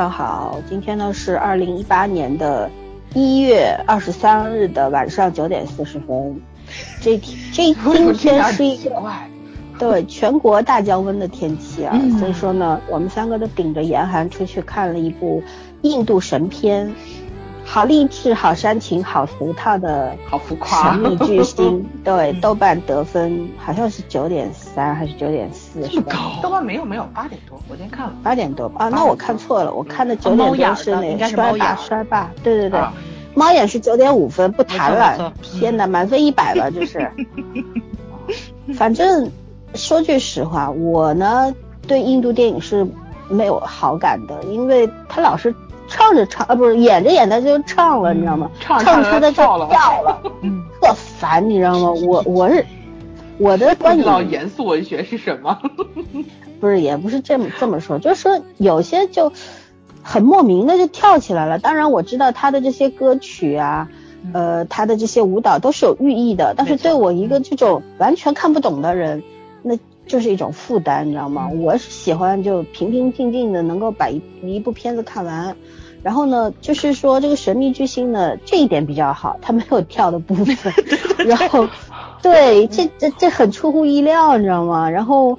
上好，今天呢是二零一八年的一月二十三日的晚上九点四十分。这天这今天是一个对全国大降温的天气啊，嗯所以说呢，我们三个都顶着严寒出去看了一部印度神片，好励志、好煽情、好俗套的好浮夸神秘巨星。对，豆瓣得分好像是九点三还是九点四，这么高？豆瓣没有没有八点多，我今天看了。八点多吧啊，那我看错了，我看的九点多是那的应该是个衰霸猫眼衰霸，对对对啊，猫眼是九点五分，不谈了。天哪，满分一百了，就是。反正说句实话，我呢对印度电影是没有好感的，因为他老是唱着唱，啊不是演着演着就唱了，你知道吗？唱着唱着唱出的就跳了 特烦，你知道吗？我我是我的不观知道严肃文学是什么。不是，也不是这么这么说，就是说有些就很莫名的就跳起来了。当然我知道他的这些歌曲啊，呃，他的这些舞蹈都是有寓意的，但是对我一个这种完全看不懂的人，那就是一种负担，你知道吗？我是喜欢就平平静静的能够把一一部片子看完。然后呢，就是说这个神秘巨星呢，这一点比较好，他没有跳的部分。然后，对，这这这很出乎意料，你知道吗？然后，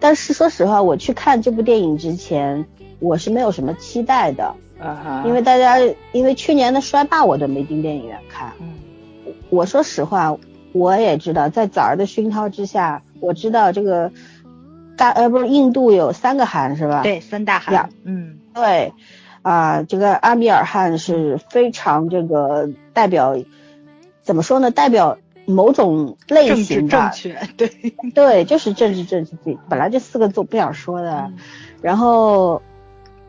但是说实话，我去看这部电影之前，我是没有什么期待的，啊哈因为大家因为去年的摔霸我都没进电影院看。嗯我说实话，我也知道，在枣儿的熏陶之下，我知道这个大呃不是印度有三个汗是吧？对，三大呀汗，嗯，对，啊、这个阿米尔汗是非常这个代表，怎么说呢？代表某种类型的，正确，对，对，就是政治正确。本来这四个字我不想说的，嗯然后，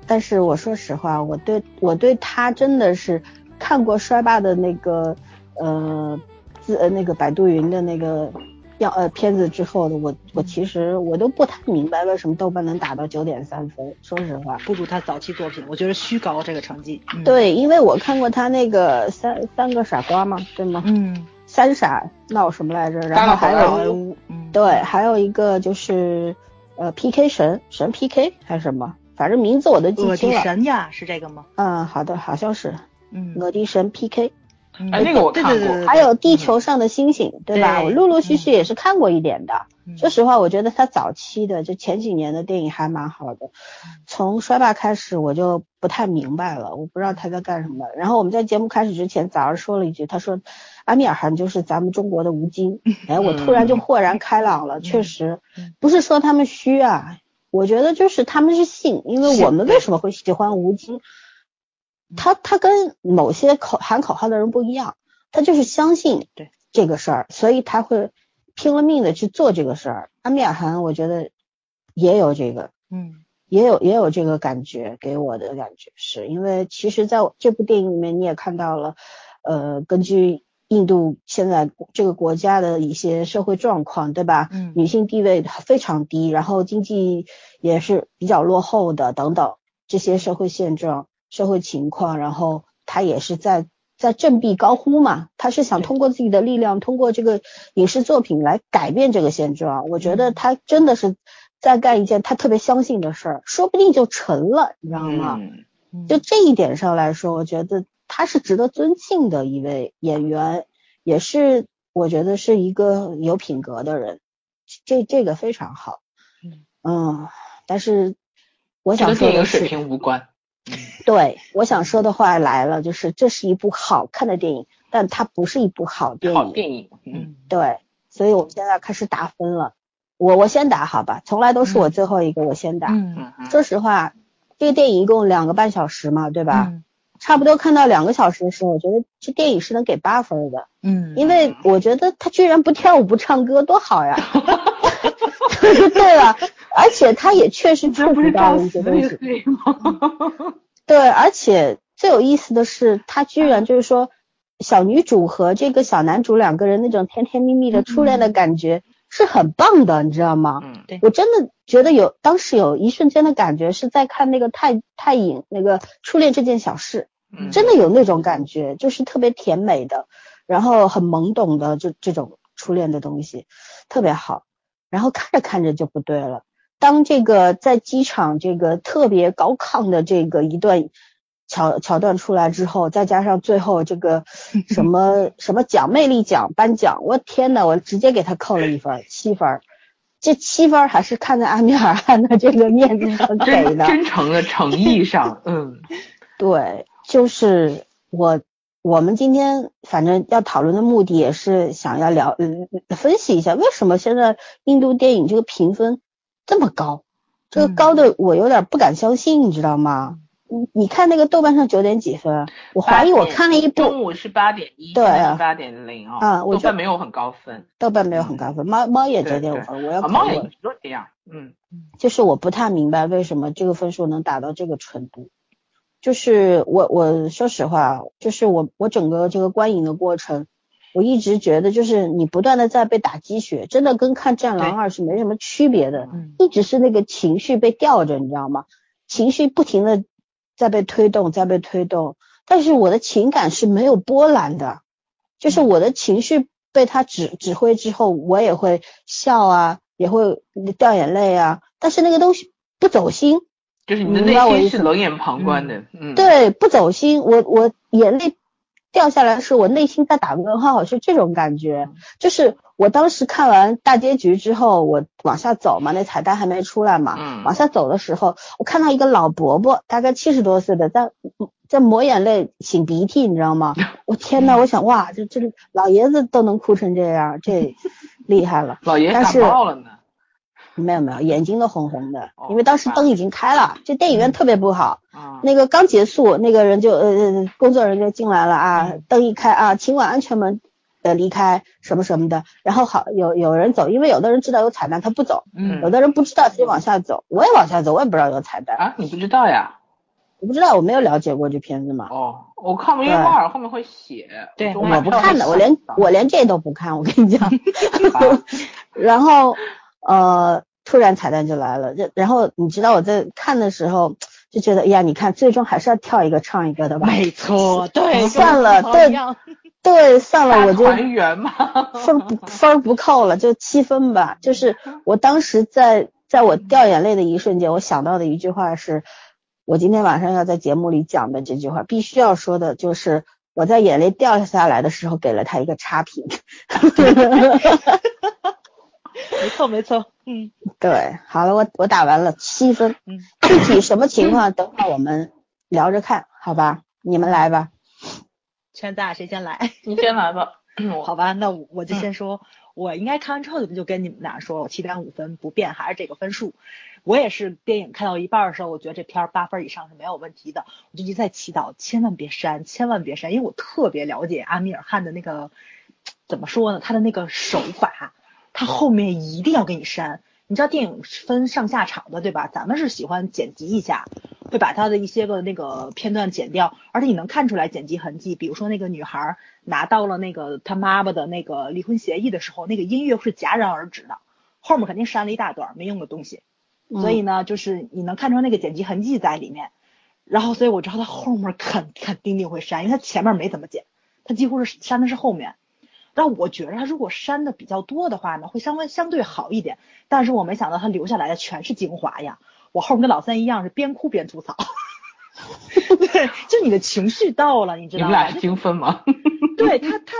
但是我说实话，我对我对他真的是看过衰霸的那个呃字呃那个百度云的那个要呃片子之后的，我我其实我都不太明白为什么豆瓣能打到九点三分。说实话，不如他早期作品，我觉得虚高这个成绩。嗯，对，因为我看过他那个三三个傻瓜嘛，对吗？嗯，三傻闹什么来着？然后还有对，还有一个就是呃 PK 神神 PK 还是什么，反正名字我都记恶地清了。神呀，是这个吗？嗯，好的，好像是嗯，我的神 PK，嗯哎那个我看过对对对对，还有地球上的星星，对吧？我陆陆续续也是看过一点的。嗯说实话，我觉得他早期的就前几年的电影还蛮好的，从摔霸开始我就不太明白了，我不知道他在干什么。然后我们在节目开始之前，早上说了一句，他说阿米尔汗就是咱们中国的吴京，哎，我突然就豁然开朗了，确实嗯。不是说他们虚啊，我觉得就是他们是信，因为我们为什么会喜欢吴京？他他跟某些口喊口号的人不一样，他就是相信对。这个事儿，所以他会拼了命的去做这个事儿。阿米尔汗，我觉得也有这个，嗯。也有也有这个感觉，给我的感觉是因为其实在这部电影里面你也看到了，呃，根据印度现在这个国家的一些社会状况，对吧？嗯女性地位非常低，然后经济也是比较落后的等等这些社会现状、社会情况，然后他也是在在振臂高呼嘛，他是想通过自己的力量，通过这个影视作品来改变这个现状。我觉得他真的是在干一件他特别相信的事儿，说不定就成了，你知道吗？就这一点上来说，我觉得他是值得尊敬的一位演员，也是我觉得是一个有品格的人，这这个非常好。嗯嗯，但是我想说的水是，平无关。对我想说的话来了，就是这是一部好看的电影，但它不是一部好电影。好电影，嗯，嗯对，所以我们现在开始打分了。我我先打好吧，从来都是我最后一个，我先打。说实话，这个电影一共两个半小时嘛，对吧？嗯差不多看到两个小时的时候，我觉得这电影是能给八分的，嗯，因为我觉得他居然不跳舞不唱歌，多好呀！对了，而且他也确实触及到了一些东西。对，而且最有意思的是，他居然就是说，小女主和这个小男主两个人那种甜甜蜜蜜的初恋的感觉，是很棒的，你知道吗？嗯，对我真的觉得有当时有一瞬间的感觉是在看那个太太影那个初恋这件小事，嗯真的有那种感觉，就是特别甜美的，然后很懵懂的这这种初恋的东西，特别好。然后看着看着就不对了，当这个在机场这个特别高亢的这个一段桥桥段出来之后，再加上最后这个什么 什么奖魅力奖颁奖，我天呐，我直接给他扣了一分，七分儿。这七分儿还是看在阿米尔汗的这个面子上给的，真诚的诚意上，嗯 对，就是我我们今天反正要讨论的目的也是想要聊，嗯，分析一下为什么现在印度电影这个评分这么高，这个嗯高的我有点不敢相信，你知道吗？你你看那个豆瓣上九点几分，我怀疑我看了一部中午是八点一，对啊八点零啊，啊豆瓣没有很高分，豆瓣没有很高分，猫猫也九点五分，我要猫也都这样，嗯就是我不太明白为什么这个分数能达到这个程度。就是我我说实话，就是我我整个这个观影的过程，我一直觉得就是你不断的在被打鸡血，真的跟看《战狼二》是没什么区别的，嗯一直是那个情绪被吊着，你知道吗？情绪不停的在被推动，在被推动，但是我的情感是没有波澜的，就是我的情绪被他指指挥之后，我也会笑啊，也会掉眼泪啊，但是那个东西不走心，就是你的内心是冷眼旁观的，嗯，对，不走心，我我眼泪掉下来，是我内心在打问号，是这种感觉。就是我当时看完大结局之后，我往下走嘛，那彩蛋还没出来嘛，嗯往下走的时候，我看到一个老伯伯，大概七十多岁的，在在抹眼泪、擤鼻涕，你知道吗？我天呐，我想哇，这这老爷子都能哭成这样，这 厉害了。老爷子感冒了呢，没有没有，眼睛都红红的哦，因为当时灯已经开了，这电影院特别不好。啊，那个刚结束，那个人就呃呃工作人员就进来了啊嗯，灯一开啊，请往安全门呃离开什么什么的，然后好有有人走，因为有的人知道有彩蛋他不走，嗯。有的人不知道他就往下走，我也往下走，我也不知道有彩蛋，啊，你不知道呀？我不知道我没有了解过这片子嘛，哦，我看过，因为对。猫耳后面会写，对。我不看的，我连我连这都不看，我跟你讲，啊 然后呃突然彩蛋就来了，这然后你知道我在看的时候就觉得，哎呀，你看最终还是要跳一个唱一个的吧，没错，对，算了对对，算了，我就团圆嘛，分不分儿不扣了，就七分吧。就是 我当时在在我掉眼泪的一瞬间，我想到的一句话是，我今天晚上要在节目里讲的这句话，必须要说的就是我在眼泪掉下来的时候给了他一个差评。没错没错，嗯对，好了，我我打完了七分，嗯，具体什么情况等会儿我们聊着看，好吧？你们来吧。现在谁先来？你先来吧，我好吧，那我我就先说，我应该看完之后就就跟你们俩说，我七点五分不变，还是这个分数。我也是电影看到一半儿的时候，我觉得这片儿八分以上是没有问题的，我就一直在祈祷，千万别删，千万别删，因为我特别了解阿米尔汗的那个怎么说呢，他的那个手法，他后面一定要给你删。你知道电影分上下场的对吧？咱们是喜欢剪辑一下，会把他的一些个那个片段剪掉，而且你能看出来剪辑痕迹。比如说那个女孩拿到了那个她妈妈的那个离婚协议的时候，那个音乐是戛然而止的，后面肯定删了一大段没用的东西。所以呢，就是你能看出那个剪辑痕迹在里面。然后，所以我知道他后面肯肯定定会删，因为他前面没怎么剪，他几乎是删的是后面。然后我觉得他如果删的比较多的话呢，会稍微相对好一点。但是我没想到他留下来的全是精华呀！我后面跟老三一样是边哭边吐槽。对，就你的情绪到了，你知道吗？你们俩是精分吗？对他，他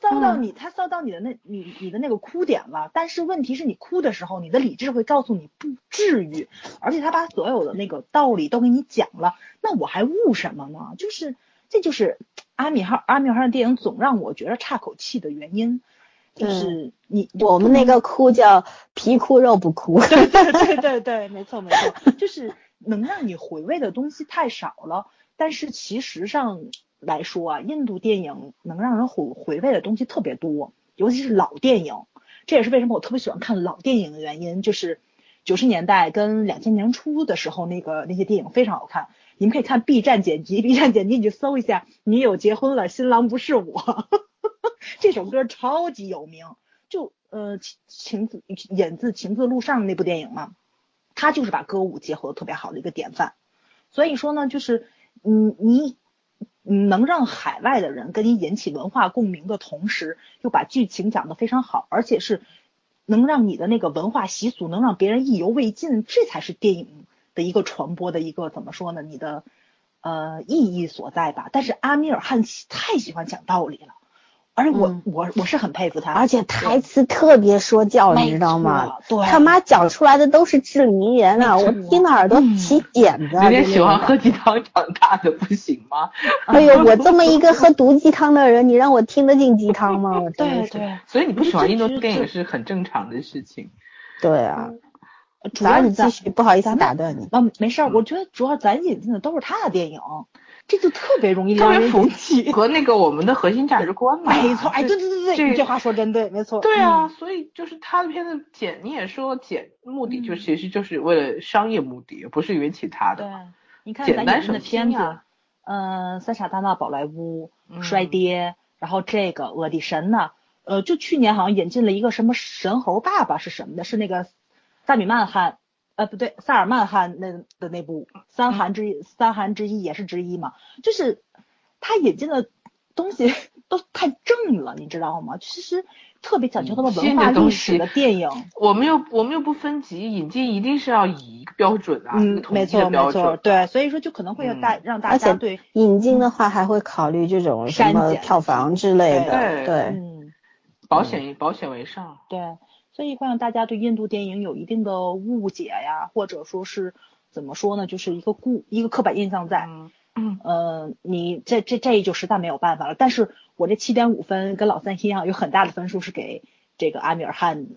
他骚到你，他骚到你的那，你你的那个哭点了。但是问题是你哭的时候，你的理智会告诉你不至于，而且他把所有的那个道理都给你讲了，那我还悟什么呢？就是这就是阿米哈阿米尔汗的电影总让我觉得岔口气的原因，就是你我们那个哭叫皮哭肉不哭。对对对对，没错没错，就是能让你回味的东西太少了。但是其实上来说啊，印度电影能让人回回味的东西特别多，尤其是老电影。这也是为什么我特别喜欢看老电影的原因，就是九十年代跟两千年初的时候，那个那些电影非常好看。你们可以看 B 站剪辑，B 站剪辑你去搜一下“女友结婚了，新郎不是我”，这首歌超级有名。就呃情情字演自情字路上那部电影嘛，他就是把歌舞结合的特别好的一个典范。所以说呢，就是嗯你嗯能让海外的人跟你引起文化共鸣的同时，又把剧情讲得非常好，而且是能让你的那个文化习俗能让别人意犹未尽，这才是电影的一个传播的一个怎么说呢？你的呃意义所在吧。但是阿米尔汗太喜欢讲道理了，而且我、嗯我我是很佩服他，而且台词特别说教，你知道吗？对他妈讲出来的都是至理名言啊，我听的耳朵嗯起茧子啊。有点喜欢喝鸡汤长大的不行吗？哎呦，我这么一个喝毒鸡汤的人，你让我听得进鸡汤吗？我真的是。对对，所以你不喜欢印度电影是很正常的事情。对啊，主要你继续，不好意思打断你。啊，没事儿，我觉得主要咱引进的都是他的电影，这就特别容易让人。和那个我们的核心价值观嘛。没错，哎，对对对对，这你这话说真对，没错。对啊，所以就是他的片子剪，你也说剪目的就嗯其实就是为了商业目的，不是因为其他的对的。，你看咱引进的片子啊，嗯，《三傻大闹宝莱坞》嗯摔爹，然后这个《恶地神》呢，呃，就去年好像引进了一个什么神猴爸爸是什么的，是那个萨米曼汗，呃，不对，萨尔曼汗那的那部三韩之一，三韩之一也是之一嘛，就是他引进的东西 都太正了，你知道吗？其实特别讲究他们文化历史的电影。我们又我们又不分级，引进一定是要以一个标准啊，一个嗯，没错没的标准错，。对，所以说就可能会让大、嗯让大而且家对引进的话还会考虑这种什删减么票房之类的，对对，嗯保险保险为上。对，所以会让大家对印度电影有一定的误解呀，或者说是怎么说呢，就是一个固一个刻板印象在。嗯嗯，呃，你这这这就实在没有办法了。但是我这七点五分跟老三一样，有很大的分数是给这个阿米尔汗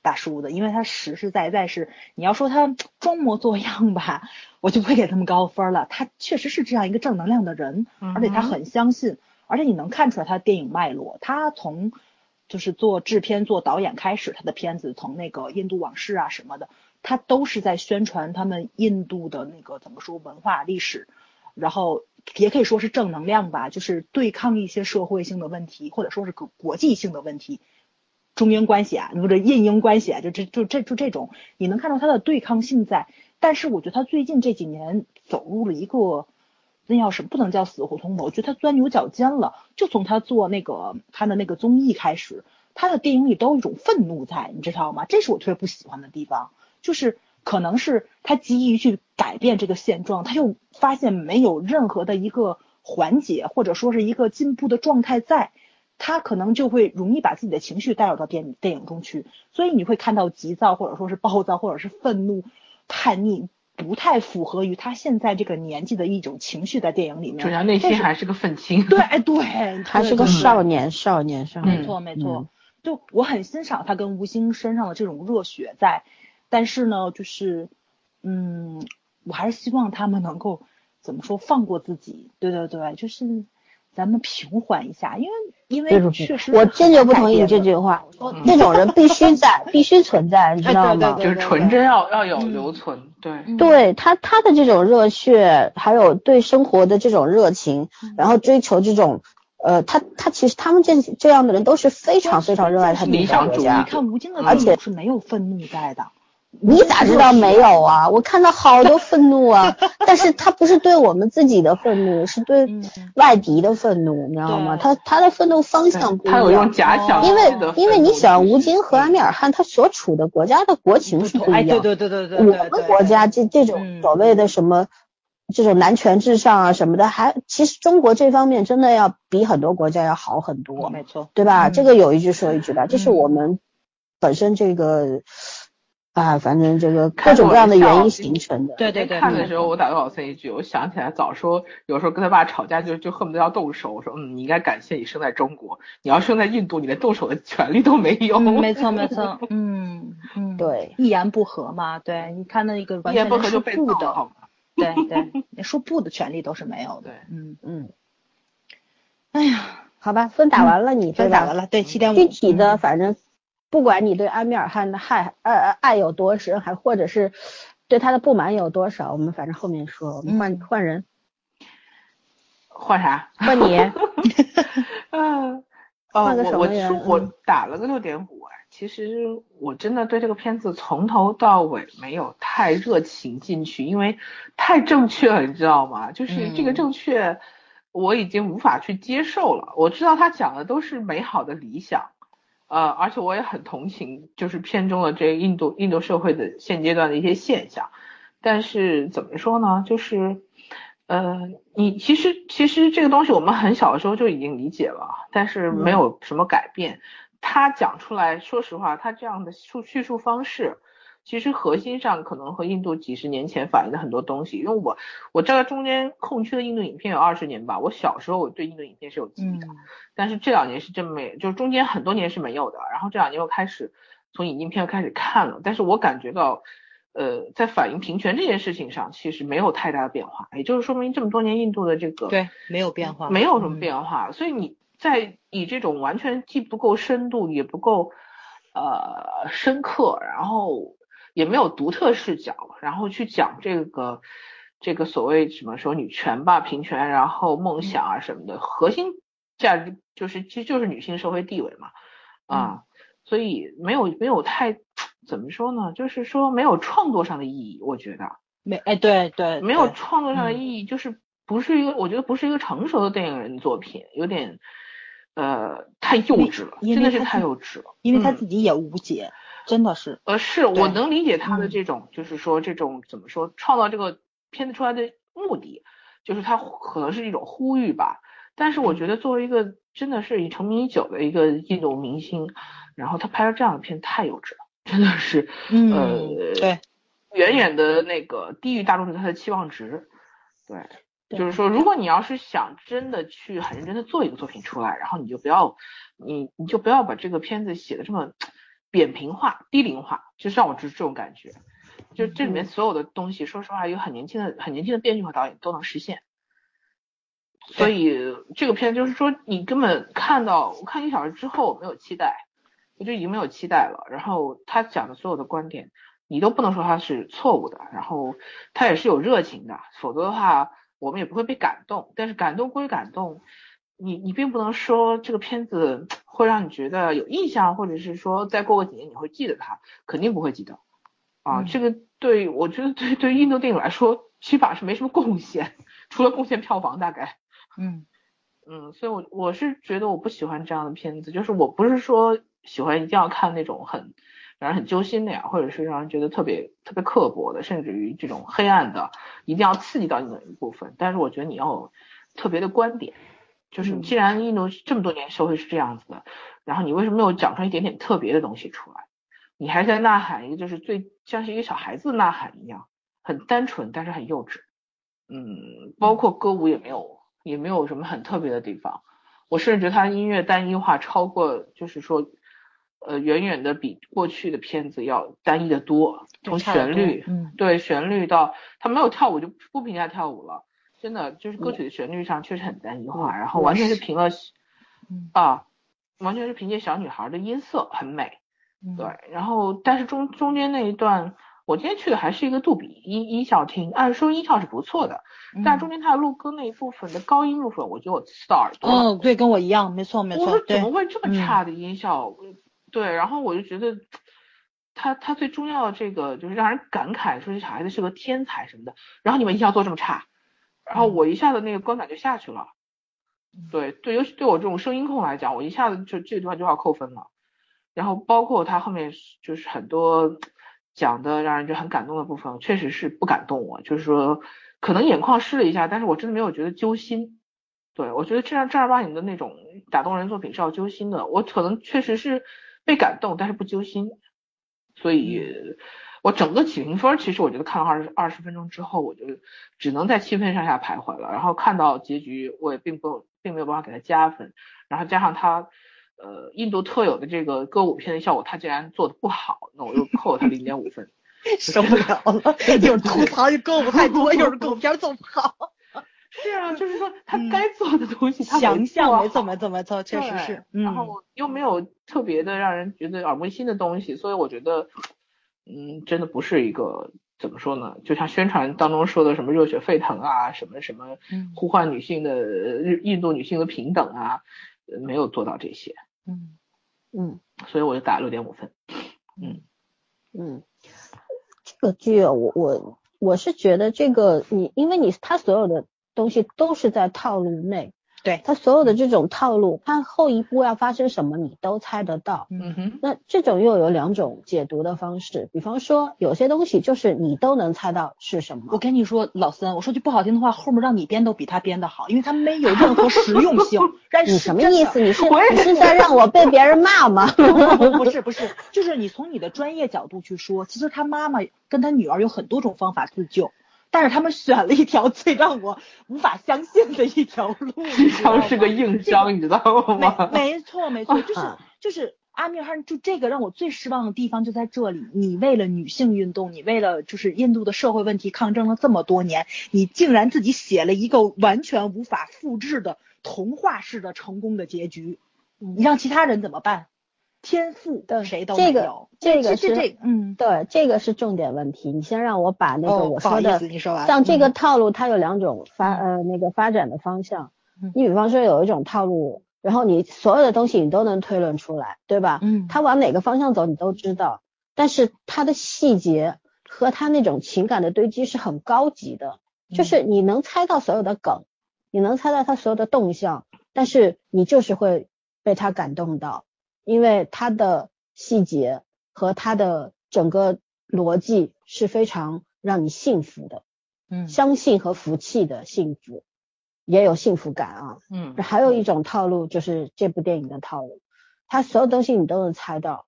大叔的，因为他实实在在是，你要说他装模作样吧，我就不会给他们高分了。他确实是这样一个正能量的人，而且他很相信，而且你能看出来他电影脉络，他从就是做制片、做导演开始，他的片子从那个印度往事啊什么的，他都是在宣传他们印度的那个怎么说文化历史，然后也可以说是正能量吧，就是对抗一些社会性的问题，或者说是国国际性的问题。中英关系啊，或者印英关系啊，就这就这就这种，你能看到他的对抗性在。但是我觉得他最近这几年走入了一个，那要是不能叫死胡同吧，我觉得他钻牛角尖了。就从他做那个他的那个综艺开始，他的电影里都有一种愤怒在，你知道吗？这是我特别不喜欢的地方，就是可能是他急于去改变这个现状，他又发现没有任何的一个缓解或者说是一个进步的状态在。他可能就会容易把自己的情绪带入到电电影中去，所以你会看到急躁或者说是暴躁或者是愤怒、叛逆，不太符合于他现在这个年纪的一种情绪在电影里面。主要内心还是个愤青。对，哎对，还是个少年，少年，少年。没错没错嗯，就我很欣赏他跟吴昕身上的这种热血在，但是呢，就是嗯，我还是希望他们能够怎么说放过自己，对对对，就是咱们平缓一下，因为因为对对对，确实我坚决不同意你这句话。我说嗯这种人必须在，必须存在，你知道吗？哎对对就是纯真要要有嗯留存，对，嗯对他他的这种热血，还有对生活的这种热情，嗯然后追求这种，呃，他他其实他们这这样的人都是非常非常热爱他的理的国家想主义你。看吴京的而且是没有愤怒在的，你咋知道没有啊？我看到好多愤怒啊，但是他不是对我们自己的愤怒，是对嗯外敌的愤怒，你知道吗？他他的愤怒方向不一他有用样。假想因为因为你想，吴京和阿米尔汗他所处的国家的国情是不哎，一样的。对对对对对，我对们国家这这种嗯所谓的什么，这种男权至上啊什么的，还其实中国这方面真的要比很多国家要好很多，没错，对吧？嗯这个有一句说一句吧，这是嗯我们本身这个啊，反正这个各种各样的原因形成的。对对对，看的时候，我打给老三一句，我想起来早说，有时候跟他爸吵架就就恨不得要动手。我说，嗯，你应该感谢你生在中国，你要生在印度，你连动手的权利都没有。嗯，没错没错，嗯嗯，对，一言不合嘛，对，你看那个完一言不全连说合就被的，好吗？对 对，连说不的权利都是没有的对，嗯，嗯，哎呀，好吧，分打完了你，分打完了，对，七点五，具体的，嗯反正不管你对阿米尔汗的爱爱爱有多深，还或者是对他的不满有多少，我们反正后面说。我们换、嗯换人，换啥？换你。嗯，哦，换个我我我嗯打了个六点五，哎，其实我真的对这个片子从头到尾没有太热情进去，因为太正确了，你知道吗？就是这个嗯正确，我已经无法去接受了。我知道他讲的都是美好的理想，呃，而且我也很同情，就是片中的这个印度印度社会的现阶段的一些现象。但是怎么说呢？就是，呃，你其实其实这个东西我们很小的时候就已经理解了，但是没有什么改变。他讲出来，说实话，他这样的述叙述方式，其实核心上可能和印度几十年前反映的很多东西。因为我我这个中间空缺的印度影片有二十年吧，我小时候我对印度影片是有记忆的，嗯但是这两年是真没，就是中间很多年是没有的。然后这两年又开始从引进片开始看了，但是我感觉到，呃，在反映平权这件事情上，其实没有太大的变化，也就是说明这么多年印度的这个对，没有变化，没有什么嗯变化。所以你在以这种完全既不够深度，也不够呃深刻，然后也没有独特视角，然后去讲这个这个所谓什么说女权吧、平权，然后梦想啊什么的，核心价值就是其实就是女性社会地位嘛，啊，所以没有没有太怎么说呢？就是说没有创作上的意义，我觉得。没哎对对，没有创作上的嗯意义，就是不是一个，我觉得不是一个成熟的电影人作品，有点呃太幼稚了，真的是太幼稚了。因为他嗯自己也无解，真的是，呃，是我能理解他的嗯这种，就是说这种怎么说，创造这个片子出来的目的，就是他可能是一种呼吁吧。但是我嗯觉得作为一个真的是已成名已久的一个印度明星，然后他拍了这样的片太幼稚了，真的是，嗯呃，对，远远的那个低于大众对他的期望值。对，对就是说，如果你要是想真的去很认真的做一个作品出来，然后你就不要，你你就不要把这个片子写的这么扁平化、低龄化，就是让我就是这种感觉。就这里面所有的东西，说实话，有很年轻的、很年轻的编剧和导演都能实现。所以这个片就是说，你根本看到我看一小时之后没有期待，我就已经没有期待了。然后他讲的所有的观点，你都不能说他是错误的，然后他也是有热情的，否则的话我们也不会被感动。但是感动归感动，你你并不能说这个片子会让你觉得有印象，或者是说再过个几年你会记得它，肯定不会记得。啊，嗯这个对我觉得对对印度电影来说，起码是没什么贡献，除了贡献票房大概。嗯 嗯，所以我我是觉得我不喜欢这样的片子，就是我不是说喜欢一定要看那种很让人很揪心的呀，或者是让人觉得特别特别刻薄的，甚至于这种黑暗的，一定要刺激到你的一部分。但是我觉得你要有特别的观点，就是嗯既然印度这么多年社会是这样子的，然后你为什么没有讲出一点点特别的东西出来？你还在呐喊一个就是最像是一个小孩子呐喊一样，很单纯但是很幼稚。嗯，包括歌舞也没有也没有什么很特别的地方。我甚至觉得他音乐单一化超过，就是说，呃，远远的比过去的片子要单一的多。从旋律，嗯对旋律到他没有跳舞就不评价跳舞了，真的就是歌曲的旋律上确实很单一化，然后完全是是凭了嗯啊，完全是凭借小女孩的音色很美。嗯对，然后但是中中间那一段，我今天去的还是一个杜比音音效厅，按说音效是不错的，但是中间他的录歌那一部分的高音部分，我觉得我刺到耳朵了。嗯对，跟我一样，没错没错，我说怎么会这么嗯差的音效？对，然后我就觉得他他最重要的这个就是让人感慨，说这小孩子是个天才什么的，然后你们音效做这么差，然后我一下子那个观感就下去了。对对，尤其对我这种声音控来讲，我一下子就这段就要扣分了。然后包括他后面就是很多讲的让人就很感动的部分，确实是不感动我，就是说可能眼眶湿了一下，但是我真的没有觉得揪心。对我觉得这样正儿八经的那种打动人作品是要揪心的，我可能确实是被感动，但是不揪心。所以，我整个起评分，其实我觉得看了二十二十分钟之后，我就只能在七分上下徘徊了。然后看到结局，我也并不并没有办法给他加分。然后加上他，呃，印度特有的这个歌舞片的效果，他竟然做的不好，那我又扣了他零点五分。受不了了，一会儿吐槽就歌舞太多，一会儿狗片做不好，是啊，就是说他嗯该做的东西他想没做好象没错没错没错，确实是，嗯，然后又没有特别的让人觉得耳目一新的东西，所以我觉得，嗯，真的不是一个怎么说呢？就像宣传当中说的什么热血沸腾啊，什么什么嗯呼唤女性的日印度女性的平等啊，呃没有做到这些。嗯嗯所以我就打六点五分。嗯嗯，这个剧啊我我我是觉得这个你，因为你他所有的东西都是在套路内，对，他所有的这种套路，他后一步要发生什么你都猜得到。嗯哼，那这种又有两种解读的方式，比方说有些东西就是你都能猜到是什么我。跟你说，老森，我说句不好听的话，后面让你编都比他编的好，因为他没有任何实用性。但是你什么意思？你是我你是在让我被别人骂吗？不是不是，就是你从你的专业角度去说，其实他妈妈跟他女儿有很多种方法自救，但是他们选了一条最让我无法相信的一条路。智商 是个硬。伤，你知道吗？没没错没错，就是啊 就是阿米尔汗，就这个让我最失望的地方就在这里。你为了女性运动，你为了就是印度的社会问题抗争了这么多年，你竟然自己写了一个完全无法复制的童话式的成功的结局，你让其他人怎么办？天赋对谁都这个没有，这个是这这嗯，对，这个是重点问题。你先让我把那个我说的，思你说完像这个嗯套路，它有两种发呃那个发展的方向嗯。你比方说有一种套路，然后你所有的东西你都能推论出来，对吧？嗯它往哪个方向走你都知道，但是它的细节和它那种情感的堆积是很高级的，嗯就是你能猜到所有的梗，你能猜到它所有的动向，但是你就是会被它感动到，因为它的细节和它的整个逻辑是非常让你幸福的，嗯相信和服气的幸福，也有幸福感啊。嗯还有一种套路就是这部电影的套路，它所有东西你都能猜到，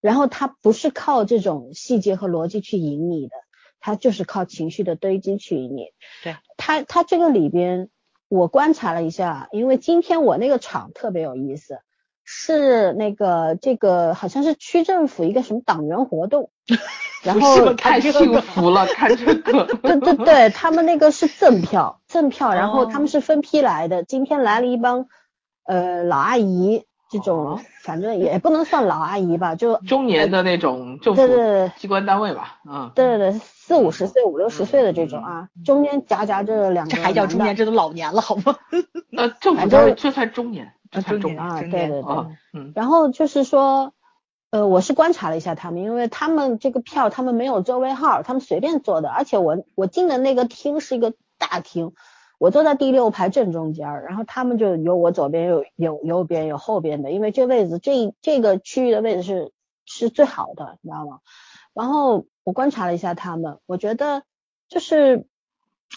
然后它不是靠这种细节和逻辑去引你的，它就是靠情绪的堆积去引你。对，它它这个里边我观察了一下，因为今天我那个场特别有意思，是那个这个好像是区政府一个什么党员活动，然后太幸福了，看这个。对对对，他们那个是赠票，赠票，然后哦他们是分批来的。今天来了一帮呃老阿姨，这种哦反正也不能算老阿姨吧，就 中年的那种政府机关单位吧，嗯，对对对，四五十岁、五六十岁的这种啊，中间夹夹着两个这还叫中年，这都老年了好吗？那，政府反正单位这算中年，啊，对对对。啊，嗯然后就是说，呃，我是观察了一下他们，因为他们这个票他们没有座位号，他们随便坐的，而且我我进的那个厅是一个大厅，我坐在第六排正中间，然后他们就有我左边有有右边有后边的，因为这位置这这个区域的位置是是最好的，你知道吗？然后我观察了一下他们，我觉得就是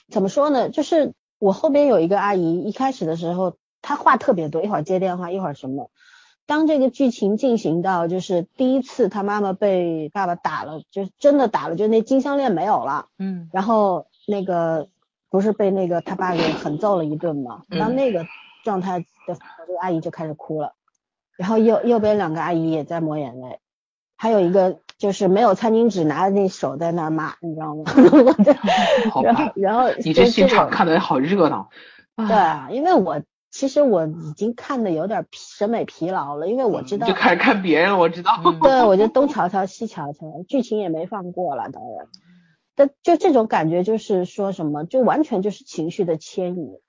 怎么说呢，就是我后边有一个阿姨，一开始的时候她话特别多，一会儿接电话，一会儿什么。当这个剧情进行到就是第一次他妈妈被爸爸打了，就真的打了，就那金项链没有了，嗯然后那个不是被那个他爸给狠揍了一顿嘛？嗯当那个状态的这个阿姨就开始哭了，然后右右边两个阿姨也在抹眼泪，还有一个就是没有餐巾纸，拿着那手在那儿骂，你知道吗？然后吧，然后你这现场看的好热闹，对啊，因为我其实我已经看的有点疲审美疲劳了，因为我知道嗯就开始看别人了，我知道。嗯对，我就东瞧瞧西瞧瞧，剧情也没放过了，当然。但就这种感觉，就是说什么，就完全就是情绪的牵引。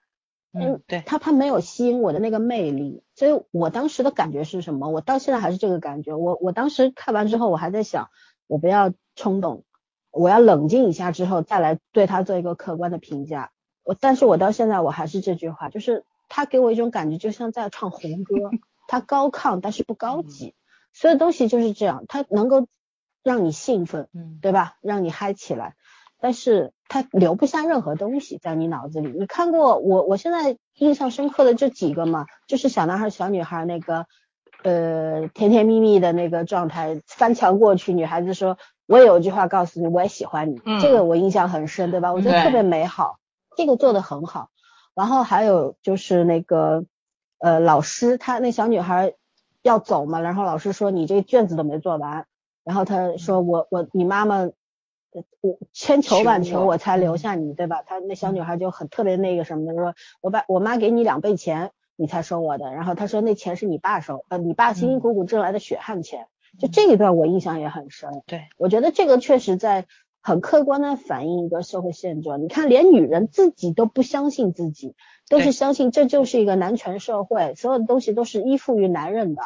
嗯，对，他他没有吸引我的那个魅力，所以我当时的感觉是什么？我到现在还是这个感觉。我我当时看完之后，我还在想，我不要冲动，我要冷静一下之后再来对他做一个客观的评价。我但是我到现在我还是这句话，就是他给我一种感觉，就像在唱红歌，他高亢但是不高级，所有东西就是这样，他能够让你兴奋，嗯对吧？让你嗨起来，但是他留不下任何东西在你脑子里。你看过我，我现在印象深刻的这几个嘛，就是小男孩、小女孩那个，呃，甜甜蜜蜜的那个状态，翻墙过去，女孩子说：“我有一句话告诉你，我也喜欢你。嗯这个我印象很深，对吧？我觉得特别美好，这个做的很好。然后还有就是那个，呃，老师他那小女孩要走嘛，然后老师说你这卷子都没做完，然后他说我我你妈妈，呃我千求万求我求我才留下你，对吧？他那小女孩就很特别那个什么的，说我把我妈给你两倍钱，你才收我的。然后他说那钱是你爸收，呃，你爸辛辛苦苦挣来的血汗钱。就这一段我印象也很深。对，我觉得这个确实在很客观的反映一个社会现状。你看，连女人自己都不相信自己，都是相信这就是一个男权社会，所有的东西都是依附于男人的。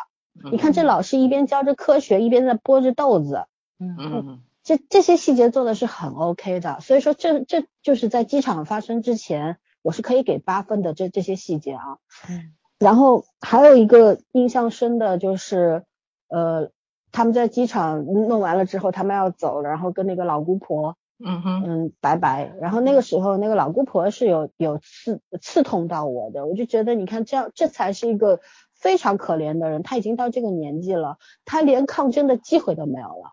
你看这老师一边教着科学，一边在剥着豆子，嗯嗯这这些细节做的是很 OK 的。所以说这这就是在机场发生之前，我是可以给八分的这这些细节啊。嗯然后还有一个印象深的就是，呃，他们在机场弄完了之后，他们要走了，然后跟那个老姑婆，嗯哼嗯，拜拜。然后那个时候，那个老姑婆是有有刺刺痛到我的，我就觉得，你看这样，这才是一个非常可怜的人，他已经到这个年纪了，他连抗争的机会都没有了。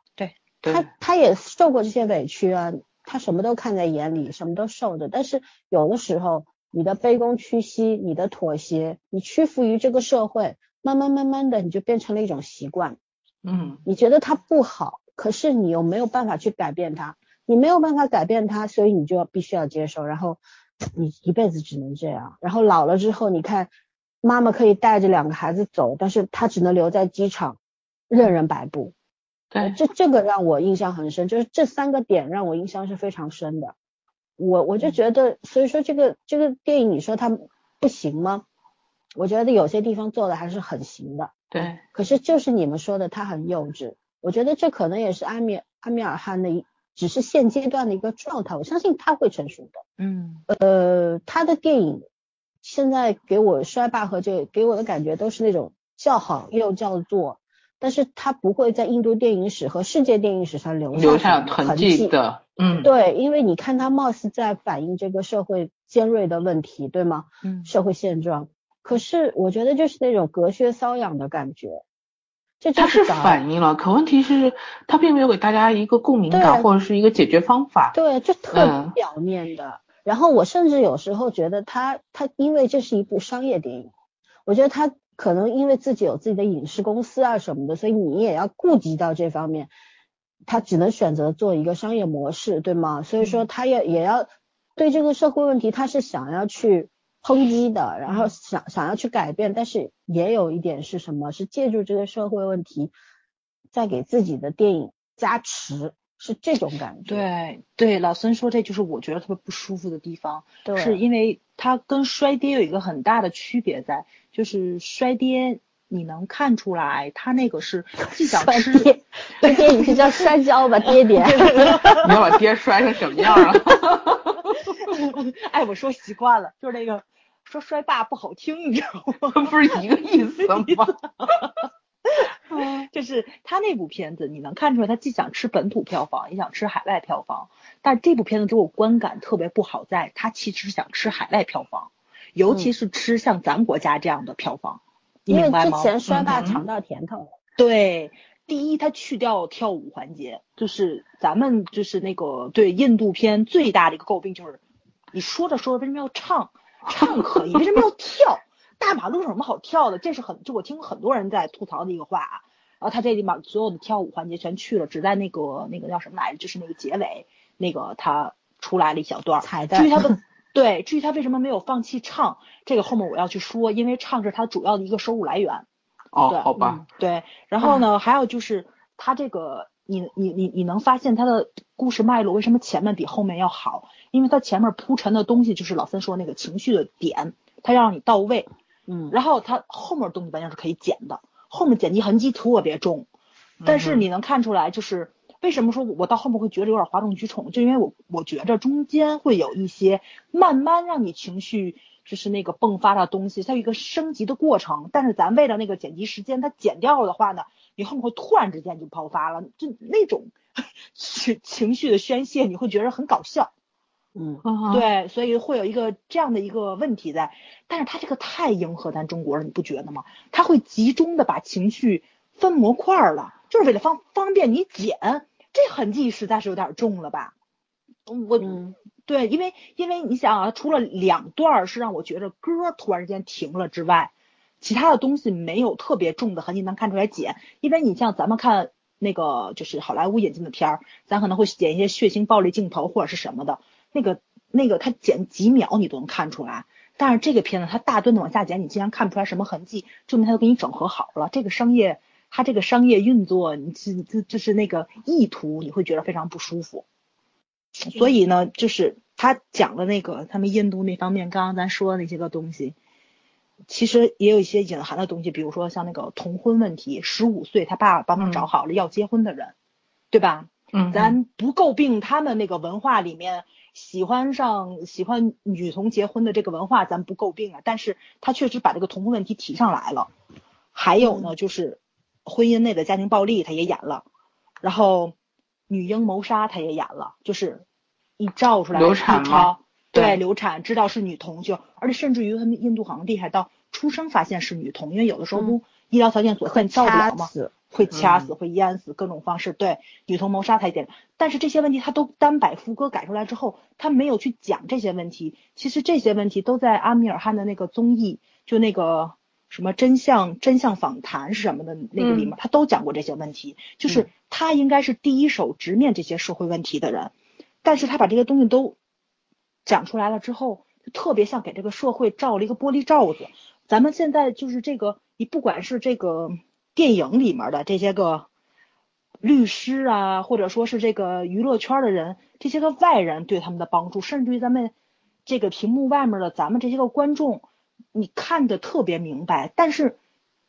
对他他也受过这些委屈啊，他什么都看在眼里，什么都受着。但是有的时候，你的卑躬屈膝，你的妥协，你屈服于这个社会，慢慢慢慢的，你就变成了一种习惯。嗯你觉得它不好，可是你又没有办法去改变它，你没有办法改变它，所以你就要必须要接受，然后 你一辈子只能这样。然后老了之后，你看妈妈可以带着两个孩子走，但是她只能留在机场，任人摆布。对这这个让我印象很深，就是这三个点让我印象是非常深的。我我就觉得，所以说这个这个电影，你说它不行吗？我觉得有些地方做的还是很行的。对可是就是你们说的，他很幼稚。我觉得这可能也是阿米阿米尔汗的一，只是现阶段的一个状态。我相信他会成熟的。嗯呃，他的电影现在给我衰霸和这给我的感觉都是那种叫好又叫座，但是他不会在印度电影史和世界电影史上留留下痕迹的，嗯对，因为你看他貌似在反映这个社会尖锐的问题，对吗？嗯社会现状。可是我觉得就是那种隔靴搔痒的感觉，这就它是反应了，可问题是他并没有给大家一个共鸣感对或者是一个解决方法。对，就特嗯别表面的。然后我甚至有时候觉得他他因为这是一部商业电影，我觉得他可能因为自己有自己的影视公司啊什么的，所以你也要顾及到这方面，他只能选择做一个商业模式，对吗？所以说他也也要对这个社会问题，他是想要去抨击的，然后想想要去改变，但是也有一点是什么？是借助这个社会问题，在给自己的电影加持，是这种感觉。对对，老孙说这就是我觉得特别不舒服的地方，对，是因为它跟衰跌有一个很大的区别在，就是衰爹你能看出来他那个是既想吃，爹，这电影是叫摔跤吧，爹爹。你要把爹摔成什么样啊？哎，我说习惯了，就是那个说摔爸不好听，你知道吗？不是一个意思吗？就是他那部片子，你能看出来，他既想吃本土票房，也想吃海外票房。但这部片子给我观感特别不好在，他其实想吃海外票房，尤其是吃像咱国家这样的票房，你因为？之前摔爸嗯尝到甜头了。对，第一，他去掉跳舞环节，就是咱们就是那个对印度片最大的一个诟病就是，你说着说着为什么要唱？唱可以，为什么要跳？大马路上有什么好跳的？这是很，就我听过很多人在吐槽的一个话啊。然后他这里把所有的跳舞环节全去了，只在那个那个叫什么来着，就是那个结尾那个他出来了一小段儿。彩蛋至于他为对，至于他为什么没有放弃唱，这个后面我要去说，因为唱是他主要的一个收入来源。哦，对好吧，嗯对，然后呢，还有就是他这个，你你你你能发现他的故事脉络为什么前面比后面要好？因为他前面铺陈的东西就是老三说那个情绪的点，他要让你到位，嗯，然后他后面的东西完全是可以剪的，后面剪辑痕迹特别重，但是你能看出来，就是为什么说我到后面会觉得有点哗众取宠，就因为我我觉着中间会有一些慢慢让你情绪就是那个迸发的东西，它有一个升级的过程。但是咱为了那个剪辑时间，它剪掉了的话呢，你后面会突然之间就爆发了，就那种 情情绪的宣泄，你会觉得很搞笑。嗯，嗯，对，所以会有一个这样的一个问题在，但是他这个太迎合咱中国人，你不觉得吗？他会集中的把情绪分模块儿了，就是为了方方便你剪，这痕迹实在是有点重了吧？我、嗯对，因为因为你想啊，除了两段儿是让我觉着歌儿突然之间停了之外，其他的东西没有特别重的痕迹能看出来剪，因为你像咱们看那个就是好莱坞引进的片儿，咱可能会剪一些血腥暴力镜头或者是什么的，那个那个他剪几秒你都能看出来，但是这个片子它大段的往下剪，你竟然看不出来什么痕迹，证明他都给你整合好了。这个商业，它这个商业运作，你这这就是那个意图，你会觉得非常不舒服。所以呢，就是他讲的那个他们印度那方面，刚刚咱说的那些个东西，其实也有一些隐含的东西，比如说像那个同婚问题，十五岁他爸爸帮他找好了要结婚的人，对吧？嗯，咱不诟病他们那个文化里面喜欢上喜欢女童结婚的这个文化，咱不诟病啊。但是他确实把这个同婚问题提上来了。还有呢，就是婚姻内的家庭暴力，他也演了。然后女婴谋杀，他也演了，就是一照出来流产一吗，对对流产，知道是女童就，而且甚至于他们印度好像厉害到出生发现是女童，因为有的时候不医疗条件所限照不了嘛。掐死，会掐嗯死、会淹死，各种方式对女童谋杀他一点，但是这些问题他都单摆副歌改出来之后，他没有去讲这些问题。其实这些问题都在阿米尔汗的那个综艺，就那个什么真相真相访谈是什么的那个里面，他都讲过这些问题。就是嗯他应该是第一手直面这些社会问题的人，但是他把这些东西都讲出来了之后，就特别像给这个社会罩了一个玻璃罩子。咱们现在就是这个，你不管是这个电影里面的这些个律师啊，或者说是这个娱乐圈的人，这些个外人对他们的帮助，甚至于咱们这个屏幕外面的咱们这些个观众，你看的特别明白，但是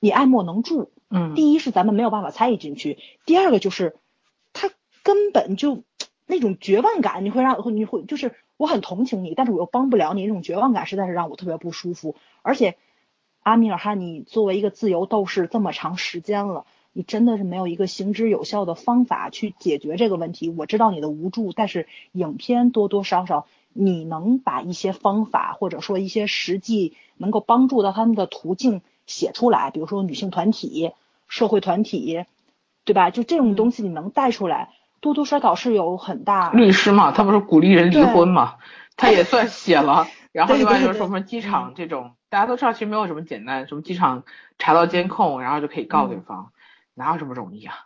你爱莫能助。嗯，第一是咱们没有办法参与进去，第二个就是他根本就那种绝望感，你会让你会就是我很同情你，但是我又帮不了你，那种绝望感实在是让我特别不舒服。而且阿米尔汗，你作为一个自由斗士这么长时间了，你真的是没有一个行之有效的方法去解决这个问题。我知道你的无助，但是影片多多少少你能把一些方法或者说一些实际能够帮助到他们的途径写出来，比如说女性团体。社会团体，对吧？就这种东西你能带出来，多多少少是有很大。律师嘛，他不是鼓励人离婚嘛，他也算写了。然后对另外就是说什么机场这种，大家都知道，其实没有什么简单，什么机场查到监控，然后就可以告对嗯方，哪有这么容易啊？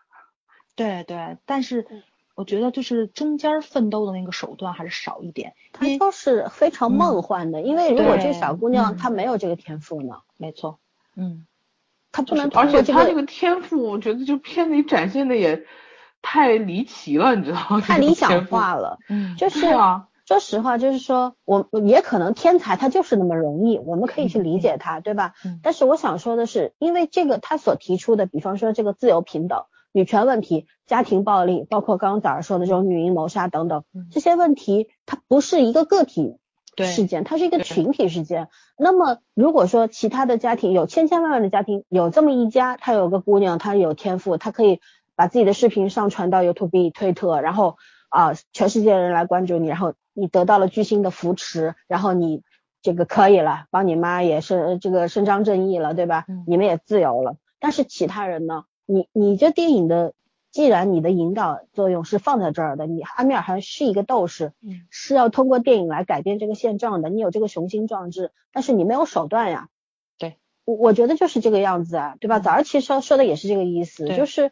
对对，但是我觉得就是中间奋斗的那个手段还是少一点，它都是非常梦幻的。因为如果这个小姑娘嗯她没有这个天赋呢，没错，嗯，她不能而且她这个天赋，我觉得就片里展现的也太离奇了，你知道吗？太理想化了。嗯就是啊，说实话，就是说我也可能天才他就是那么容易，我们可以去理解他，对吧？嗯但是我想说的是，因为这个他所提出的，比方说这个自由平等、女权问题、家庭暴力，包括刚刚早上说的这种女婴谋杀等等嗯这些问题，它不是一个个体事件，它是一个群体事件。那么如果说其他的家庭有千千万万的家庭，有这么一家，他有个姑娘，她有天赋，她可以把自己的视频上传到 YouTube、推特，然后啊、全世界人来关注你，然后你得到了巨星的扶持，然后你这个可以了，帮你妈也是这个伸张正义了，对吧？嗯你们也自由了。但是其他人呢？你你这电影的，既然你的引导作用是放在这儿的，你阿米尔汗是一个斗士，嗯是要通过电影来改变这个现状的，你有这个雄心壮志，但是你没有手段呀。对，我我觉得就是这个样子啊，对吧？嗯早上其实说说的也是这个意思，就是，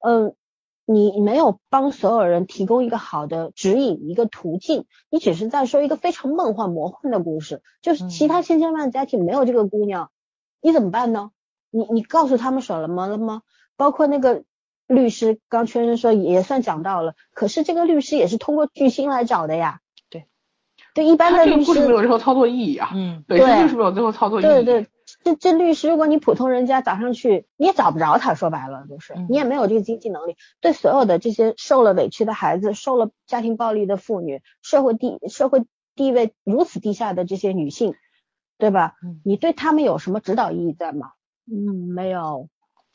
嗯、你没有帮所有人提供一个好的指引，一个途径，你只是在说一个非常梦幻魔幻的故事，就是其他千千万家庭没有这个姑娘，你怎么办呢？你你告诉他们什么了吗？包括那个律师，刚确认说也算讲到了，可是这个律师也是通过巨星来找的呀。对，对，一般的律师，故事没有任何操作意义啊，嗯本身对就是没有最后操作意义。对对，这这律师，如果你普通人家早上去，你也找不着他，说白了就是嗯你也没有这个经济能力。对所有的这些受了委屈的孩子、受了家庭暴力的妇女、社会地社会地位如此低下的这些女性，对吧？嗯你对他们有什么指导意义在吗？嗯，没有。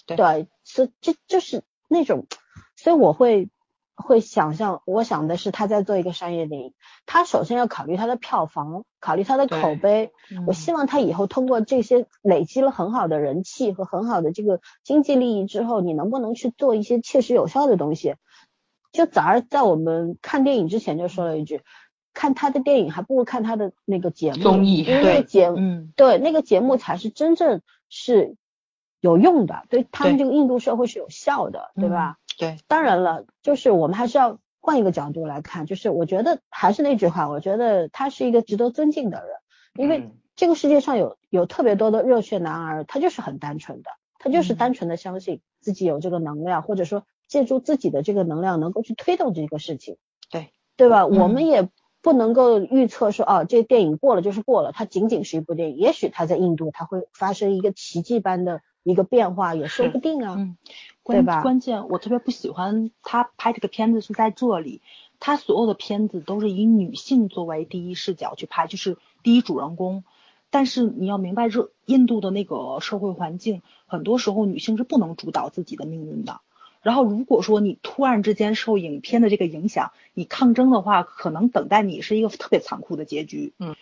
对对，是这就是那种，所以我会会想象，我想的是他在做一个商业电影，他首先要考虑他的票房，考虑他的口碑。我嗯希望他以后通过这些累积了很好的人气和很好的这个经济利益之后，你能不能去做一些切实有效的东西？就早儿在我们看电影之前就说了一句，看他的电影还不如看他的那个节目综艺因为那个节目嗯对那个节目才是真正是有用的，对他们这个印度社会是有效的，对吧？对，当然了，就是我们还是要换一个角度来看，就是我觉得还是那句话，我觉得他是一个值得尊敬的人，因为嗯。这个世界上有有特别多的热血男儿，他就是很单纯的，他就是嗯。单纯的相信自己有这个能量，或者说借助自己的这个能量能够去推动这个事情，对。对吧？嗯我们也不能够预测说哦，这电影过了就是过了，它仅仅是一部电影，也许它在印度它会发生一个奇迹般的一个变化，也说不定啊。嗯，对吧关关键我特别不喜欢他拍这个片子是在这里，他所有的片子都是以女性作为第一视角去拍，就是第一主人公。但是你要明白，这印度的那个社会环境，很多时候女性是不能主导自己的命运的。然后如果说你突然之间受影片的这个影响，你抗争的话，可能等待你是一个特别残酷的结局。嗯，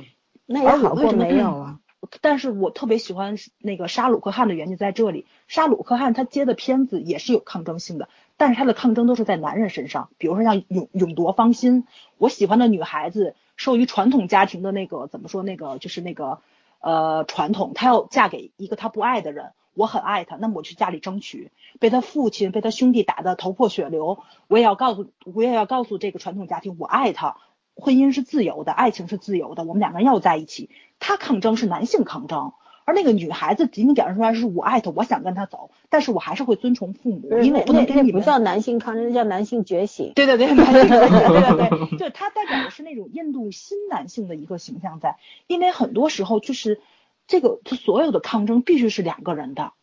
那也好过没有啊。但是我特别喜欢那个沙鲁克汗的原因在这里，沙鲁克汗他接的片子也是有抗争性的，但是他的抗争都是在男人身上，比如说像勇勇夺芳心，我喜欢的女孩子受于传统家庭的那个怎么说那个就是那个呃传统，她要嫁给一个她不爱的人，我很爱她，那么我去家里争取，被他父亲被他兄弟打得头破血流，我也要告诉我也要告诉这个传统家庭我爱他。婚姻是自由的，爱情是自由的，我们两个人要在一起。他抗争是男性抗争，而那个女孩子仅仅表现出来是我爱他，我想跟他走，但是我还是会遵从父母，因为我不能跟你们。不叫男性抗争，那叫男性觉醒。对对对，男性觉醒，对对对，就他代表的是那种印度新男性的一个形象在，因为很多时候就是这个他所有的抗争必须是两个人的，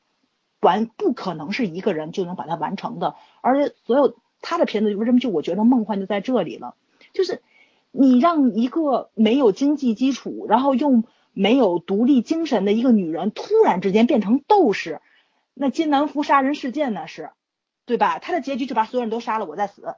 完不可能是一个人就能把它完成的，而所有他的片子为什么就我觉得梦幻就在这里了，就是。你让一个没有经济基础，然后又没有独立精神的一个女人，突然之间变成斗士，那金南福杀人事件那是，对吧？他的结局就把所有人都杀了，我再死，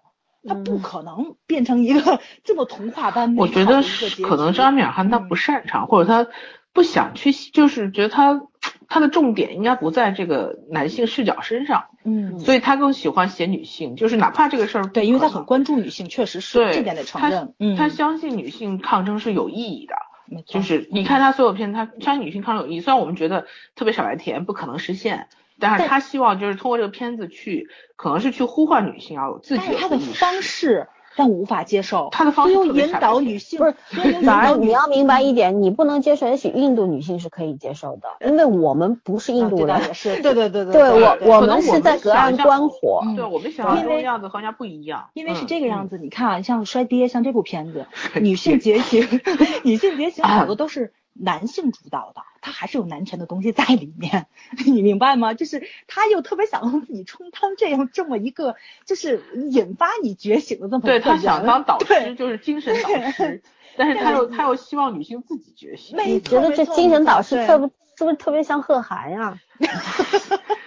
他不可能变成一个这么童话般美我觉得好的一个是结可能局是阿米尔汗他不擅长，或者他不想去，就是觉得他他的重点应该不在这个男性视角身上，嗯，所以他更喜欢写女性，就是哪怕这个事儿对，因为他很关注女性，确实是对这点得承他认，嗯，他相信女性抗争是有意义的。没错就是你看他所有片，他相信女性抗争有意义。虽然我们觉得特别傻白甜，不可能实现，但是他希望就是通过这个片子去，可能是去呼唤女性要有自己但是他的。方式让我无法接受，他的方式所有引导女性不是反而你要明白一点，你不能接受，也许印度女性是可以接受的，因为我们不是印度人是，对对对对对我，我们是在隔岸观火。嗯对我们想象中因为的样子和人家不一样，因为是嗯这个样子，你看啊，像《摔爹》像这部片子，爹女性 觉醒，女性觉醒啊好多都是男性主导的，他还是有男权的东西在里面，你明白吗？就是他又特别想让自己充当这样这么一个，就是引发你觉醒的这么一个对他想当导师，就是精神导师，但是他又他又希望女性自己觉醒。没你觉得这精神导师特不是不是特别像贺涵呀？啊，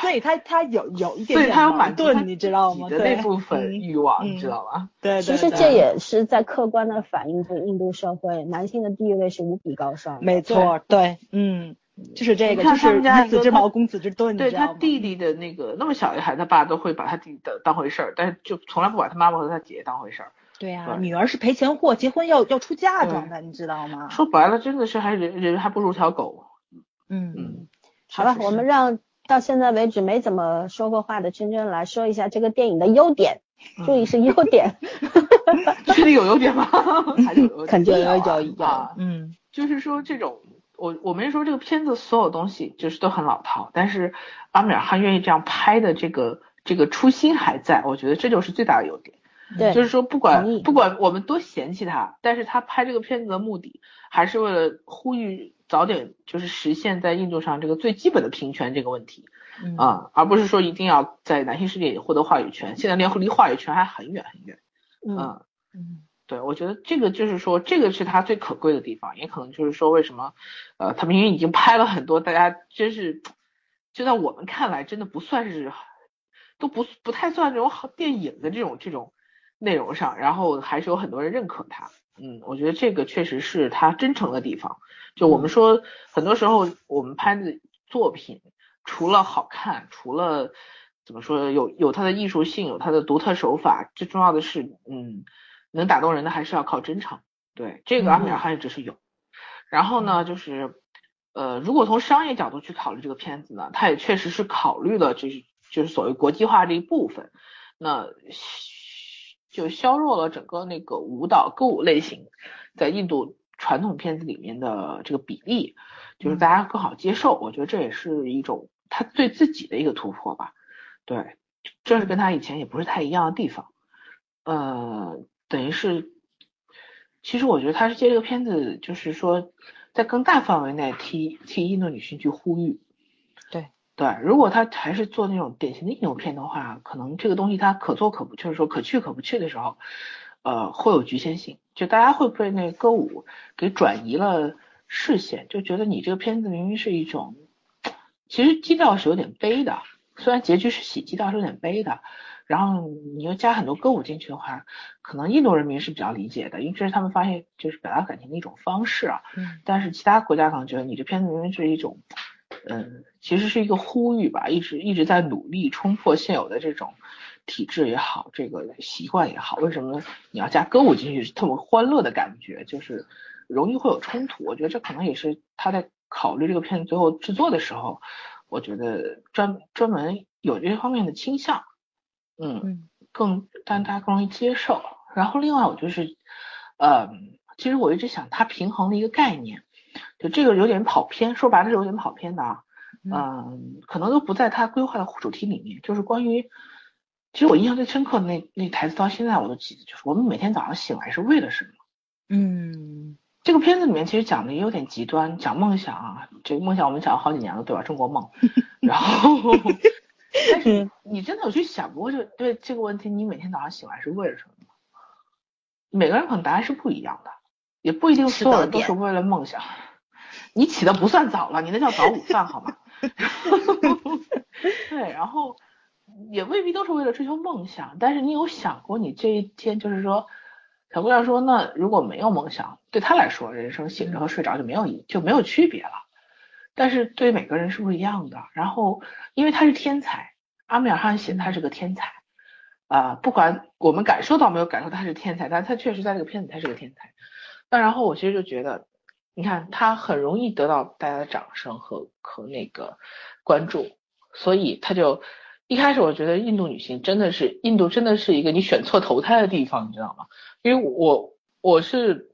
所以他他有有一点所以他要满盾，你知道吗？的对那部分嗯欲望，嗯你知道吗？对，其实对对这也是在客观的反映着印度社会男性的地位是无比高尚的。没错，对，嗯，就是这个，就你看他是们家一个他以子之矛攻子之盾，对他弟弟的那个那么小一孩子，他爸都会把他弟弟的当回事儿，但是就从来不把他妈妈和他姐姐当回事儿。对呀、对女儿是赔钱货，结婚要要出嫁对妆的，你知道吗？说白了，真的是还人人还不如条狗。嗯嗯，好了我们让到现在为止没怎么说过话的真真来说一下这个电影的优点，注意是优点。确定有优点吗？还是有优点？肯定有啊有有啊，嗯就是说这种，我我没说这个片子所有东西就是都很老套，但是阿米尔汗愿意这样拍的这个这个初心还在，我觉得这就是最大的优点。对，就是说不管不管我们多嫌弃他，但是他拍这个片子的目的还是为了呼吁早点就是实现在印度上这个最基本的平权这个问题嗯啊、而不是说一定要在男性世界里获得话语权。现在连离话语权还很远很远。嗯，嗯，嗯对，我觉得这个就是说，这个是他最可贵的地方，也可能就是说，为什么，呃，他明明已经拍了很多，大家真是，就在我们看来，真的不算是，都不不太算这种好电影的这种这种内容上，然后还是有很多人认可他。嗯，我觉得这个确实是他真诚的地方。就我们说，很多时候我们拍的作品，除了好看，除了怎么说有有它的艺术性，有它的独特手法，最重要的是，嗯，能打动人的还是要靠真诚。对，这个阿米尔汗一直是有。然后呢，就是呃，如果从商业角度去考虑这个片子呢，它也确实是考虑了就是就是所谓国际化这一部分，那就削弱了整个那个舞蹈歌舞类型在印度传统片子里面的这个比例，就是大家更好接受。我觉得这也是一种他对自己的一个突破吧。对，这是跟他以前也不是太一样的地方。呃，等于是其实我觉得他是借这个片子，就是说在更大范围内替替印度女性去呼吁。对对，如果他还是做那种典型的印度片的话，可能这个东西它可做可不，就是说可去可不去的时候，呃，会有局限性。就大家会被那个歌舞给转移了视线，就觉得你这个片子明明是一种，其实基调是有点悲的，虽然结局是喜，基调是有点悲的。然后你又加很多歌舞进去的话，可能印度人民是比较理解的，因为这是他们发现就是表达感情的一种方式啊。嗯但是其他国家可能觉得你这片子明明是一种，嗯，其实是一个呼吁吧，一直一直在努力冲破现有的这种体制也好，这个习惯也好，为什么你要加歌舞进去，特别欢乐的感觉，就是容易会有冲突。我觉得这可能也是他在考虑这个片子最后制作的时候，我觉得专专门有这方面的倾向，嗯。嗯更但大家更容易接受。然后另外我就是，呃，其实我一直想它平衡的一个概念，就这个有点跑偏，说白了是有点跑偏的啊，嗯、可能都不在他规划的主题里面，就是关于，其实我印象最深刻的那那台词到现在我都记得，就是我们每天早上醒来是为了什么。嗯这个片子里面其实讲的也有点极端，讲梦想啊，这个梦想我们讲了好几年了，对吧？中国梦，然后，但是你真的有去想过就对这个问题，你每天早上醒来是为了什么吗？每个人可能答案是不一样的，也不一定所有人都是为了梦想。你起的不算早了，你那叫早午饭好吗？对，然后也未必都是为了追求梦想，但是你有想过你这一天，就是说，小姑娘说，那如果没有梦想，对她来说，人生醒着和睡着就没有一就没有区别了。但是对于每个人是不一样的。然后，因为他是天才，阿米尔汗写他是个天才，啊、不管我们感受到没有感受他是天才，但他确实在这个片子他是个天才。那然后我其实就觉得，你看他很容易得到大家的掌声和和那个关注，所以他就一开始我觉得印度女性真的是印度真的是一个你选错投胎的地方，你知道吗？因为我我是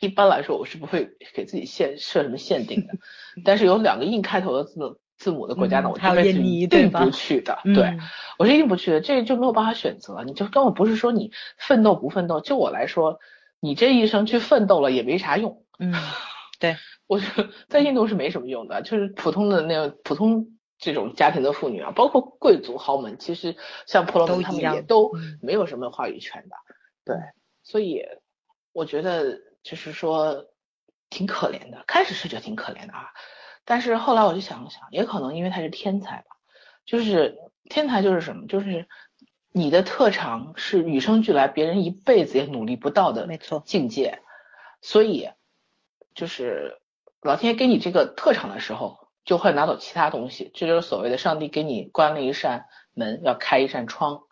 一般来说我是不会给自己限设什么限定的，但是有两个印开头的字字母的国家呢，我嗯还有这辈子印尼对吧一定不去的，嗯对。我是一定不去的，这就没有办法选择，你就根本不是说你奋斗不奋斗，就我来说，你这一生去奋斗了也没啥用。嗯，对，我觉得在印度是没什么用的，就是普通的那个普通这种家庭的妇女啊，包括贵族豪门，其实像婆罗门他们一样也都嗯。没有什么话语权的，对，所以我觉得就是说挺可怜的，开始是觉得挺可怜的啊，但是后来我就想了想，也可能因为他是天才吧，就是天才就是什么，就是你的特长是与生俱来，别人一辈子也努力不到的没错。境界，所以就是老天给你这个特长的时候，就会拿走其他东西，这就是所谓的上帝给你关了一扇门，要开一扇窗。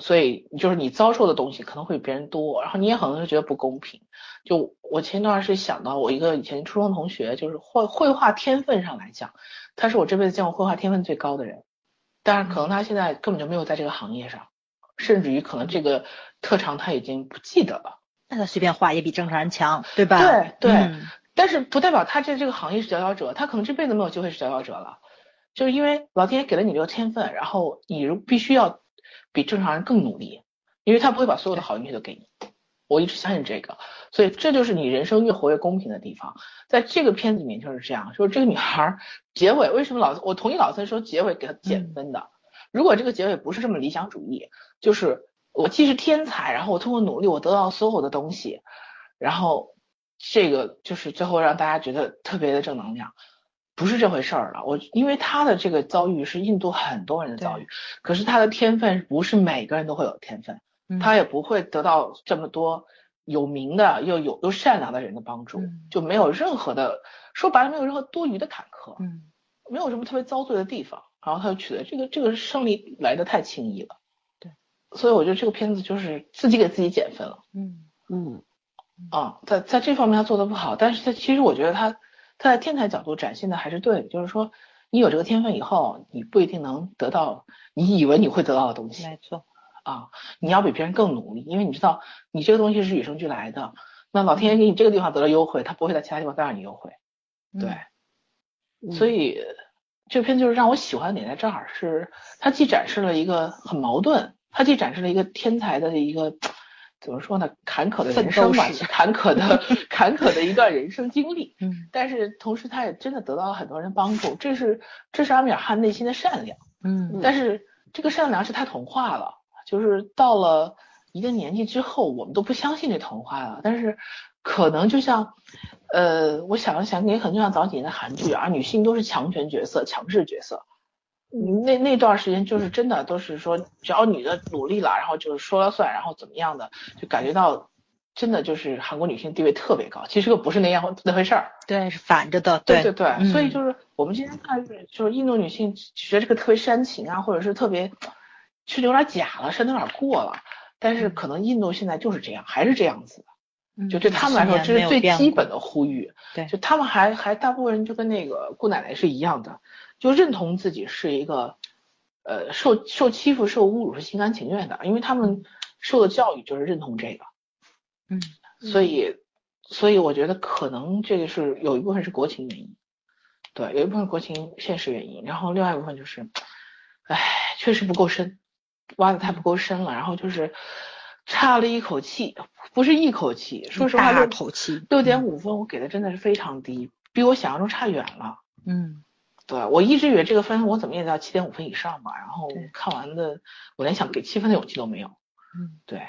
所以就是你遭受的东西可能会比别人多，然后你也可能会觉得不公平。就我前一段是想到我一个以前初中同学，就是绘绘画天分上来讲，他是我这辈子见过绘画天分最高的人，但是可能他现在根本就没有在这个行业上，甚至于可能这个特长他已经不记得了。那他随便画也比正常人强，对吧？对对嗯但是不代表他在这个行业是佼佼者，他可能这辈子没有机会是佼佼者了，就是因为老天爷给了你这个天分，然后你如必须要比正常人更努力，因为他不会把所有的好运气都给你。我一直相信这个，所以这就是你人生越活越公平的地方。在这个片子里面就是这样，就是这个女孩儿结尾为什么老我同意老森说结尾给她减分的，如果这个结尾不是这么理想主义，就是我既是天才，然后我通过努力我得到所有的东西，然后这个就是最后让大家觉得特别的正能量，不是这回事儿了。我因为他的这个遭遇是印度很多人的遭遇，可是他的天分不是每个人都会有天分，嗯他也不会得到这么多有名的又有又善良的人的帮助，嗯就没有任何的说白了没有任何多余的坎坷，嗯没有什么特别遭罪的地方，然后他就取得这个这个胜利来的太轻易了。对，所以我觉得这个片子就是自己给自己减分了。嗯。嗯。啊，在在这方面他做的不好，但是他其实我觉得他他在天才角度展现的还是对的，就是说你有这个天分以后，你不一定能得到你以为你会得到的东西没错，啊，你要比别人更努力，因为你知道你这个东西是与生俱来的，那老天爷给你这个地方得了优惠，他不会在其他地方再让你优惠，对，嗯。所以这片就是让我喜欢的点在这儿，是它既展示了一个很矛盾，它既展示了一个天才的一个怎么说呢，坎坷的奋人生吧，坎坷的 坎坷的一段人生经历。嗯但是同时，他也真的得到了很多人帮助，这是这是阿米尔汗内心的善良。嗯但是这个善良是太童话了，就是到了一定年纪之后，我们都不相信这童话了。但是可能就像，呃，我想了想，也可能就像早几年的韩剧啊，女性都是强权角色、强势角色。嗯那那段时间就是真的都是说，只要女的努力了，然后就是说了算，然后怎么样的，就感觉到真的就是韩国女性地位特别高。其实又不是那样那回事儿。对，是反着的，对对对，嗯所以就是我们今天看就是就是印度女性觉得这个特别煽情啊，或者是特别是有点假了，煽的有点过了。但是可能印度现在就是这样，还是这样子的。嗯就对他们来说，这是最基本的呼吁。对就他们还还大部分人就跟那个姑奶奶是一样的，就认同自己是一个呃受受欺负、受侮辱是心甘情愿的，因为他们受的教育就是认同这个。嗯所以，所以我觉得可能这个是有一部分是国情原因，对，有一部分国情现实原因，然后另外一部分就是，唉，确实不够深，挖的太不够深了，然后就是差了一口气，不是一口气，说实话，六口气，六点五分我给的真的是非常低，比我想象中差远了。嗯对我一直以为这个分我怎么也得要七点五分以上吧，然后看完的我连想给七分的勇气都没有。嗯对，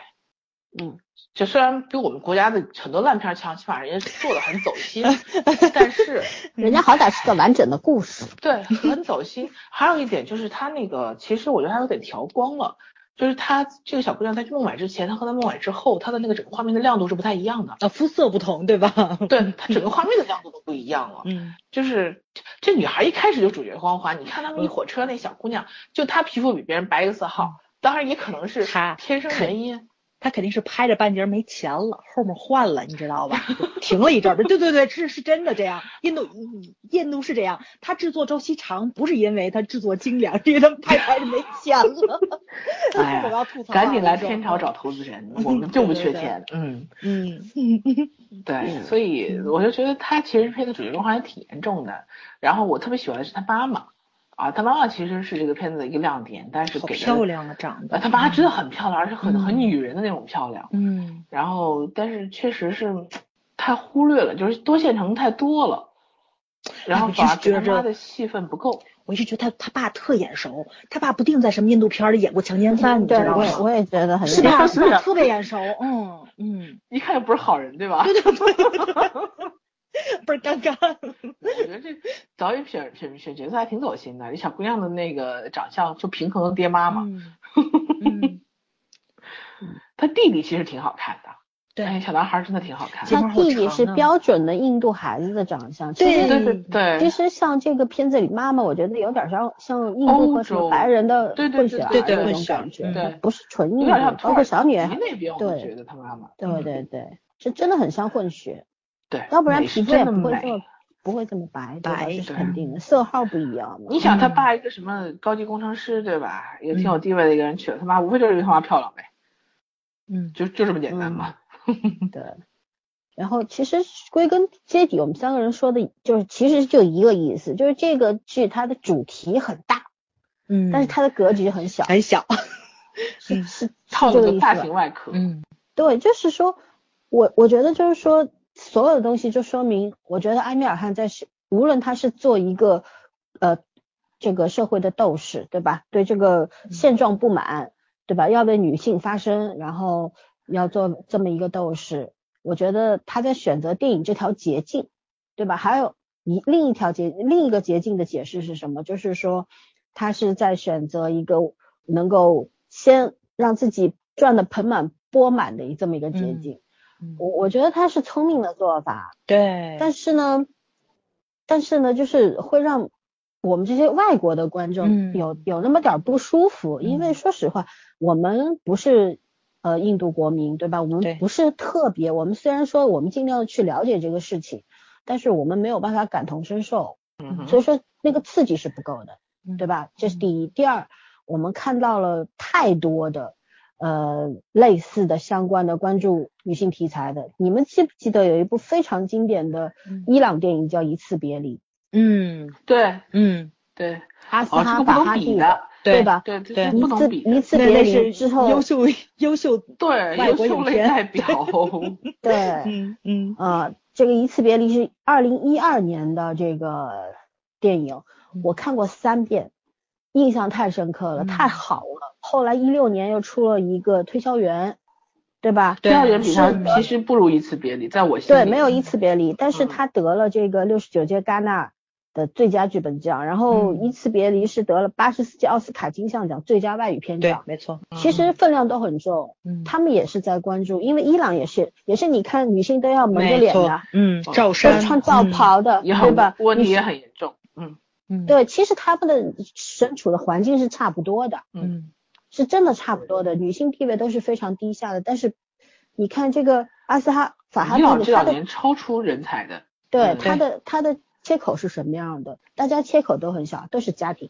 嗯，就虽然比我们国家的很多烂片儿强，起码人家做的很走心，但是人家好歹是个完整的故事。对很走心。还有一点就是他那个，其实我觉得他有点调光了，就是她这个小姑娘在去孟买之前，她和她孟买之后，她的那个整个画面的亮度是不太一样的。啊，肤色不同，对吧？对，她整个画面的亮度都不一样了。嗯 就是这女孩一开始就主角光环，你看他们一火车那小姑娘，就她皮肤比别人白一个色号，当然也可能是她天生原因。他肯定是拍着半截没钱了，后面换了，你知道吧？停了一阵儿，对对对，是是真的这样。印度嗯印度是这样，他制作周期长不是因为他制作精良，是因为他们拍拍着没钱了。哎我呀要吐槽啊，赶紧来天朝找投资人，我们就不缺钱。嗯，嗯对，嗯所以我就觉得他其实配的主角光环还挺严重的。然后我特别喜欢的是他妈妈啊，他妈妈其实是这个片子的一个亮点，但是好给漂亮的，长得。呃，他妈真的很漂亮，而且很嗯很女人的那种漂亮。嗯然后，但是确实是太忽略了，就是多线程太多了，然后反而觉得对他妈的戏份不够。我一直觉得他他爸特眼熟，他爸不定在什么印度片儿里演过强奸犯，你知对，道我也吗？我也觉得很是吧？是啊是吧？特别眼熟，嗯嗯，一看就不是好人，对吧？倍儿尴尬。我觉得这导演选选选角色还挺走心的，这小姑娘的那个长相就平衡了爹妈嘛，嗯 嗯，她弟弟其实挺好看的，对哎，小男孩真的挺好看的。他弟弟是标准的印度孩子的长相，对对对对，其实像这个片子里妈妈，我觉得有点像像印度和什么白人的对对混血儿对对那种感觉，对不是纯印度，包括小女孩孩，那边，我对觉得他妈妈。对对对，这真的很像混血，对，要不然皮肤也不会这么不会这么白，白这是肯定的，色号不一样嘛。你想他嗯爸一个什么高级工程师，对吧？也挺有嗯地位的一个人娶了他妈，无非就是因为他妈漂亮呗，嗯就就这么简单嘛。对。然后其实归根结底，我们三个人说的就是其实就一个意思，就是这个剧它的主题很大，嗯，但是它的格局很小，很小，是 是套了个大型？外壳。嗯对，就是说，我我觉得就是说，所有的东西就说明，我觉得埃米尔汗在是，无论他是做一个呃这个社会的斗士，对吧？对这个现状不满，对吧？要为女性发声，然后要做这么一个斗士，我觉得他在选择电影这条捷径，对吧？还有一另一条捷另一个捷径的解释是什么？就是说他是在选择一个能够先让自己赚的盆满钵满的一这么一个捷嗯径。嗯我我觉得他是聪明的做法，对，但是呢，但是呢，就是会让我们这些外国的观众嗯。有、有那么点儿不舒服，因为嗯。说实话，我们不是呃印度国民，对吧？我们不是特别，我们虽然说我们尽量去了解这个事情，但是我们没有办法感同身受，嗯，所以说那个刺激是不够的，嗯。对吧？这是第一。第二，我们看到了太多的呃类似的相关的关注女性题材的。你们记不记得有一部非常经典的嗯伊朗电影叫《一次别离》？嗯对嗯对，阿斯哈个不能法哈蒂比的，对吧？对，这对是一次不能比的。一次别离之后，优秀优秀，对，外优秀类国影片代 表。对，嗯嗯呃，这个一次别离是二零一二年的这个电影，我看过三遍，印象太深刻了，嗯太好了。后来一六年又出了一个推销员，对吧？对第二人比他其实不如一次别离，在我心里。对，没有一次别离，但是嗯他得了这个六十九届戛纳的最佳剧本奖，然后嗯一次别离是得了八十四届奥斯卡金像奖最佳外语片对奖，，没错，其实分量都很重。嗯，他们也是在关注，因为伊朗也是，也是你看女性都要蒙着脸的，，嗯，罩衫穿罩嗯袍的，对吧？问题也很严重。嗯嗯，对，其实他们的身处的环境是差不多的，嗯是真的差不多的，女性地位都是非常低下的。但是你看这个阿斯哈法哈蒂这两年超出人才的。对嗯他的他的切口是什么样的？大家切口都很小，都是家庭，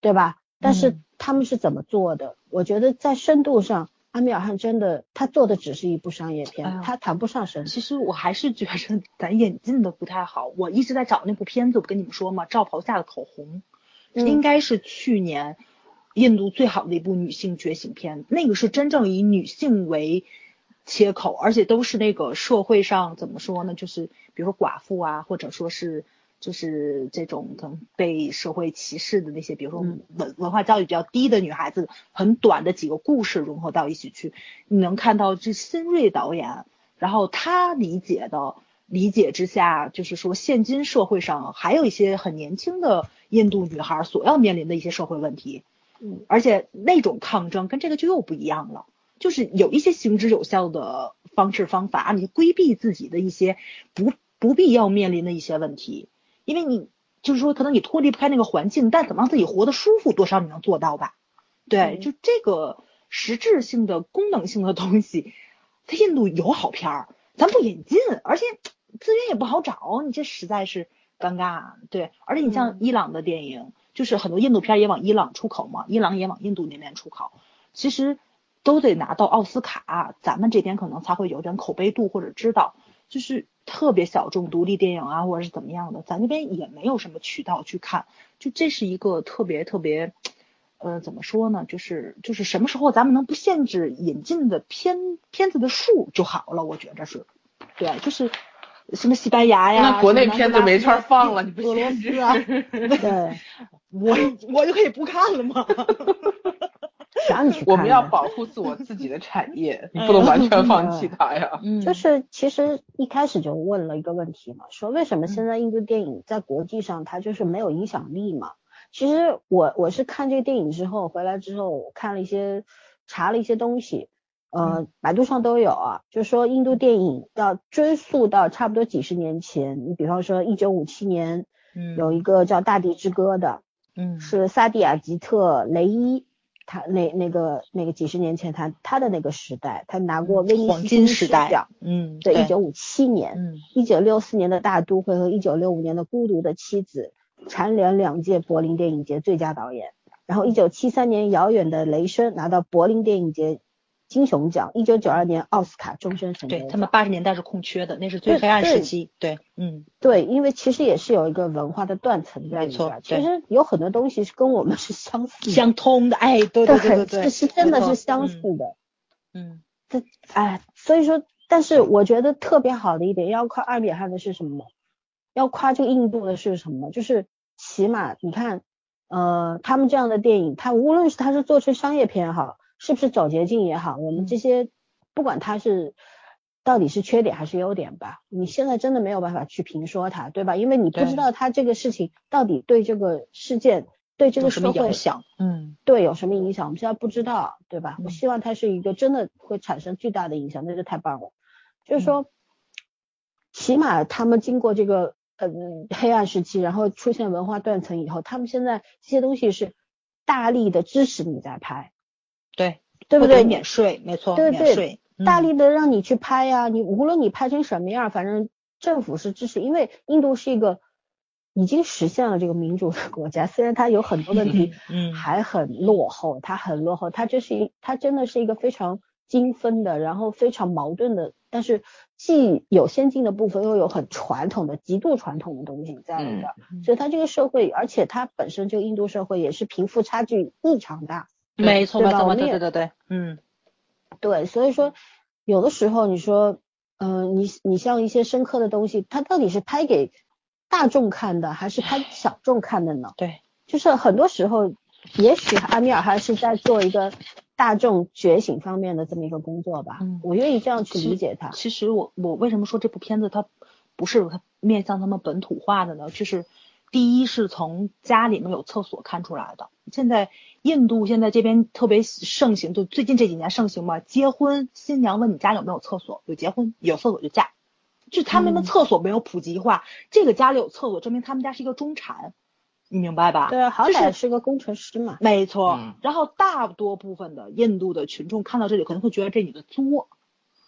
对吧？但是嗯他们是怎么做的？我觉得在深度上，阿米尔汗真的他做的只是一部商业片，哎他谈不上神。其实我还是觉得咱演进的不太好。我一直在找那部片子，我跟你们说嘛，《罩袍下的口红》，嗯应该是去年印度最好的一部女性觉醒片。那个是真正以女性为切口，而且都是那个社会上怎么说呢？就是比如说寡妇啊，或者说是。就是这种可能被社会歧视的那些，比如说嗯。文文化教育比较低的女孩子，很短的几个故事融合到一起去，你能看到这新锐导演，然后他理解的理解之下，就是说现今社会上还有一些很年轻的印度女孩所要面临的一些社会问题，嗯，而且那种抗争跟这个就又不一样了，就是有一些行之有效的方式方法，你规避自己的一些不不必要面临的一些问题，因为你就是说可能你脱离不开那个环境，但怎么让自己活得舒服，多少你能做到吧？对，嗯就这个实质性的功能性的东西，它印度有好片儿，咱不引进，而且资源也不好找，你这实在是尴尬。对，而且你像嗯伊朗的电影，就是很多印度片儿也往伊朗出口嘛，伊朗也往印度那边出口，其实都得拿到奥斯卡，咱们这边可能才会有点口碑度或者知道，就是特别小众独立电影啊，或者是怎么样的，咱这边也没有什么渠道去看，就这是一个特别特别。呃，怎么说呢？就是就是什么时候咱们能不限制引进的片片子的数就好了，我觉着是，对，就是什么西班牙呀，那国内片子没法放了，你不 对，我我就可以不看了吗？谁 让你去看？我们要保护自我自己的产业，你不能完全放弃它呀。嗯就是其实一开始就问了一个问题嘛，说为什么现在印度电影在国际上它就是没有影响力嘛？其实我我是看这个电影之后回来之后，我看了一些查了一些东西，呃，百度上都有啊，就说印度电影要追溯到差不多几十年前，你比方说一九五七年嗯有一个叫《大地之歌》的，嗯是萨蒂亚吉特雷伊，他那那个那个几十年前他他的那个时代，他拿过威尼斯黄金时代奖，，嗯，对，一九五七年，嗯一九六四年的大都会和一九六五年的孤独的妻子，蝉联两届柏林电影节最佳导演。然后一九七三年遥远的雷声拿到柏林电影节金熊奖，一九九二年奥斯卡终身成就。对他们八十年代是空缺的，那是最黑暗时对期，对，嗯对，因为其实也是有一个文化的断层在里没错边。其实有很多东西是跟我们是相似的，相通的，哎，对对对对是真的是相似的。嗯这哎，所以说，但是我觉得特别好的一点，要夸阿米尔汗的是什么？要夸这个印度的是什么？就是起码你看，呃，他们这样的电影，他无论是他是做成商业片也好，是不是走捷径也好，我们这些不管它是到底是缺点还是优点吧，你现在真的没有办法去评说它，对吧？因为你不知道它这个事情到底对这个事件、对这个社会影响？嗯对有什么影响，我们现在不知道，对吧？我嗯希望它是一个真的会产生巨大的影响，那就太棒了。就是说，起码他们经过这个呃黑暗时期，然后出现文化断层以后，他们现在这些东西是大力的支持你在拍，对，不对？免税，没错，对对免税，嗯大力的让你去拍呀、你无论你拍成什么样，反正政府是支持，因为印度是一个已经实现了这个民主的国家，虽然它有很多问题，嗯还很落后，它很落后，它这是一，它真的是一个非常精分的，然后非常矛盾的但是既有先进的部分，又有很传统的、极度传统的东西在里边，嗯所以它这个社会，而且它本身就印度社会也是贫富差距异常大，没错，没错，对对对对，嗯对，所以说有的时候你说，嗯、你你像一些深刻的东西，它到底是拍给大众看的，还是拍给小众看的呢？对，就是很多时候，也许阿米尔还是在做一个大众觉醒方面的这么一个工作吧。嗯我愿意这样去理解他。其实我我为什么说这部片子它不是面向他们本土化的呢？就是第一是从家里面有厕所看出来的。现在印度现在这边特别盛行，就最近这几年盛行嘛，结婚新娘问你家有没有厕所，有结婚有厕所就嫁，就他们的嗯厕所没有普及化，这个家里有厕所证明他们家是一个中产，你明白吧？对啊，好就是歹是个工程师嘛。没错，嗯然后大多部分的印度的群众看到这里可能会觉得这女的作，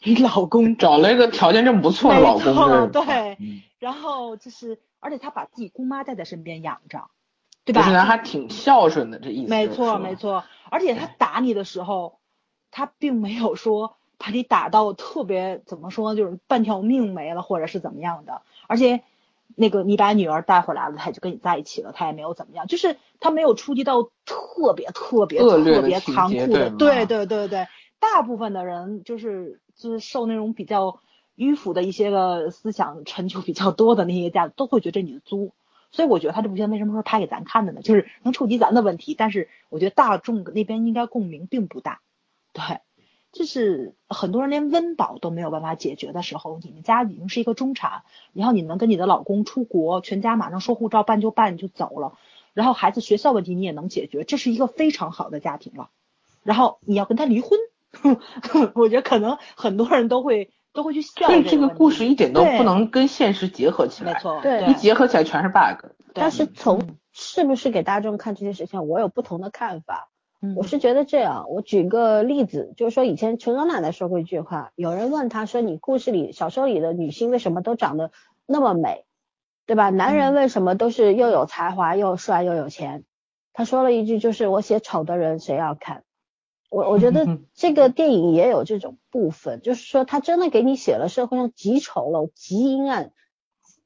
你 老公找了一个条件这么不错的老公，对嗯然后就是，而且他把自己姑妈带在身边养着，对吧？还挺孝顺的，这意思。没错，没。错。而且他打你的时候，他并没有说把你打到特别怎么说，就是半条命没了，或者是怎么样的。而且那个你把女儿带回来了，他也就跟你在一起了，他也没有怎么样，就是他没有触及到特别特别特别残酷的，对对对对。大部分的人就是就是受那种比较迂腐的一些个思想陈旧比较多的那些家都会觉得你的作。所以我觉得他这部片为什么说拍给咱看的呢？就是能触及咱的问题，但是我觉得大众那边应该共鸣并不大。对，就是很多人连温饱都没有办法解决的时候，你们家已经是一个中产，然后你能跟你的老公出国，全家马上说护照办就办就走了，然后孩子学校问题你也能解决，这是一个非常好的家庭了。然后你要跟他离婚，我觉得可能很多人都会都会去笑所以这个故事一点都不能跟现实结合起来，没，错，对一结合起来全是 bug。对但是从嗯是不是给大众看这件事情，我有不同的看法。嗯我是觉得这样，我举个例子，就是说以前陈刚奶奶说过一句话，有人问她说：“你故事里小说里的女性为什么都长得那么美，对吧？男人嗯为什么都是又有才华又帅又有钱？”她说了一句，就是我写丑的人谁要看？我我觉得这个电影也有这种部分，就是说他真的给你写了社会上极丑陋、极阴暗、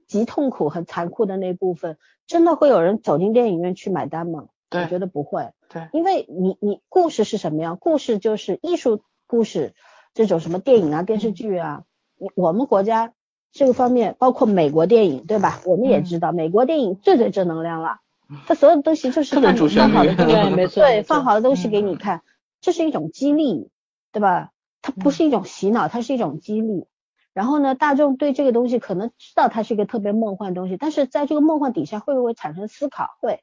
极痛苦和残酷的那部分，真的会有人走进电影院去买单吗？我觉得不会。对，因为你你故事是什么样？故事就是艺术故事，这种什么电影啊、电视剧啊，你我们国家这个方面，包括美国电影，对吧？我们也知道，美国电影最最正能量了，它所有的东西就是放好的东西，对没错对，放好的东西给你嗯看，这是一种激励，对吧？它不是一种洗脑，它是一种激励。然后呢，大众对这个东西可能知道它是一个特别梦幻的东西，但是在这个梦幻底下会不会产生思考？会，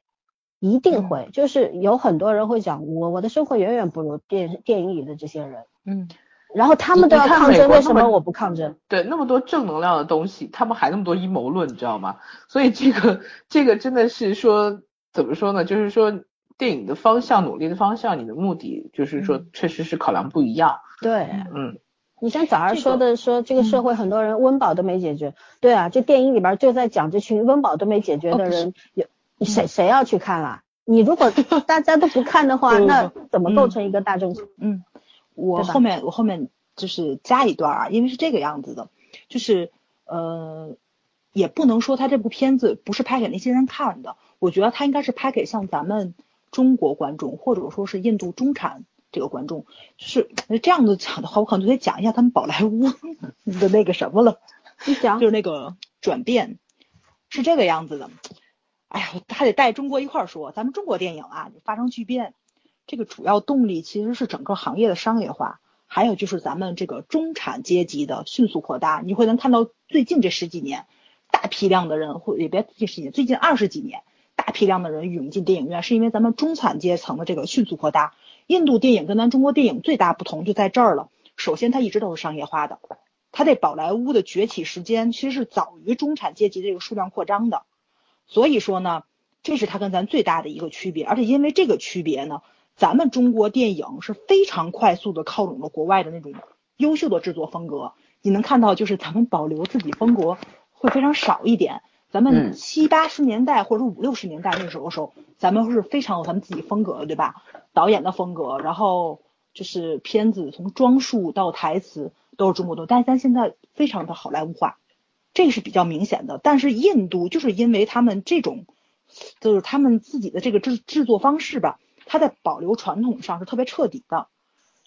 一定会。就是有很多人会讲，我我的生活远远不如电电影里的这些人，嗯然后他们都要抗争，为什么我不抗争？对，那么多正能量的东西，他们还那么多阴谋论，你知道吗？所以这个这个真的是说怎么说呢？就是说电影的方向、努力的方向，你的目的就是说嗯。确实是考量不一样。对，嗯，你像早上说的，说这个社嗯会很多人温饱都没解决，对啊，这电影里边就在讲这群温饱都没解决的人，有谁谁要去看啦？你如果 大家都不看的话，那怎么构嗯。成一个大众？嗯，我后面我后面就是加一段啊，因为是这个样子的，就是呃，也不能说他这部片子不是拍给那些人看的，我觉得他应该是拍给像咱们中国观众，或者说是印度中产这个观众，就是这样子讲的话，我可能就得讲一下他们宝莱坞 的那个什么了。你讲 就是那个转变是这个样子的。哎呀，还得带中国一块儿说，咱们中国电影啊，发生巨变，这个主要动力其实是整个行业的商业化，还有就是咱们这个中产阶级的迅速扩大。你会能看到最近这十几年，大批量的人，或也别这十几年，最近二十几年，大批量的人涌进电影院，是因为咱们中产阶层的这个迅速扩大。印度电影跟咱中国电影最大不同就在这儿了，首先它一直都是商业化的。它这宝莱坞的崛起时间其实是早于中产阶级这个数量扩张的，所以说呢，这是它跟咱最大的一个区别。而且因为这个区别呢，咱们中国电影是非常快速的靠拢了国外的那种优秀的制作风格。你能看到，就是咱们保留自己风格会非常少一点。咱们嗯七八十年代或者五六十年代那时候时候，咱们是非常有咱们自己风格的，对吧？导演的风格，然后就是片子从装束到台词都是中国的，但是咱现在非常的好莱坞化，这是比较明显的。但是印度就是因为他们这种，就是他们自己的这个制制作方式吧，它在保留传统上是特别彻底的。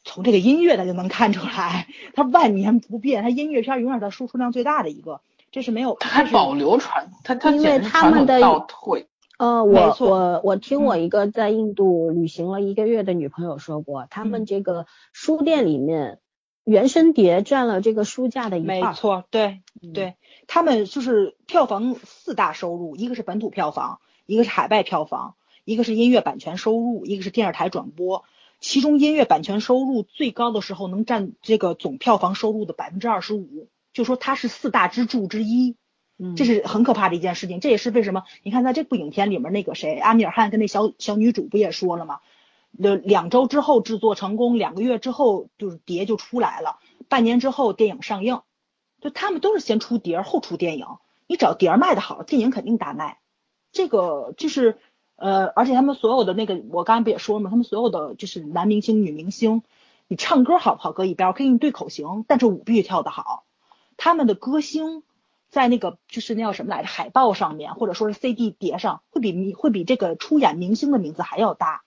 从这个音乐它就能看出来，它万年不变，它音乐片永远是输出量最大的一个，这是没有，他还保留传，他他因为他们的倒退。呃，没我错我我听我一个在印度旅行了一个月的女朋友说过，他们嗯这个书店里面原声碟占了这个书架的一半。没错，对嗯对，他们就是票房四大收入，一个是本土票房，一个是海外票房，一个是音乐版权收入，一个是电视台转播。其中音乐版权收入最高的时候能占这个总票房收入的百分之二十五，就说他是四大支柱之一。嗯，这是很可怕的一件事情。这也是为什么你看在这部影片里面，那个谁阿米尔汗跟那小小女主不也说了吗？呃，两周之后制作成功，两个月之后就是碟就出来了，半年之后电影上映，就他们都是先出碟儿后出电影。你只要碟儿卖的好，电影肯定大卖。这个就是呃，而且他们所有的那个，我刚才不也说了吗？他们所有的就是男明星、女明星，你唱歌好不好搁一边儿，我可以给你对口型，但是舞必须跳得好。他们的歌星在那个就是那叫什么来着，海报上面或者说是 CD 碟上，会比明会比这个出演明星的名字还要大，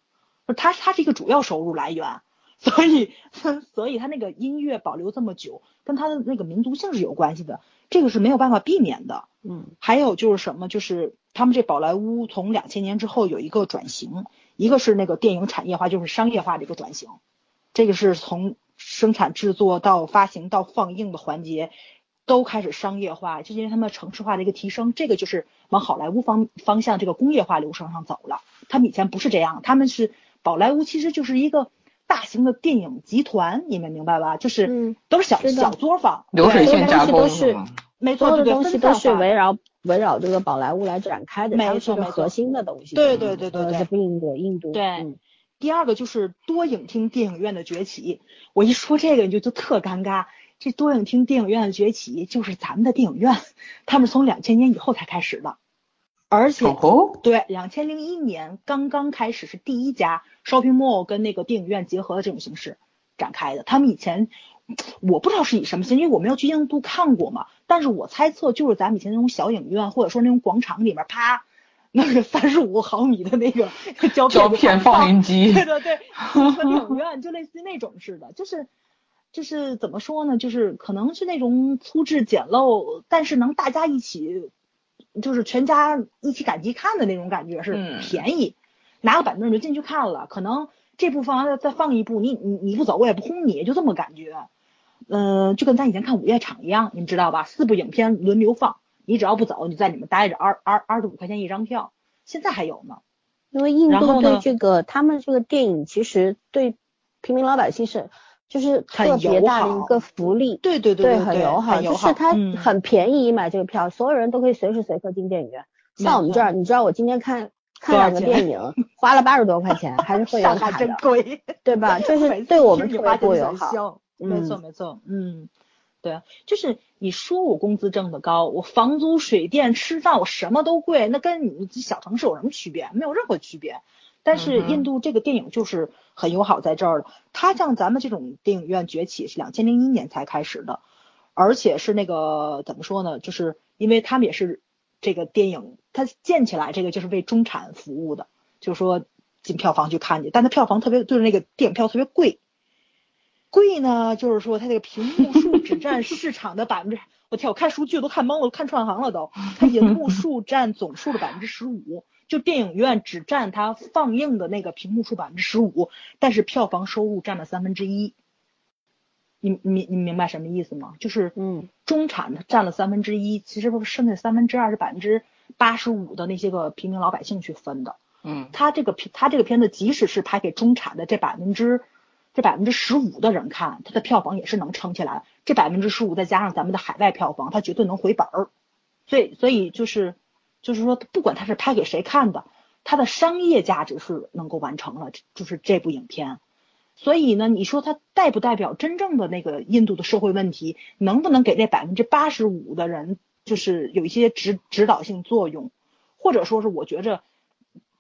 就它它是一个主要收入来源，所以 所以他那个音乐保留这么久，跟他的那个民族性是有关系的，这个是没有办法避免的。嗯。还有就是什么，就是他们这宝莱坞从两千年之后有一个转型，一个是那个电影产业化，就是商业化的一个转型，这个是从生产制作到发行到放映的环节都开始商业化，就因为他们城市化的一个提升，这个就是往好莱坞方方向这个工业化流程上走了。他们以前不是这样，他们是宝莱坞其实就是一个大型的电影集团，你们明白吧？就是嗯都是小小作坊，流水线加工都是吗？没错，所有的东西都是围绕围绕这个宝莱坞来展开的，没错没错个核心的东西。对对对对对不印度，印度对嗯第二个就是多影厅电影院的崛起。我一说这个你就就特尴尬。这多影厅电影院的崛起就是咱们的电影院，他们从两千年以后才开始的，而且哦，对，两千零一年刚刚开始是第一家 shopping mall 跟那个电影院结合的这种形式展开的。他们以前我不知道是以什么形式，因为我没有去印度看过嘛，但是我猜测就是咱们以前那种小影院或者说那种广场里面，啪，那个三十五毫米的那个 胶片胶片放映机对对对，和电影院就类似于那种似的，就是就是怎么说呢，就是可能是那种粗制简陋，但是能大家一起，就是全家一起赶集看的那种感觉，是嗯便宜，拿个板凳就进去看了，可能这部放完了再放一部，你你你不走我也不轰你，就这么感觉。嗯、就跟咱以前看午夜场一样，你们知道吧？四部影片轮流放，你只要不走，你在里面待着，二二二十五块钱一张票，现在还有呢。因为印度对这个他们这个电影其实对平民老百姓是就是特别大的一个福利。对对对对很友好，就是它嗯很便宜，买这个票，所有人都可以随时随刻进电影院。像我们这儿，你知道我今天看看两个电影，花了八十多块钱，还是会员卡的，真贵，对吧？就是对我们特别不友好。没错嗯没错，嗯，对啊，就是你说我工资挣得高，我房租、水电、吃饭我什么都贵，那跟你小城市有什么区别？没有任何区别。但是印度这个电影就是很友好在这儿了，它像咱们这种电影院崛起是两千零一年才开始的，而且是那个怎么说呢？就是因为他们也是这个电影，它建起来这个就是为中产服务的，就是说进票房去看去，但它票房特别就是那个电影票特别贵，贵呢，就是说它这个屏幕数只占市场的百分之，我天，我看数据我都看懵了，我看串行了都，它银幕数占总数的百分之十五，就电影院只占它放映的那个屏幕数百分之十五，但是票房收入占了三分之一。你你你明白什么意思吗？就是嗯中产它占了三分之一，其实不剩下三分之二是百分之八十五的那些个平民老百姓去分的。嗯他这个片，他这个片子即使是拍给中产的这百分之这百分之十五的人看，它的票房也是能撑起来。这百分之十五再加上咱们的海外票房，它绝对能回本儿。所以，所以就是就是说，不管他是拍给谁看的，它的商业价值是能够完成了，就是这部影片。所以呢，你说它代不代表真正的那个印度的社会问题？能不能给那百分之八十五的人，就是有一些指指导性作用，或者说是我觉着，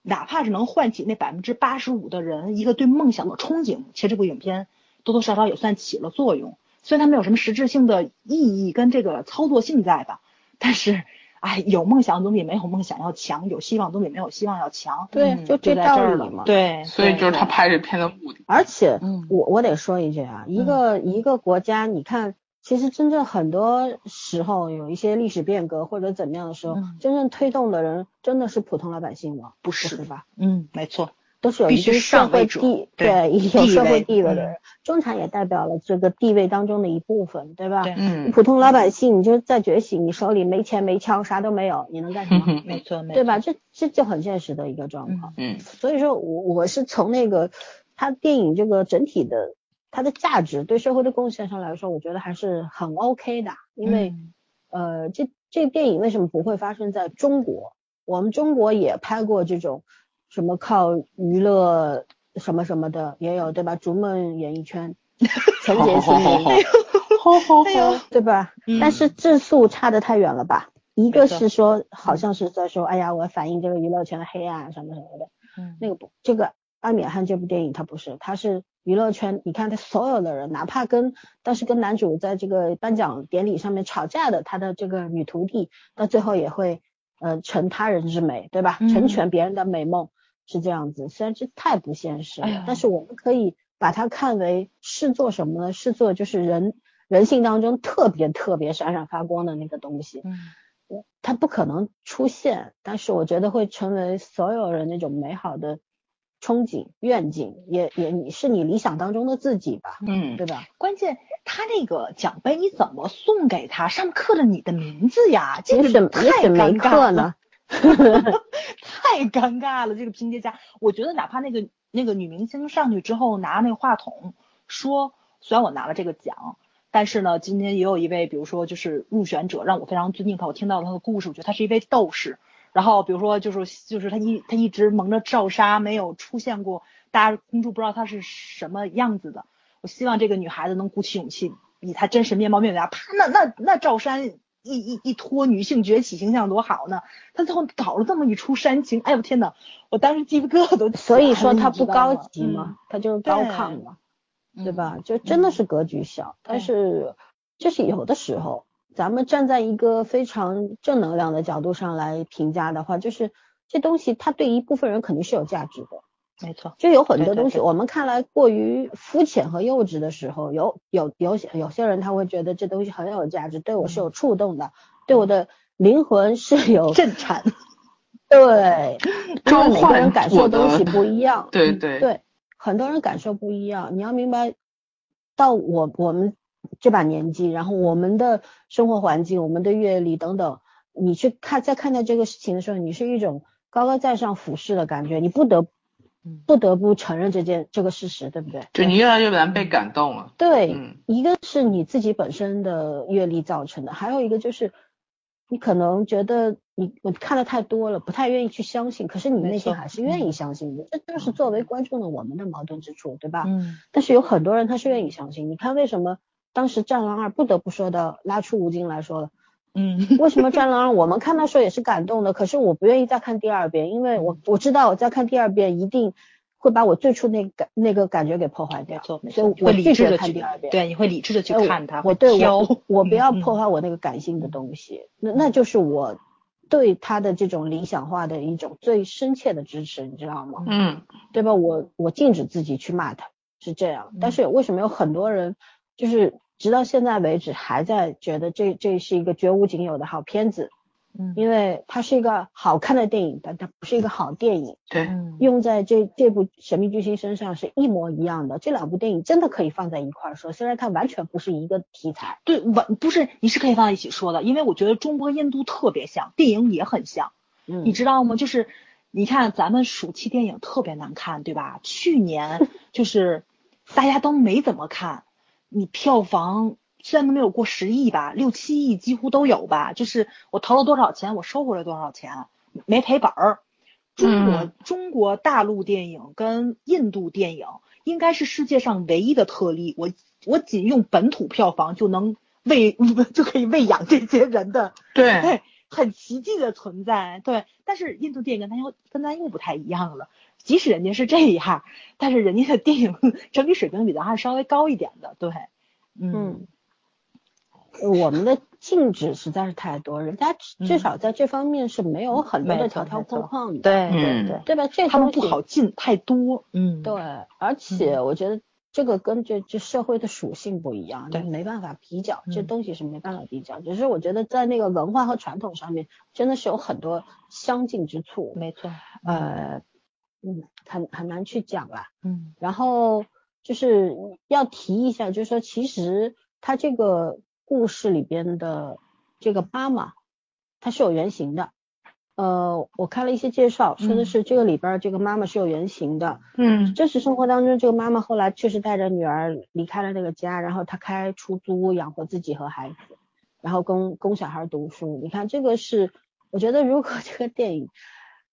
哪怕是能唤起那百分之八十五的人一个对梦想的憧憬，其实这部影片多多少少也算起了作用。虽然它没有什么实质性的意义跟这个操作性在吧，但是，哎，有梦想总比没有梦想要强，有希望总比没有希望要强。对，嗯就这就在这儿了道理嘛。对，所以就是他拍这片的目的。而且嗯我我得说一句啊，一个一个国家，你看，其实真正很多时候有一些历史变革或者怎么样的时候，嗯真正推动的人真的是普通老百姓吗？不不是是吧？嗯，没错，都是有一定社会地对有社会地位的嗯人，中产也代表了这个地位当中的一部分，对吧？对嗯，普通老百姓，你就在觉醒，你手里没钱没枪，啥都没有，你能干什么？没错，没错，对吧？？这这就很现实的一个状况。嗯所以说我我是从那个他电影这个整体的它的价值对社会的贡献上来说，我觉得还是很 OK 的。因为、嗯呃，这这个电影为什么不会发生在中国？我们中国也拍过这种什么靠娱乐什么什么的，也有对吧？逐梦演艺圈，纯洁心灵，好好哎呦好，对吧？嗯但是质素差的太远了吧？一个是说，好像是在说，哎呀，我反映这个娱乐圈的黑暗什么什么的。嗯那个不，这个阿米尔汗这部电影它不是，它是娱乐圈，你看他所有的人，哪怕跟当时跟男主在这个颁奖典礼上面吵架的他的这个女徒弟，到最后也会呃成他人之美，对吧？嗯成全别人的美梦是这样子，虽然这太不现实了，哎但是我们可以把它看为视作什么呢？视作就是人人性当中特别特别闪闪发光的那个东西。嗯它不可能出现，但是我觉得会成为所有人那种美好的憧憬、愿景，也也你是你理想当中的自己吧，嗯对吧？关键他那个奖杯你怎么送给他？上面刻着你的名字呀，这个太也许没尴尬了 太尴尬了，这个拼接家，我觉得哪怕那个那个女明星上去之后拿那个话筒说，虽然我拿了这个奖，但是呢，今天也有一位，比如说就是入选者，让我非常尊敬他，我听到他的故事，我觉得他是一位斗士。然后比如说就是就是他一他一直蒙着罩纱，没有出现过，大家公众不知道他是什么样子的。我希望这个女孩子能鼓起勇气，以她真实面貌面对他，啪，那那那罩衫一一一拖，女性崛起形象多好呢？他最后搞了这么一出煽情，哎呦天呐，我当时鸡皮疙瘩都所以说他不高级嘛，他就是高亢嘛，嗯对吧？就真的是格局小，但是就是有的时候，咱们站在一个非常正能量的角度上来评价的话，就是这东西它对一部分人肯定是有价值的。没错，就有很多东西，我们看来过于肤浅和幼稚的时候，有有有些有些人他会觉得这东西很有价值，对我是有触动的，对我的灵魂是有震颤，对，因为每个人感受的东西不一样，对对。对，很多人感受不一样，你要明白，到我我们这把年纪，然后我们的生活环境、我们的阅历等等，你去看在看待这个事情的时候，你是一种高高在上俯视的感觉，你不得嗯不得不承认这件这个事实，对不对？就你越来越难被感动了。对，嗯一个是你自己本身的阅历造成的，还有一个就是你可能觉得你我看的太多了，不太愿意去相信，可是你内心还是愿意相信的，这就是作为观众的我们的矛盾之处，对吧？嗯但是有很多人他是愿意相信，你看为什么当时《战狼二》不得不说到拉出吴京来说了，嗯 为什么《战狼二》我们看的时候也是感动的，可是我不愿意再看第二遍，因为我我知道我再看第二遍一定会把我最初那个感那个感觉给破坏掉，所以我，会理我拒绝智的去看第二遍。对，你会理智的去看它，我对我我不要嗯破坏我那个感性的东西，那那就是我对他的这种理想化的一种最深切的支持，你知道吗？嗯对吧？我我禁止自己去骂他，是这样。但嗯是为什么有很多人就是直到现在为止还在觉得这这是一个绝无仅有的好片子？嗯因为它是一个好看的电影，但它不是一个好电影。对，嗯用在这这部《神秘巨星》身上是一模一样的。这两部电影真的可以放在一块儿说，虽然它完全不是一个题材。对，完不是你是可以放在一起说的，因为我觉得中国和印度特别像，电影也很像。嗯你知道吗？就是你看咱们暑期电影特别难看，对吧？去年 就是大家都没怎么看，你票房虽然都没有过十亿吧，六七亿几乎都有吧。就是我投了多少钱，我收回来多少钱，没赔本儿。中国、嗯中国大陆电影跟印度电影应该是世界上唯一的特例。我我仅用本土票房就能喂 就可以喂养这些人的对，对，很奇迹的存在，对。但是印度电影跟咱又跟咱又不太一样了，即使人家是这样，但是人家的电影整体水平比咱还是稍微高一点的，对，嗯嗯，我们的禁止实在是太多，人家至少在这方面是没有很多的条条框框的，对对嗯。对，对吧？这他们不好进太多，嗯，对，而且我觉得这个跟这这社会的属性不一样，对没办法比较，这嗯东西是没办法比较。只是我觉得在那个文化和传统上面，真的是有很多相近之处，没错，呃，嗯，很很难去讲啦。嗯然后就是要提一下，就是说其实他这个故事里边的这个妈妈，她是有原型的。呃，我看了一些介绍，说的嗯是这个里边这个妈妈是有原型的。嗯真实生活当中，这个妈妈后来确实带着女儿离开了那个家，然后她开出租养活自己和孩子，然后供供小孩读书。你看，这个是我觉得如果这个电影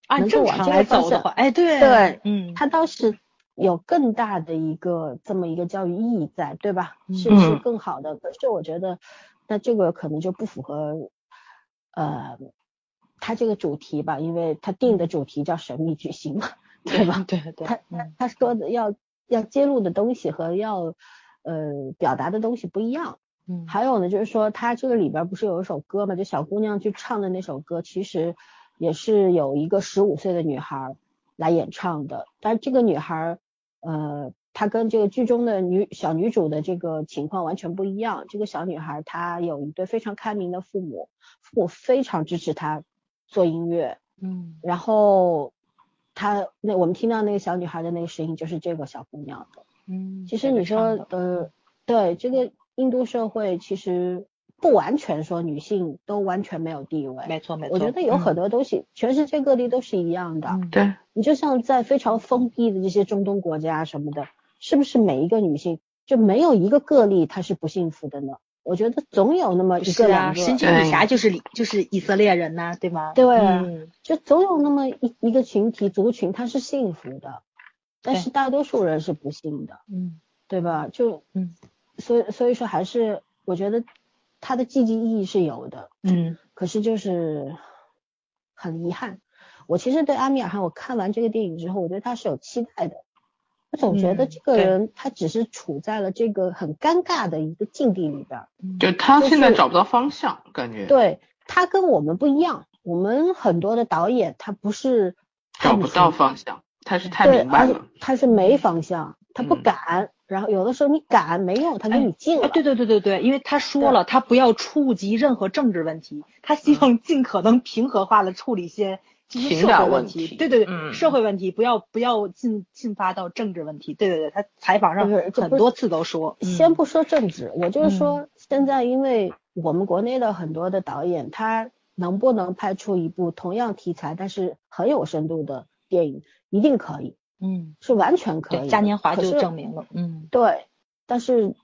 按正常来走的话，哎，对对嗯，它倒是有更大的一个这么一个教育意义在，对吧？是嗯是更好的。可是我觉得，那这个可能就不符合，呃，它这个主题吧，因为它定的主题叫神秘巨星嘛，对吧？对对，他他嗯他说的要要揭露的东西和要呃表达的东西不一样。嗯，还有呢，就是说他这个里边不是有一首歌嘛，就小姑娘去唱的那首歌，其实也是有一个十五岁的女孩来演唱的，但是这个女孩呃，她跟这个剧中的女小女主的这个情况完全不一样。这个小女孩她有一对非常开明的父母，父母非常支持她做音乐，嗯然后她那我们听到那个小女孩的那个声音就是这个小姑娘的。嗯，其实你说唱的呃，对这个印度社会，其实不完全说女性都完全没有地位。没错没错，我觉得有很嗯多东西，全世界各地都是一样的。嗯对，你就像在非常封闭的这些中东国家什么的，是不是每一个女性就没有一个个例她是不幸福的呢？我觉得总有那么一个两个，神奇女侠就是里就是以色列人呐，对吗？对嗯就总有那么一一个群体族群他是幸福的，但是大多数人是不幸的。嗯对吧？就嗯，所以所以说还是我觉得它的积极意义是有的，嗯可是就是很遗憾。我其实对阿米尔汗，我看完这个电影之后，我对他是有期待的。我总觉得嗯这个人他只是处在了这个很尴尬的一个境地里边就他现在找不到方向，感觉对他跟我们不一样。我们很多的导演他不是找不到方向，他是太明白了。他是没方向，他不嗯敢。然后有的时候你敢没用，他给你禁了。哎，对对对对对，因为他说了，他不要触及任何政治问题，他希望尽可能平和化的处理一些情感问会问题。对对对，嗯社会问题不要不要进进发到政治问题。对对对，他采访上很多次都说，嗯先不说政治，我就是说，现在因为我们国内的很多的导演，他能不能拍出一部同样题材但是很有深度的电影，一定可以，嗯，是完全可以。嘉年华就证明了，嗯，对，但是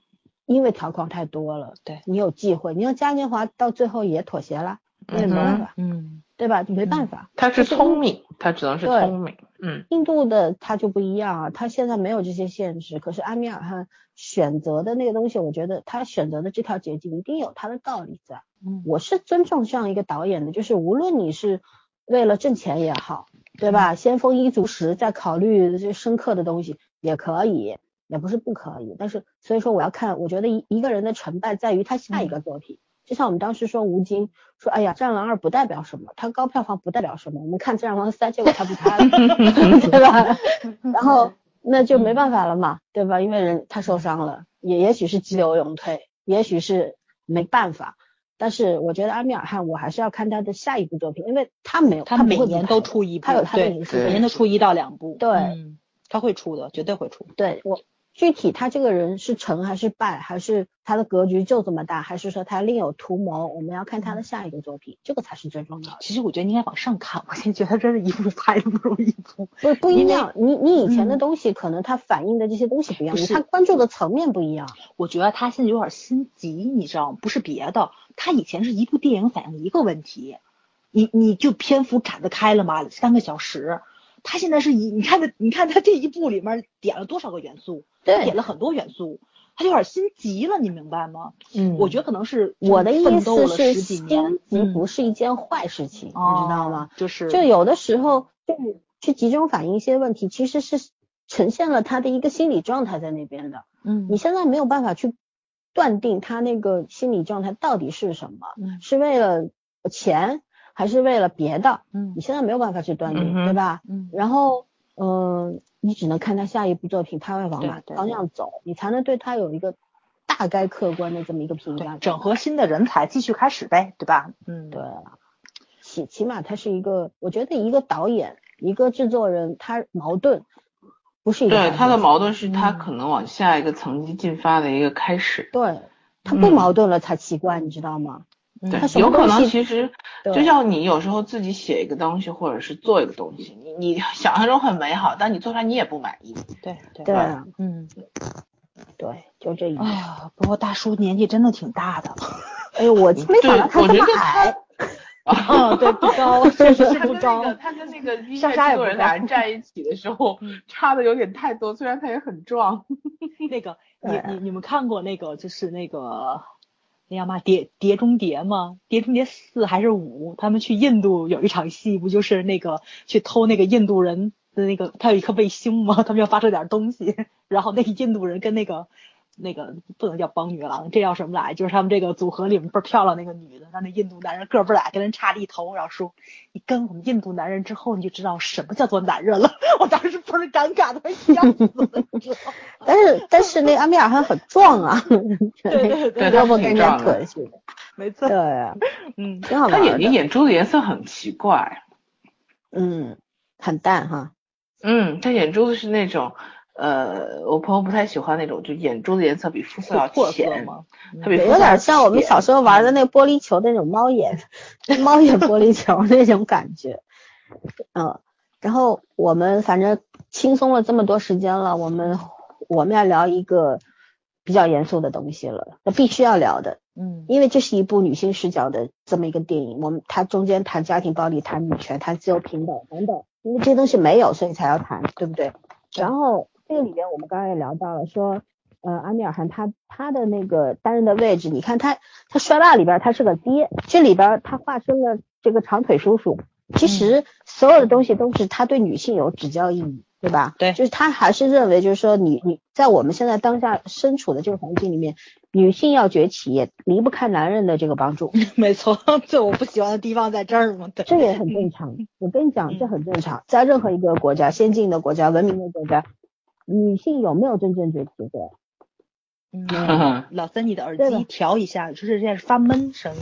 因为条框太多了，对你有忌讳，你要嘉年华到最后也妥协了，那也没嗯办法，嗯对吧？没办法。他是聪明，他只能是聪明。嗯印度的他就不一样啊，他现在没有这些限制，可是阿米尔汗选择的那个东西，我觉得他选择的这条捷径一定有他的道理在。嗯我是尊重这样一个导演的，就是无论你是为了挣钱也好，对吧？先丰衣足食再考虑这些深刻的东西也可以，也不是不可以。但是所以说我要看，我觉得一一个人的成败在于他下一个作品。就像我们当时说吴京说，哎呀，《战狼二》不代表什么，它高票房不代表什么。我们看《战狼三》，结果他不拍了，对吧？然后 那就没办法了嘛，对吧？因为人他受伤了，也也许是急流勇退，也许是没办法。但是我觉得阿米尔汗，我还是要看他的下一部作品，因为他没有，他每年都出一部，他有他的影视作品年都出一到两部，对嗯，他会出的，绝对会出。对我具体他这个人是成还是败，还是他的格局就这么大，还是说他另有图谋，我们要看他的下一个作品，这个才是最重要的。其实我觉得应该往上看，我现在觉得真是一部拍的不如一部。不不一样，你你以前的嗯东西可能他反映的这些东西不一样，他关注的层面不一样。我觉得他现在有点心急，你知道吗？不是别的，他以前是一部电影反映一个问题，你你就篇幅展得开了吗，三个小时。他现在是以，你看他，你看他这一部里面点了多少个元素，对点了很多元素，他就有点心急了，你明白吗？嗯我觉得可能是我的意思是，心，急嗯不是一件坏事情，你知道吗？？哦就是就有的时候，就是去集中反映一些问题，其实是呈现了他的一个心理状态在那边的。嗯，你现在没有办法去断定他那个心理状态到底是什么，嗯是为了钱还是为了别的？嗯你现在没有办法去断定，嗯对吧？嗯然后，嗯、你只能看他下一部作品他会往哪方向走，你才能对他有一个大概客观的这么一个评价对，。整合新的人才，继续开始呗，对吧？嗯，对，起起码他是一个，我觉得一个导演，一个制作人，他矛盾不是一个对他的矛盾是他嗯可能往下一个层级进发的一个开始。对他不嗯矛盾了才奇怪，你知道吗？嗯他什有可能其实就像你有时候自己写一个东西，或者是做一个东西，你你 想象中很美好，但你做出来你也不满意。对对对啊嗯，对，就这一点。哎呀，不过大叔年纪真的挺大的，哎呦，我没想到他这么矮，啊，对，不高，确实是不高他跟那个，他跟那个音莎乐制作人莎也不高俩人站一起的时候嗯，差的有点太多。虽然他也很壮，那个，你你你们看过那个就是那个那叫嘛碟碟中谍吗？碟中谍四还是五？他们去印度有一场戏，不就是那个去偷那个印度人的那个，他有一颗卫星吗？他们要发射点东西，然后那印度人跟那个。那个不能叫帮女郎，这叫什么来？就是他们这个组合里面倍漂亮那个女的，让那印度男人个儿倍儿矮，跟人差地头，然后说你跟我们印度男人之后，你就知道什么叫做男人了。我当时倍儿尴尬，都快笑死了，你知道吗？但是但是那阿米尔汗很壮啊，对对对胳膊腿似的，没错，对啊，嗯，挺好玩的，他眼睛眼珠子颜色很奇怪。嗯，很淡哈，嗯，他眼珠子是那种，呃，我朋友不太喜欢那种，就眼珠子颜色比肤色要浅，吗？对，特别肤色要有点像我们小时候玩的那个玻璃球的那种猫眼，猫眼玻璃球那种感觉。嗯，然后我们反正轻松了这么多时间了，我们我们要聊一个比较严肃的东西了，那必须要聊的，嗯。因为这是一部女性视角的这么一个电影，我们它中间谈家庭暴力、谈女权、谈自由平等等等，因为这些东西没有，所以才要谈，对不对？然后这个里边我们刚刚也聊到了说，呃，阿米尔汗他他的那个担任的位置，你看他他摔霸里边他是个爹，这里边他化身了这个长腿叔叔，其实所有的东西都是他对女性有指教意义，对吧？对就是他还是认为就是说你你在我们现在当下身处的这个环境里面，女性要崛起也离不开男人的这个帮助，没错，这我不喜欢的地方在这儿嘛。对，这也很正常。我跟你讲，这很正常，在任何一个国家、先进的国家、文明的国家，女性有没有真正崛起过？嗯，老三，你的耳机调一下，就是现在是发闷声音。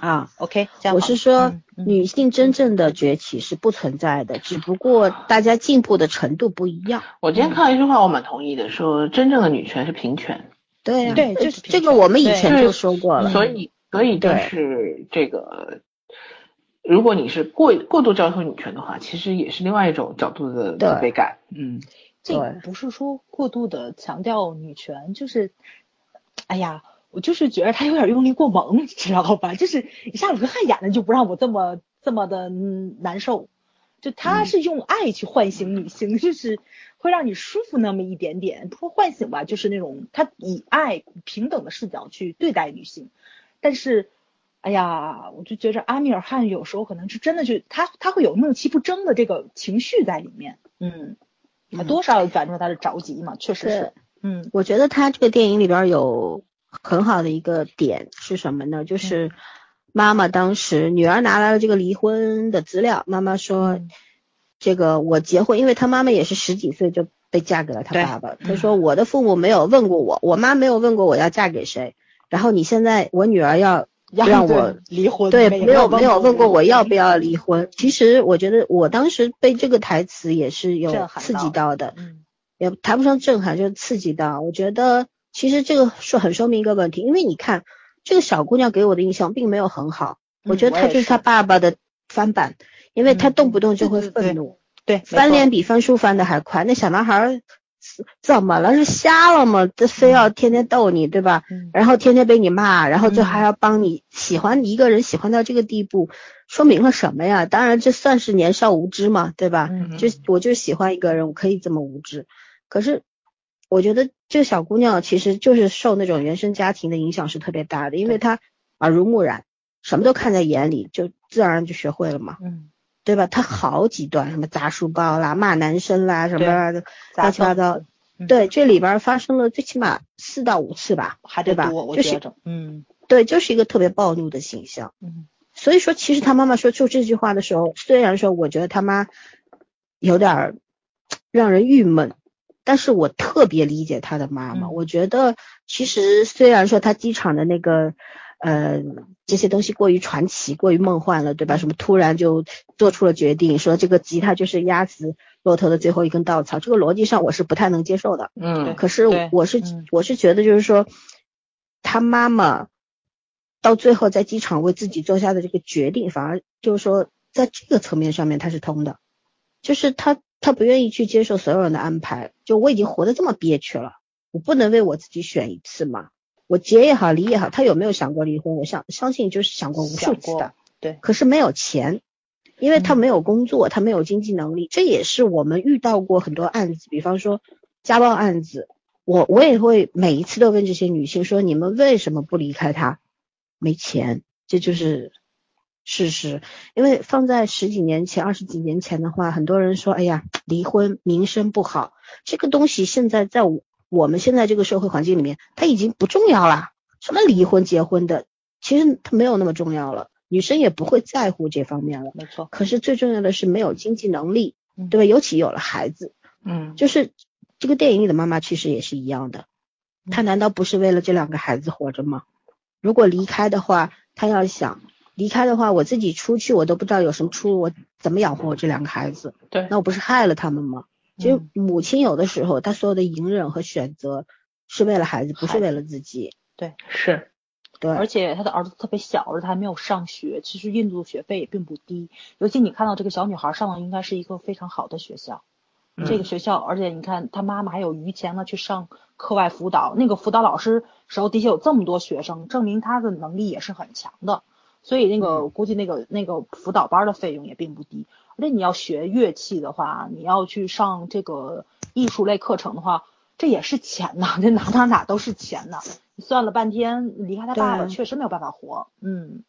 啊，OK，这样我是说女性真正的崛起是不存在的，只不过大家进步的程度不一样。我今天看了一句话，我蛮同意的，说真正的女权是平权，对呀、对就是这个我们以前就说过了。所以所以就是这个，如果你是过过度要求女权的话，其实也是另外一种角度的对。自卑感。嗯，这对。不是说过度的强调女权，就是，哎呀，我就是觉得他有点用力过猛，你知道吧？就是一下鲁宾汉演的就不让我这么这么的嗯难受，就他是用爱去唤醒女性，就是会让你舒服那么一点点，不说唤醒吧，就是那种他以爱平等的视角去对待女性，但是。哎呀，我就觉着阿米尔汗有时候可能是真的就他他会有怒其不争的这个情绪在里面，嗯，他多少感受到他的着急嘛，确实是，嗯我觉得他这个电影里边有很好的一个点是什么呢？就是妈妈当时女儿拿来了这个离婚的资料，妈妈说嗯这个我结婚，因为她妈妈也是十几岁就被嫁给了她爸爸。她说我的父母没有问过我，我妈没有问过我要嫁给谁。然后你现在我女儿要 让我离婚，对，没没有没有问过我要不要，离婚。其实我觉得我当时被这个台词也是有刺激到到的。嗯也谈不上震撼，就是刺激到。我觉得其实这个是很说明一个问题，因为你看这个小姑娘给我的印象并没有很好，我嗯觉得她就是她爸爸的翻版，因为她嗯动不动就会愤怒，对，翻脸比比翻书翻的还快。那小男孩儿怎么了？是瞎了吗？这非要天天逗你，对吧？嗯然后天天被你骂，然后最后还要帮你喜欢一个人喜欢到这个地步，说明了什么呀？当然这算是年少无知嘛，对吧？嗯就我就喜欢一个人，我可以这么无知。可是我觉得这个小姑娘其实就是受那种原生家庭的影响是特别大的，因为她耳濡目染，什么都看在眼里，就自然而然就学会了嘛，嗯。对吧？她好几段什么砸书包啦、骂男生啦什么的，乱七八糟对，这里边发生了最起码四到五次吧，对吧就是嗯。对，就是一个特别暴怒的形象。嗯。所以说，其实他妈妈说出这句话的时候，虽然说我觉得他妈有点儿让人郁闷，但是我特别理解他的妈妈。嗯我觉得其实虽然说他机场的那个呃这些东西过于传奇、过于梦幻了，对吧？什么突然就做出了决定，说这个吉他就是压死骆驼的最后一根稻草，这个逻辑上我是不太能接受的。嗯可是我是嗯我是觉得就是说，他妈妈到最后在机场为自己做下的这个决定，反而就是说在这个层面上面他是通的，就是他他不愿意去接受所有人的安排，就我已经活得这么憋屈了，我不能为我自己选一次嘛。我结也好，离也好，他有没有想过离婚？我想相信就是想过无数次的，对，可是没有钱，因为他嗯没有工作，他没有经济能力，这也是我们遇到过很多案子，比方说家暴案子，我我也会每一次都问这些女性说，你们为什么不离开他？没钱，这就是事实。因为放在十几年前、二十几年前的话，很多人说，哎呀，离婚名声不好，这个东西现在在我我们现在这个社会环境里面，它已经不重要了。什么离婚、结婚的，其实它没有那么重要了，女生也不会在乎这方面了。没错，可是最重要的是没有经济能力，嗯对吧？尤其有了孩子，嗯就是这个电影里的妈妈其实也是一样的，她难道不是为了这两个孩子活着吗？如果离开的话，她要想离开的话，我自己出去我都不知道有什么出路，我怎么养活我这两个孩子？对那我不是害了他们吗？其实嗯母亲有的时候她所有的隐忍和选择是为了孩子，不是为了自己。对是对，而且他的儿子特别小，而且他还没有上学。其实印度的学费也并不低，尤其你看到这个小女孩上的应该是一个非常好的学校。嗯这个学校，而且你看她妈妈还有余钱呢去上课外辅导，那个辅导老师手底下有这么多学生，证明他的能力也是很强的。所以那个估计那个那个辅导班的费用也并不低，而且你要学乐器的话，你要去上这个艺术类课程的话，这也是钱呐，这哪哪哪都是钱呐。你算了半天，离开他爸爸确实没有办法活。嗯，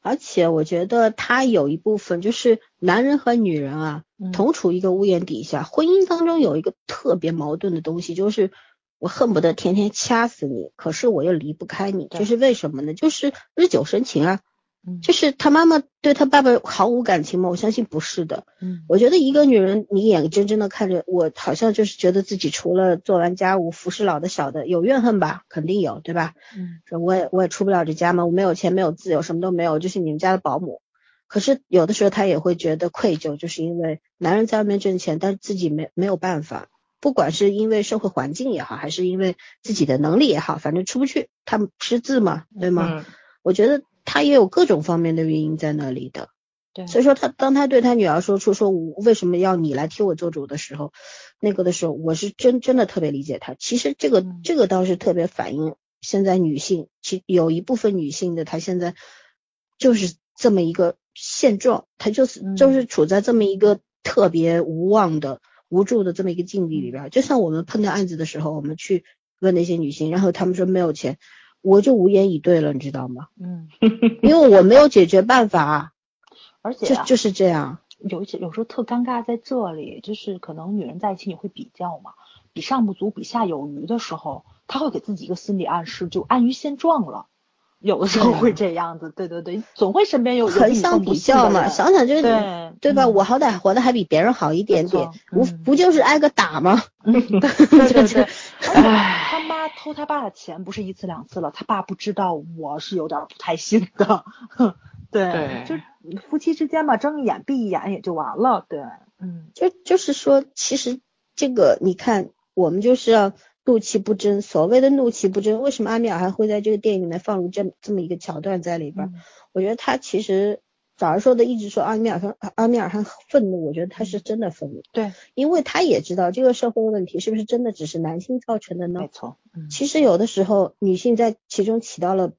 而且我觉得他有一部分就是男人和女人啊，嗯同处一个屋檐底下，婚姻当中有一个特别矛盾的东西，就是我恨不得天天掐死你，可是我又离不开你，对就是为什么呢？就是日久生情啊。嗯就是他妈妈对他爸爸毫无感情吗？我相信不是的。嗯我觉得一个女人，你眼睁睁的看着我，好像就是觉得自己除了做完家务、服侍老的小的，有怨恨吧？肯定有，对吧？嗯说我也我也出不了这家门，我没有钱，没有自由，什么都没有，就是你们家的保姆。可是有的时候她也会觉得愧疚，就是因为男人在外面挣钱，但是自己没没有办法，不管是因为社会环境也好，还是因为自己的能力也好，反正出不去，他们识字嘛，对吗？嗯我觉得他也有各种方面的原因在那里的。对，所以说他当他对他女儿说出说我为什么要你来替我做主的时候，那个的时候我是真真的特别理解他。其实这个嗯这个倒是特别反映现在女性，其有一部分女性的她现在就是这么一个现状，她就是嗯就是处在这么一个特别无望的无助的这么一个境地里边儿。就像我们碰到案子的时候，我们去问那些女性，然后她们说没有钱，我就无言以对了，你知道吗？嗯，因为我没有解决办法啊，而且啊就就是这样。有一些有时候特尴尬在这里，就是可能女人在一起你会比较嘛，比上不足，比下有余的时候，她会给自己一个心理暗示，就安于现状了。有的时候会这样子，对对对，总会身边有有横向比你更不比较嘛，想想就是对对吧？嗯我好歹活得还比别人好一点点无嗯不就是挨个打吗？他妈偷他爸的钱不是一次两次了，他爸不知道我是有点不太信的，对，对就夫妻之间嘛，睁一眼闭一眼也就完了，对，嗯就就是说，其实这个你看，我们就是要怒气不争。所谓的怒气不争，为什么阿米尔还会在这个电影里面放入这这么一个桥段在里边？嗯我觉得他其实早上说的一直说阿米尔很阿米尔很愤怒，我觉得他是真的愤怒，对，因为他也知道这个社会问题是不是真的只是男性造成的呢没？错，嗯，其实有的时候女性在其中起到了。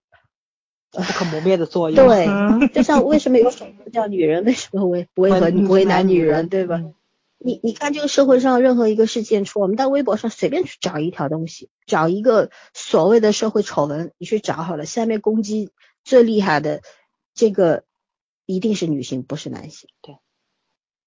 不可磨灭的作用，对嗯，就像为什么有首歌叫“女人为什么为为何为为难女人”，对吧？嗯你你看这个社会上任何一个事件出，我们在微博上随便去找一条东西，找一个所谓的社会丑闻，你去找好了，下面攻击最厉害的这个一定是女性，不是男性。对，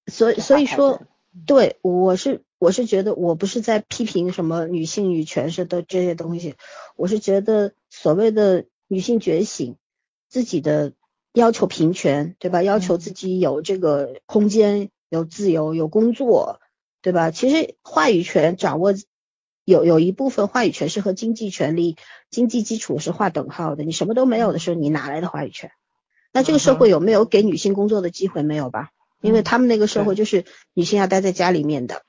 所以所以说对，对我是我是觉得我不是在批评什么女性女权是的这些东西，我是觉得所谓的女性觉醒，自己的要求平权，对吧？要求自己有这个空间、有自由、有工作，对吧？其实话语权掌握有有一部分话语权是和经济权利、经济基础是划等号的。你什么都没有的时候，你哪来的话语权？那这个社会有没有给女性工作的机会？没有吧？因为他们那个社会就是女性要待在家里面的。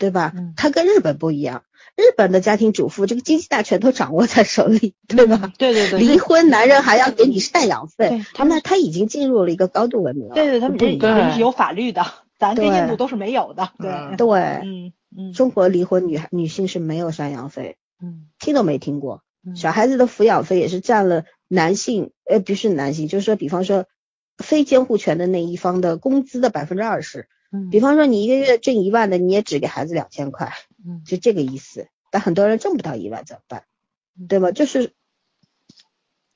对，吧嗯？它跟日本不一样，日本的家庭主妇这个经济大权都掌握在手里，对吧？对对对，离婚男人还要给你赡养费对，他们他已经进入了一个高度文明了。对对，他们这不是有法律的，咱跟印度都是没有的。对，嗯对，嗯嗯中国离婚女女性是没有赡养费，嗯听都没听过。嗯小孩子的抚养费也是占了男性，呃，不是男性，就是说，比方说非监护权的那一方的工资的百分之二十。嗯，比方说你一个月挣一万的，你也只给孩子两千块，嗯就这个意思。但很多人挣不到一万怎么办？对吧？就是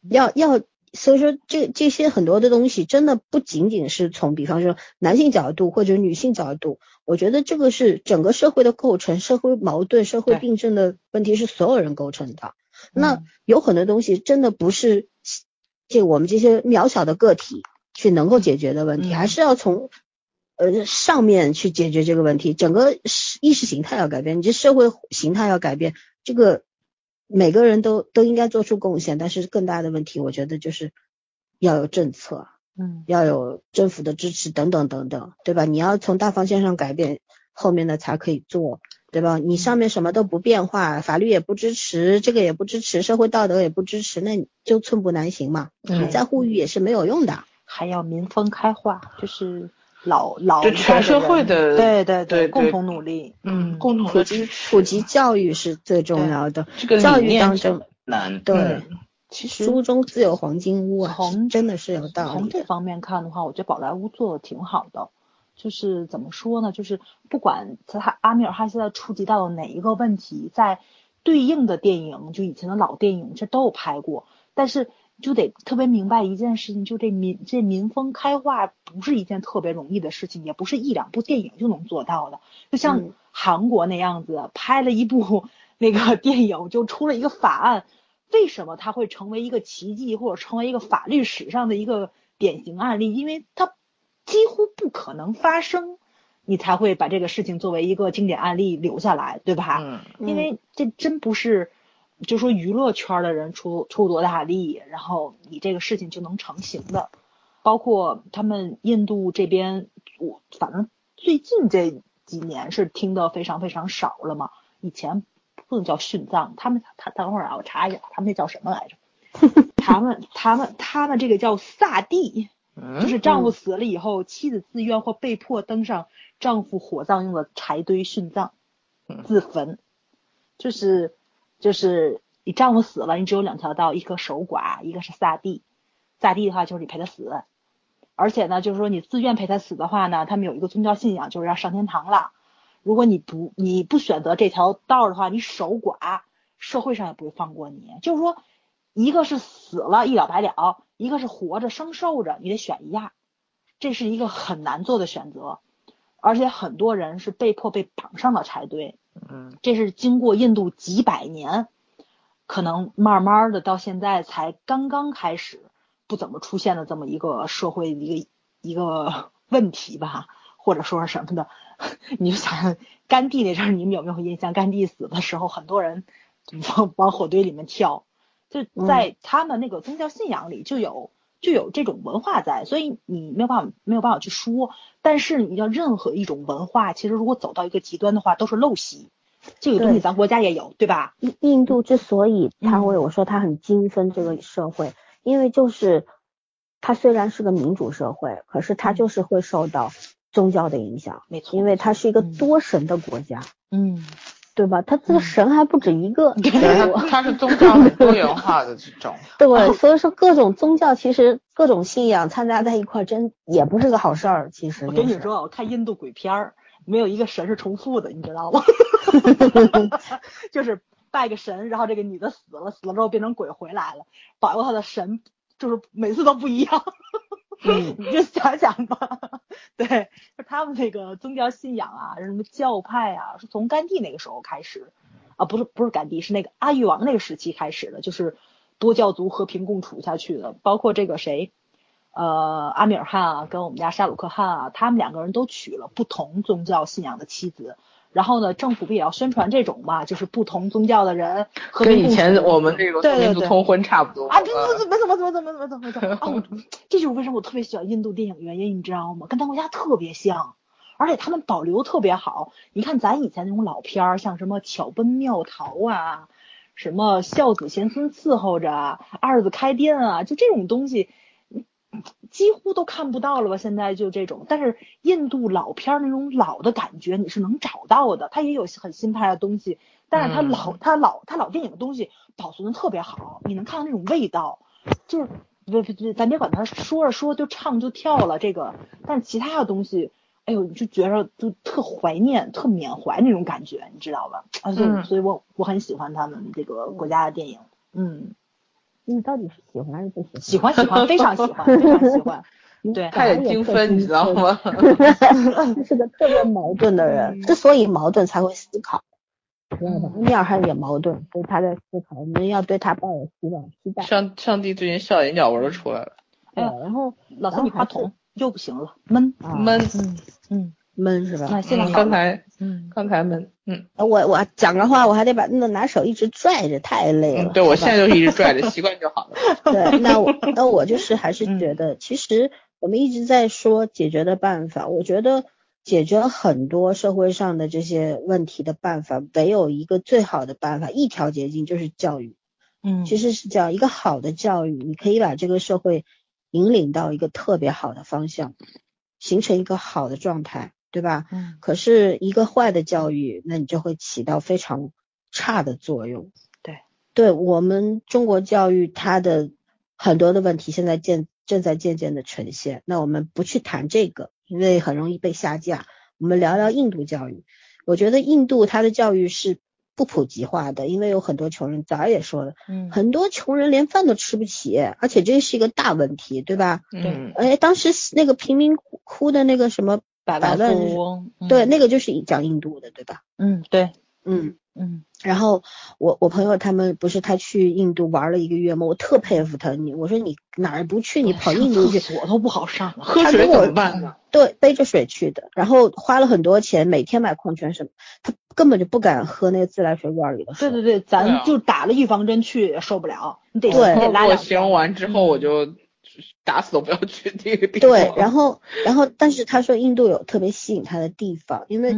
要要，所以说这这些很多的东西，真的不仅仅是从比方说男性角度或者女性角度，我觉得这个是整个社会的构成、社会矛盾、社会病症的问题是所有人构成的。那嗯有很多东西真的不是这我们这些渺小的个体去能够解决的问题，嗯还是要从呃上面去解决这个问题。整个意识形态要改变，你这社会形态要改变，这个每个人都都应该做出贡献。但是更大的问题，我觉得就是要有政策，嗯要有政府的支持等等等等，对吧？你要从大方向上改变，后面的才可以做。对吧？你上面什么都不变化，法律也不支持，这个也不支持，社会道德也不支持，那你就寸步难行嘛。嗯你再呼吁也是没有用的。还要民风开化，就是老老全社会的对对对对共同努力，嗯，共同普及的支持普及教育是最重要的。这个教育当中，难，对嗯其实书中自有黄金屋啊，从真的是有道理。从这方面看的话，我觉得宝莱坞做的挺好的。就是怎么说呢？就是不管他阿米尔汗现在触及到了哪一个问题，在对应的电影，就以前的老电影，这都有拍过。但是就得特别明白一件事情，就这民这民风开化不是一件特别容易的事情，也不是一两部电影就能做到的。就像嗯韩国那样子，拍了一部那个电影，就出了一个法案，为什么它会成为一个奇迹，或者成为一个法律史上的一个典型案例？因为它几乎不可能发生，你才会把这个事情作为一个经典案例留下来，对吧？嗯因为这真不是，就说娱乐圈的人出出多大力，然后你这个事情就能成型的。包括他们印度这边，我反正最近这几年是听得非常非常少了嘛。以前不能叫殉葬，他们他等会儿啊，我查一下，他们那叫什么来着？他们他们他们这个叫萨蒂，嗯，就是丈夫死了以后，妻子自愿或被迫登上丈夫火葬用的柴堆殉葬嗯，自焚。就是就是你丈夫死了，你只有两条道，一个守寡，一个是萨蒂。萨蒂的话就是你陪他死，而且呢，就是说你自愿陪他死的话呢，他们有一个宗教信仰，就是要上天堂了。如果你不你不选择这条道的话，你守寡，社会上也不会放过你。就是说，一个是死了一了百了，一个是活着生受着，你得选一样，这是一个很难做的选择，而且很多人是被迫被绑上了柴堆。嗯这是经过印度几百年，可能慢慢的到现在才刚刚开始不怎么出现的这么一个社会一个一个 问题吧，或者说是什么的。你就想甘地那阵儿，你们有没有印象？甘地死的时候，很多人往往火堆里面跳，就在他们那个宗教信仰里就有。就有这种文化在，所以你没有办法没有办法去说。但是你要任何一种文化，其实如果走到一个极端的话，都是陋习。这个东西咱国家也有，对吧？印印度之所以它嗯会我说它很精分这个社会，因为就是它虽然是个民主社会，可是它嗯就是会受到宗教的影响，没错，因为它是一个嗯多神的国家，嗯，对吧？他这个嗯神还不止一个，对，它它是宗教很多元化的这种，对，所以说各种宗教其实各种信仰掺杂在一块儿，真也不是个好事儿。其实、就是，我跟你说，我看印度鬼片儿，没有一个神是重复的，你知道吗？就是拜个神，然后这个女的死了，死了之后变成鬼回来了，保佑她的神，就是每次都不一样。你就想想吧，对，就他们那个宗教信仰啊，什么教派啊，是从甘地那个时候开始，啊，不是不是甘地，是那个阿育王那个时期开始的，就是多教族和平共处下去的，包括这个谁，呃，阿米尔汗啊，跟我们家沙鲁克汗啊，他们两个人都娶了不同宗教信仰的妻子。然后呢，政府不也要宣传这种嘛，就是不同宗教的人和以前我们这个对对对民族通婚差不多啊，对对对，没错没错没错没错没错没错啊！我 这就是为什么我特别喜欢印度电影原因，你知道吗？跟咱国家特别像，而且他们保留特别好。你看咱以前那种老片儿，像什么巧奔妙逃啊，什么孝子贤孙伺候着啊，二子开店啊，就这种东西。几乎都看不到了吧？现在就这种，但是印度老片儿那种老的感觉你是能找到的，它也有很新派的东西，但是它老它老它老电影的东西保存的特别好，你能看到那种味道，就是不不不，咱别管它说着说就唱就跳了这个，但是其他的东西，哎呦，你就觉着就特怀念、特缅怀那种感觉，你知道吧？啊，所以嗯所以我我很喜欢他们这个国家的电影，嗯，你到底是喜欢还是不喜欢？喜欢喜欢，非常喜欢，非常喜欢。对他也精分，你知道吗？他是个特别矛盾的人，之所以矛盾才会思考，知道吧？阿米尔汗也矛盾，所以他在思考，我们要对他抱有希望、期待。上上帝最近笑眼角纹都出来了，对，然后老三，你话筒又不行了，闷，啊闷。嗯嗯，闷是吧？那现在刚才嗯，刚才闷，嗯，我我讲个话，我还得把那拿手一直拽着，太累了。嗯对我现在就一直拽着，习惯就好了。对，那我那我就是还是嗯觉得，其实我们一直在说解决的办法，我觉得解决很多社会上的这些问题的办法，唯有一个最好的办法，一条捷径就是教育。嗯，其实是这样，一个好的教育，你可以把这个社会引领到一个特别好的方向，形成一个好的状态，对吧？嗯可是一个坏的教育，那你就会起到非常差的作用。对，对我们中国教育它的很多的问题，现在渐正在渐渐的呈现。那我们不去谈这个，因为很容易被下架。我们聊聊印度教育。我觉得印度它的教育是不普及化的，因为有很多穷人，早也说了，嗯很多穷人连饭都吃不起，而且这是一个大问题，对吧？嗯，哎，当时那个贫民窟窟的那个什么百万富翁，嗯对，那个就是讲印度的，对吧？嗯对，嗯，嗯然后我我朋友他们不是他去印度玩了一个月吗？我特佩服他，你我说你哪儿不去，你跑印度去，我都不好上啊，喝水怎么办呢？对，背着水去的，然后花了很多钱，每天买矿泉水，他根本就不敢喝那个自来水罐里的水。对对对，咱啊就打了预防针去也受不了，你得对给我得拉两形容完之后，嗯我就打死都不要去那个地方。对，然后然后但是他说印度有特别吸引他的地方，因为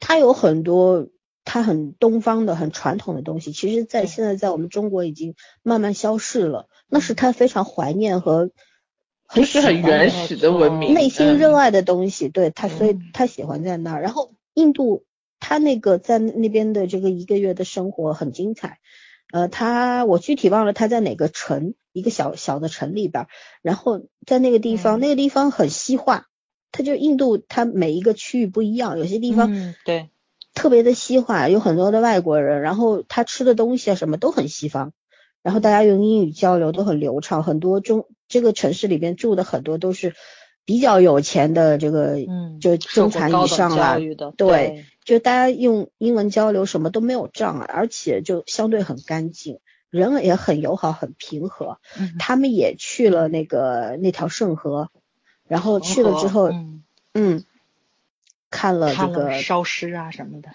他有很多他很东方的、很传统的东西，其实，在现在在我们中国已经慢慢消逝了。那是他非常怀念和很就是很原始的文明，内心嗯热爱的东西，对他，所以嗯他喜欢在那儿。然后印度，他那个在那边的这个一个月的生活很精彩。呃，他我具体忘了他在哪个城，一个小小的城里边儿，然后在那个地方，嗯。那个地方很西化，它就印度，它每一个区域不一样，有些地方嗯对，特别的西化，有很多的外国人，然后他吃的东西啊什么都很西方，然后大家用英语交流都很流畅，很多中这个城市里边住的很多都是比较有钱的这个，嗯，就中产以上了对就大家用英文交流什么都没有障碍，而且就相对很干净，人也很友好很平和。嗯，他们也去了那个那条圣河，然后去了之后，嗯，嗯，看了这个了烧尸啊什么的，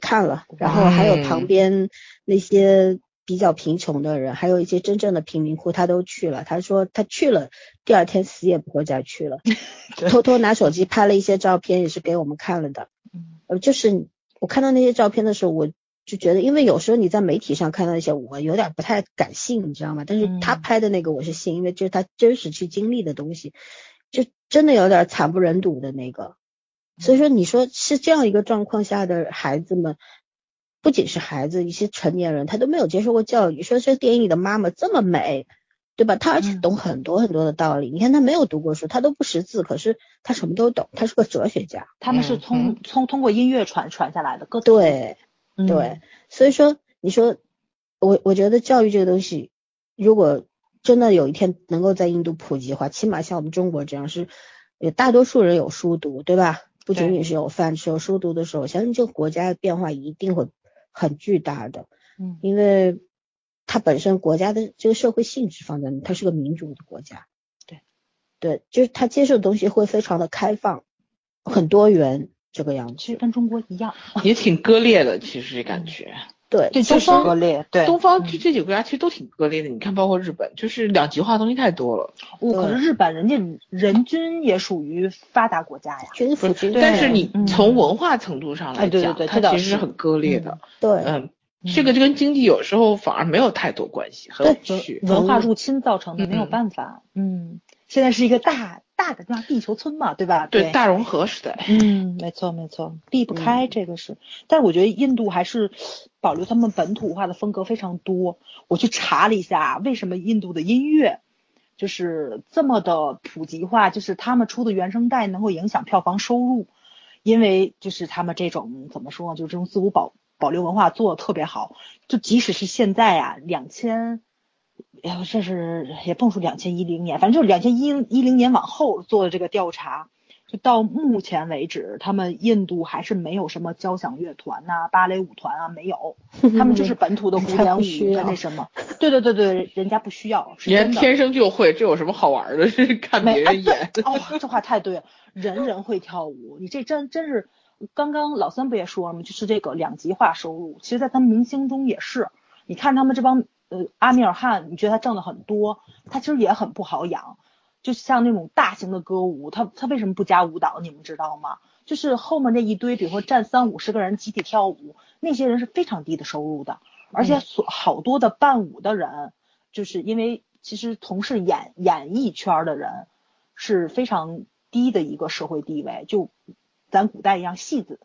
看了，然后还有嗯旁边那些比较贫穷的人，还有一些真正的贫民窟，他都去了。他说他去了，第二天死也不会再去了。偷偷拿手机拍了一些照片，也是给我们看了的。嗯呃，就是我看到那些照片的时候，我就觉得，因为有时候你在媒体上看到一些，我有点不太敢信，你知道吗？但是他嗯拍的那个我是信，因为这是他真实去经历的东西，就真的有点惨不忍睹的那个。所以说，你说是这样一个状况下的孩子们，不仅是孩子，一些成年人他都没有接受过教育。说这电影里的妈妈这么美，对吧？她而且嗯懂很多很多的道理。你看她没有读过书，她都不识字，可是她什么都懂，她是个哲学家。他们是嗯通通通过音乐传传下来的，歌，对嗯对，所以说你说我我觉得教育这个东西，如果真的有一天能够在印度普及的话，起码像我们中国这样是，有大多数人有书读，对吧？不仅仅是有饭吃、有书读的时候，我相信这个国家的变化一定会很巨大的，嗯因为它本身国家的这个社会性质放在那，它是个民主的国家。对，对，就是它接受的东西会非常的开放，很多元这个样子。其实跟中国一样，也挺割裂的，其实这感觉。对，对，就就是是割裂，对。东方嗯这这几个国家其实都挺割裂的，你看，包括日本，就是两极化的东西太多了。我可是日本人家人均也属于发达国家呀，但是你嗯从文化程度上来讲，它其实是很割裂的。对嗯，这个就跟经济有时候反而没有太多关系，很有趣。文化入侵造成的，没有嗯办法。嗯，现在是一个大大的叫地球村嘛，对吧？对大融合时代，嗯，没错没错，避不开嗯这个是，但是我觉得印度还是保留他们本土化的风格非常多。我去查了一下，为什么印度的音乐就是这么的普及化，就是他们出的原声带能够影响票房收入，因为就是他们这种怎么说就是这种自我保保留文化做的特别好，就即使是现在啊，两千。哎呀，这是也蹦出两千一零年，反正就是两千一一零年往后做的这个调查，就到目前为止，他们印度还是没有什么交响乐团呐、芭蕾舞团啊，没有，他们就是本土的古典舞那什么。对对对对，人家不需要，是。人家天生就会，这有什么好玩的？是看别人演。对哦，这话太对了，人人会跳舞，你这真真是，刚刚老三不也说了吗？就是这个两极化收入，其实，在他们明星中也是，你看他们这帮呃阿米尔汗，你觉得他挣的很多，他其实也很不好养。就像那种大型的歌舞，他他为什么不加舞蹈？你们知道吗？就是后面那一堆，比如说站三五十个人集体跳舞，那些人是非常低的收入的，而且所好多的伴舞的人，就是因为其实从事演演艺圈的人是非常低的一个社会地位，就咱古代一样，戏子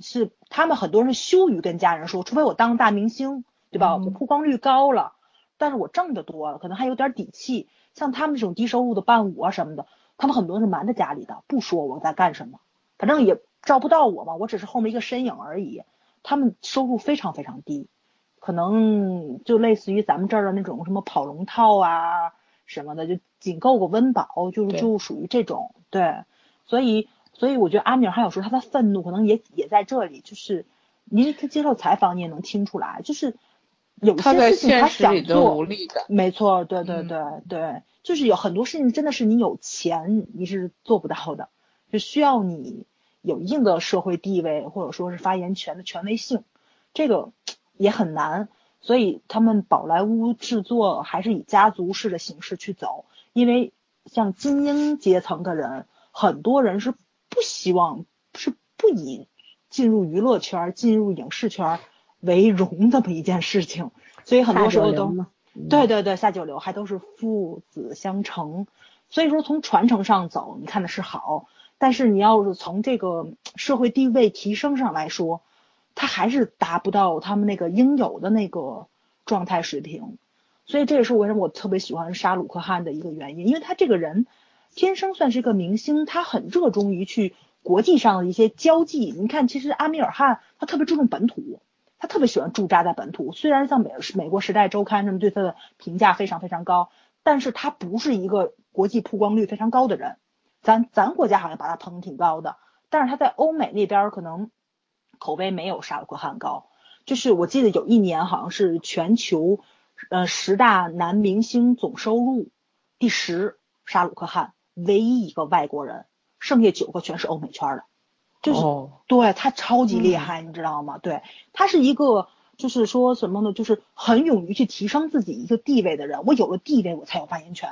是他们很多人羞于跟家人说，除非我当大明星，对吧？嗯我曝光率高了，但是我挣的多了，可能还有点底气。像他们这种低收入的伴舞啊什么的，他们很多人是瞒着家里的，不说我在干什么，反正也照不到我嘛，我只是后面一个身影而已。他们收入非常非常低，可能就类似于咱们这儿的那种什么跑龙套啊什么的，就仅够个温饱，就是就属于这种。对，所以所以我觉得阿米尔汗有时候他的愤怒可能也也在这里，就是您他接受采访你也能听出来，就是有些事情他想做，无力感。没错，对对嗯对对，就是有很多事情真的是你有钱你是做不到的，就需要你有一定的社会地位或者说是发言权的权威性，这个 也很难。所以他们宝莱坞制作还是以家族式的形式去走，因为像精英阶层的人，很多人是不希望是不以进入娱乐圈、进入影视圈为荣这么一件事情，所以很多时候都对对对，下九流还都是父子相承，所以说从传承上走，你看的是好，但是你要是从这个社会地位提升上来说，他还是达不到他们那个应有的那个状态水平，所以这也是为什么我特别喜欢沙鲁克汗的一个原因，因为他这个人天生算是一个明星，他很热衷于去国际上的一些交际。你看，其实阿米尔汗他特别注重本土，他特别喜欢驻扎在本土。虽然像美美国《时代周刊》什么对他的评价非常非常高，但是他不是一个国际曝光率非常高的人。咱咱国家好像把他捧得挺高的，但是他在欧美那边儿可能口碑没有沙鲁克汗高。就是我记得有一年好像是全球呃十大男明星总收入第十，沙鲁克汗唯一一个外国人，剩下九个全是欧美圈的，就是、哦，对他超级厉害，你知道吗？对他是一个就是说什么呢？就是很勇于去提升自己一个地位的人。我有了地位，我才有发言权，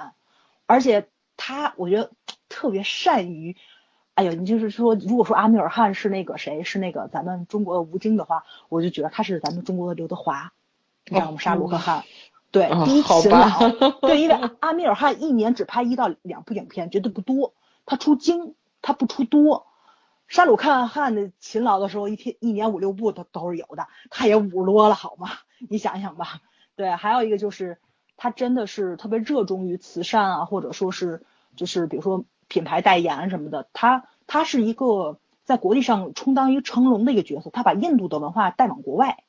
而且他我觉得 特别善于。哎呦，你就是说，如果说阿米尔汗是那个谁，是那个咱们中国的吴京的话，我就觉得他是咱们中国的刘德华，你知道吗？沙鲁克汗，对，哦第一勤劳，对，因为阿米尔汗一年只拍一到两部影片，绝对不多，他出精，他不出多。沙鲁克汗的勤劳的时候，一天一年五六部都都是有的，他也五十多了，好吗？你想想吧。对，还有一个就是他真的是特别热衷于慈善啊，或者说是就是比如说品牌代言什么的，他他是一个在国际上充当一个成龙的一个角色，他把印度的文化带往国外。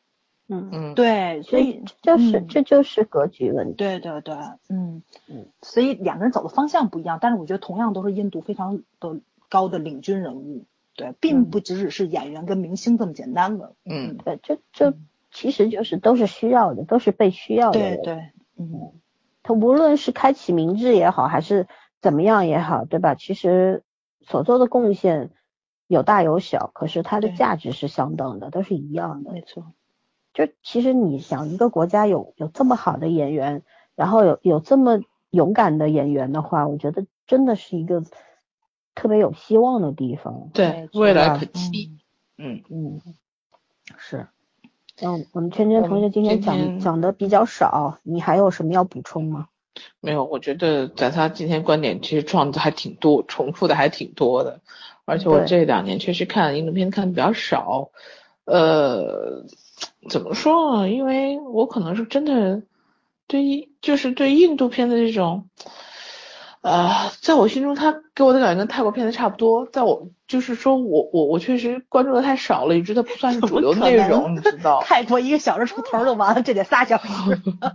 嗯，嗯，对，所以就是嗯这就是格局问题。对对对，嗯嗯，所以两个人走的方向不一样，但是我觉得同样都是印度非常的高的领军人物，对，并嗯不只只是演员跟明星这么简单的。嗯对，这这其实就是都是需要的，都是被需要的。对对，嗯，他无论是开启明智也好，还是怎么样也好，对吧？其实所做的贡献有大有小，可是它的价值是相等的，都是一样的。没错，就其实你想，一个国家有有这么好的演员，然后有有这么勇敢的演员的话，我觉得真的是一个特别有希望的地方。对未来可期。嗯，嗯，是。嗯，我们圈圈同学今天讲今天讲的比较少，你还有什么要补充吗？没有，我觉得在他今天观点其实撞的还挺多，重复的还挺多的，而且我这两年确实看印度片看的比较少，呃，怎么说呢？因为我可能是真的对于就是对印度片的这种，呃，在我心中他给我的感觉跟泰国片子差不多，在我就是说我我我确实关注的太少了，以致它不算是主流内容，你知道？泰国一个小时出头就完了，这得仨小时。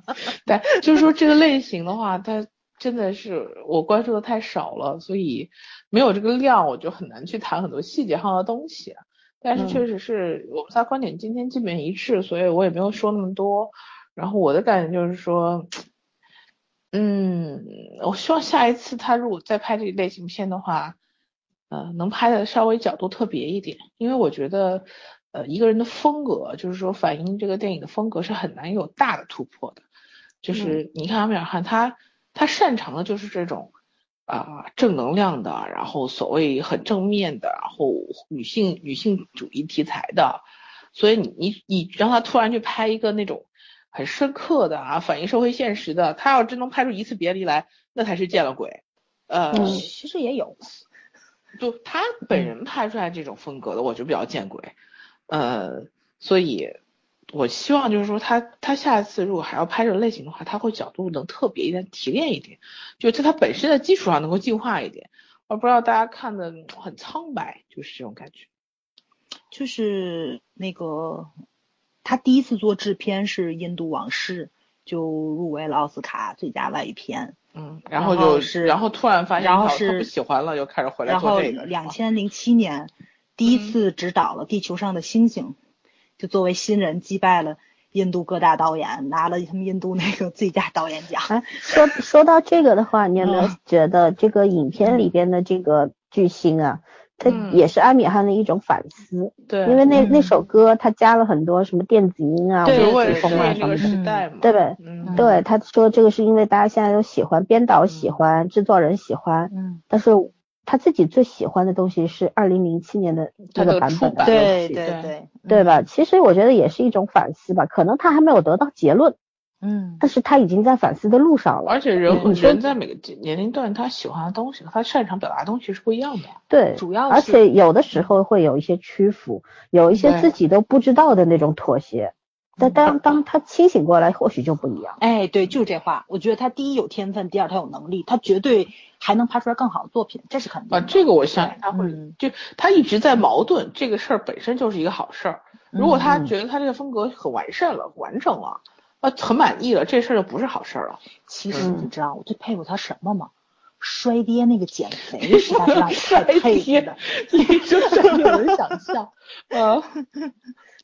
对，就是说这个类型的话，它真的是我关注的太少了，所以没有这个量，我就很难去谈很多细节上的东西。但是确实是我们仨观点今天基本一致，所以我也没有说那么多。然后我的感觉就是说，嗯，我希望下一次他如果再拍这类型片的话，呃，能拍的稍微角度特别一点，因为我觉得，呃，一个人的风格，就是说反映这个电影的风格是很难有大的突破的。就是你看阿米尔汗，他他擅长的就是这种啊、正能量的，然后所谓很正面的，然后女性女性主义题材的，所以你你你让他突然去拍一个那种很深刻的啊，反映社会现实的，他要真能拍出一次别离来，那才是见了鬼。呃，嗯其实也有，就他本人拍出来这种风格的，我就比较见鬼。呃，所以我希望就是说他他下一次如果还要拍这种类型的话，他会角度能特别一点，提炼一点，就在他本身的基础上能够进化一点。我不知道大家看的很苍白，就是这种感觉。就是那个他第一次做制片是《印度往事》，就入围了奥斯卡最佳外语片。嗯，然后就后是然后突然发现然后是不喜欢了，又开始回来然后做这个。两千零七年第一次执导了《地球上的星星》，就作为新人击败了印度各大导演，拿了他们印度那个最佳导演奖。哎，说说到这个的话，你有没有嗯觉得这个影片里边的这个巨星啊，他嗯。也是阿米汗的一种反思，对，因为那嗯。那首歌他加了很多什么电子音啊、对无为了曲风啊什么的。时代嘛，对吧嗯，对，他说这个是因为大家现在都喜欢，编导喜欢，制作人喜欢，嗯，但是他自己最喜欢的东西是二零零七年的他的那个版本对对对，对吧？其实我觉得也是一种反思吧，可能他还没有得到结论，嗯，但是他已经在反思的路上了。而且人人在每个年龄段，他喜欢的东西和，他擅长表达的东西是不一样的。对，主要是而且有的时候会有一些屈服，有一些自己都不知道的那种妥协。但嗯当当他清醒过来，或许就不一样。哎，对，就这话。我觉得他第一有天分，第二他有能力，他绝对还能拍出来更好的作品，这是肯定啊，的。这个我相信他会，嗯就他一直在矛盾，这个事儿本身就是一个好事儿。如果他嗯觉得他这个风格很完善了、完整了，呃，很满意了，这事儿就不是好事儿了。其实嗯你知道我最佩服他什么吗？摔爹那个减肥 实在是让我太佩服了，你说这有人想笑，呃，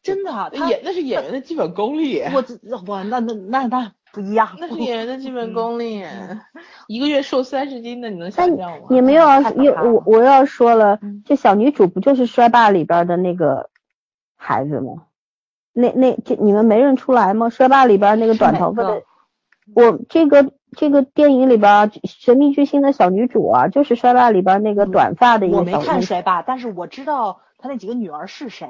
真的啊，他演那是演员的基本功力，我我那那那那不一样，那是演员的基本功力。一个月瘦三十斤的，你能想象吗？你们又要又我我又要说了嗯，这小女主不就是摔霸里边的那个孩子吗？那那这你们没认出来吗？摔霸里边那个短头发的，我这个这个电影里边神秘巨星的小女主啊，就是摔霸里边那个短发的一我没个小女看摔霸，但是我知道他那几个女儿是谁，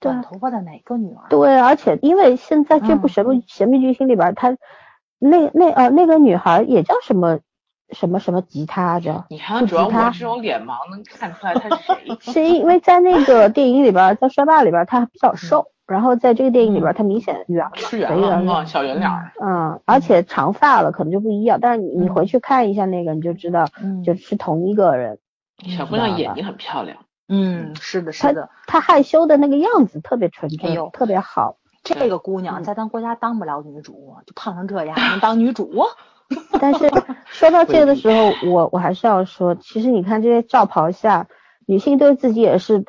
短头发的哪个女儿？对，而且因为现在这部嗯神秘、神秘巨星里边，她那那呃那个女孩也叫什么什么什么吉他着，你看，主要我他这种脸盲能看出来他是谁。是因为在那个电影里边，在摔霸里边她比较瘦，然后在这个电影里边她明显圆了，是圆了肥圆了啊，，小圆脸儿。嗯，而且长发了，可能就不一样。但是你你回去看一下那个，你就知道，嗯就是同一个人。小姑娘眼睛很漂亮，嗯，是的，是的，她害羞的那个样子特别纯真哎，特别好。这个姑娘在咱国家当不了女主，就胖成这样，能当女主？但是说到这个的时候，我我还是要说，其实你看这些罩袍下，女性对自己也是，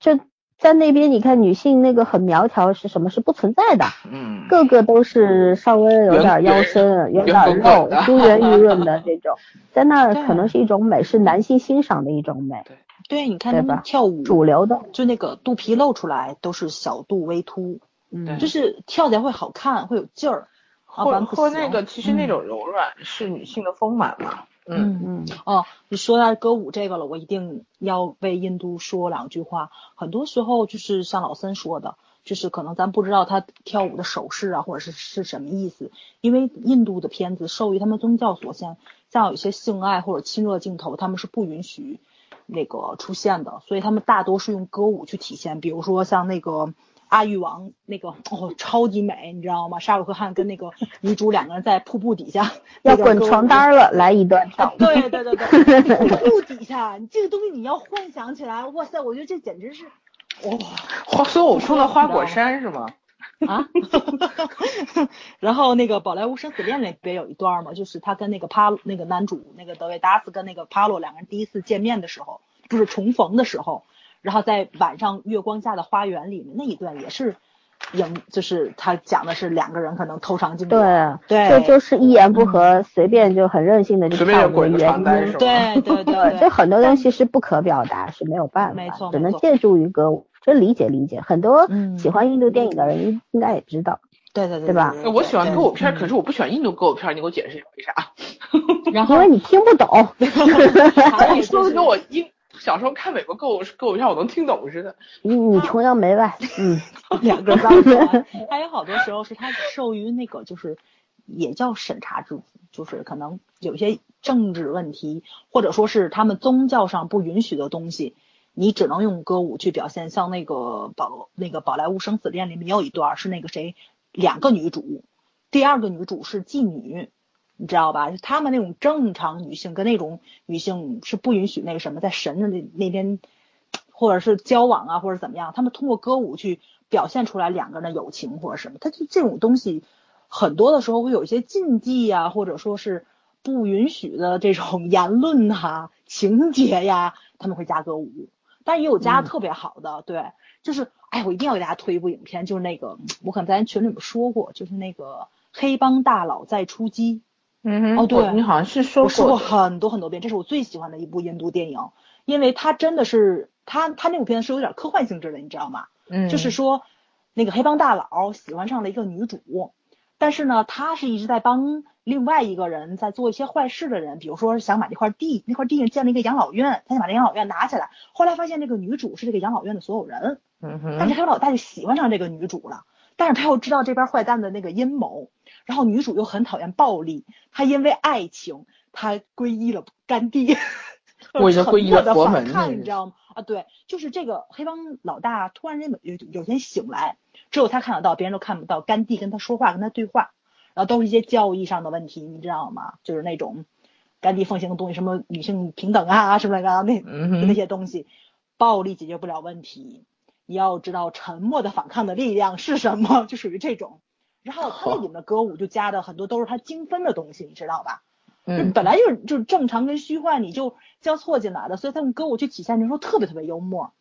就在那边你看女性那个很苗条是什么是不存在的，嗯，个个都是稍微有点腰身、有点肉、珠圆玉润的这种，在那儿可能是一种美，是男性欣赏的一种美，对，对你看他们跳舞，主流的。就那个肚皮露出来都是小肚微凸，嗯就是跳起来会好看，会有劲儿。啊，或或那个，其实那嗯种柔软是女性的丰满嘛，嗯，嗯哦，你说到歌舞这个了，我一定要为印度说两句话。很多时候就是像老森说的，就是可能咱不知道他跳舞的手势啊，或者是是什么意思，因为印度的片子受于他们宗教所限，像有一些性爱或者亲热镜头，他们是不允许那个出现的，所以他们大多是用歌舞去体现，比如说像那个。阿育王那个哦，超级美，你知道吗？沙鲁克汗跟那个 女主两个人在瀑布底下要滚床单了，来一段跳啊，对对对对，瀑布底下，你这个东西你要幻想起来，哇塞，我觉得这简直是，哇、花孙悟空的花果山是吗？啊，然后那个宝莱坞生死恋里边有一段嘛，就是他跟那个帕那个男主那个德维达斯跟那个帕洛两个人第一次见面的时候，不是重逢的时候，然后在晚上月光下的花园里面那一段也是。影就是他讲的是两个人可能偷尝禁果，对对，这就是一言不合随便就很任性的就随便跳舞的就滚个原因床单是。吧？对对对对，这 很多东西是不可表达，是没有办没错法，只能借助于歌舞。这理解理解，很多嗯喜欢印度电影的人应该也知道。对对对对吧哎我喜欢歌舞片，嗯可是我不喜欢印度歌舞片，你给我解释一下为啥？然后因为你听不懂，你说的就是跟我英小时候看美国歌舞歌舞片我能听懂似的。你你崇洋媚外，嗯，两个脏话，还有好多时候是他受于那个就是也叫审查制度，就是可能有些政治问题，或者说是他们宗教上不允许的东西，你只能用歌舞去表现。像那个宝那个宝莱坞生死恋里面有一段是那个谁，两个女主，第二个女主是妓女。你知道吧？就他们那种正常女性跟那种女性是不允许那个什么，在神的那那边，或者是交往啊，或者怎么样，他们通过歌舞去表现出来两个人的友情或者什么。他就这种东西，很多的时候会有一些禁忌呀、或者说是不允许的这种 言论呐、情节呀，他们会加歌舞。但也有加嗯特别好的，对，就是哎，我一定要给大家推一部影片，就是那个我可能在咱群里面说过，就是那个黑帮大佬在出击。嗯哼哦对你好像是说我说过很多很多遍，这是我最喜欢的一部印度电影，因为它真的是它它那部片子是有点科幻性质的，你知道吗？嗯，就是说那个黑帮大佬喜欢上了一个女主，但是呢，他是一直在帮另外一个人在做一些坏事的人，比如说想把那块地那块地上建了一个养老院，他想把这养老院拿起来，后来发现这个女主是这个养老院的所有人，嗯哼但是，黑帮老大就喜欢上这个女主了，但是他又知道这边坏蛋的那个阴谋，然后女主又很讨厌暴力，她因为爱情，她皈依了甘地，我已经皈依了佛门你知道吗？啊，对，就是这个黑帮老大突然间有有天醒来，只有他看得到，别人都看不到，甘地跟他说话，跟他对话，然后都是一些教义上的问题，你知道吗？就是那种甘地奉行的东西，什么女性平等啊，什么来着那嗯那，些东西，暴力解决不了问题，你要知道沉默的反抗的力量是什么，就属于这种。然后他那里面的歌舞就加的很多都是他精分的东西，你知道吧？本来就是就是正常跟虚幻你就交错进来的，所以他用歌舞去体现，的时候特别特别幽默。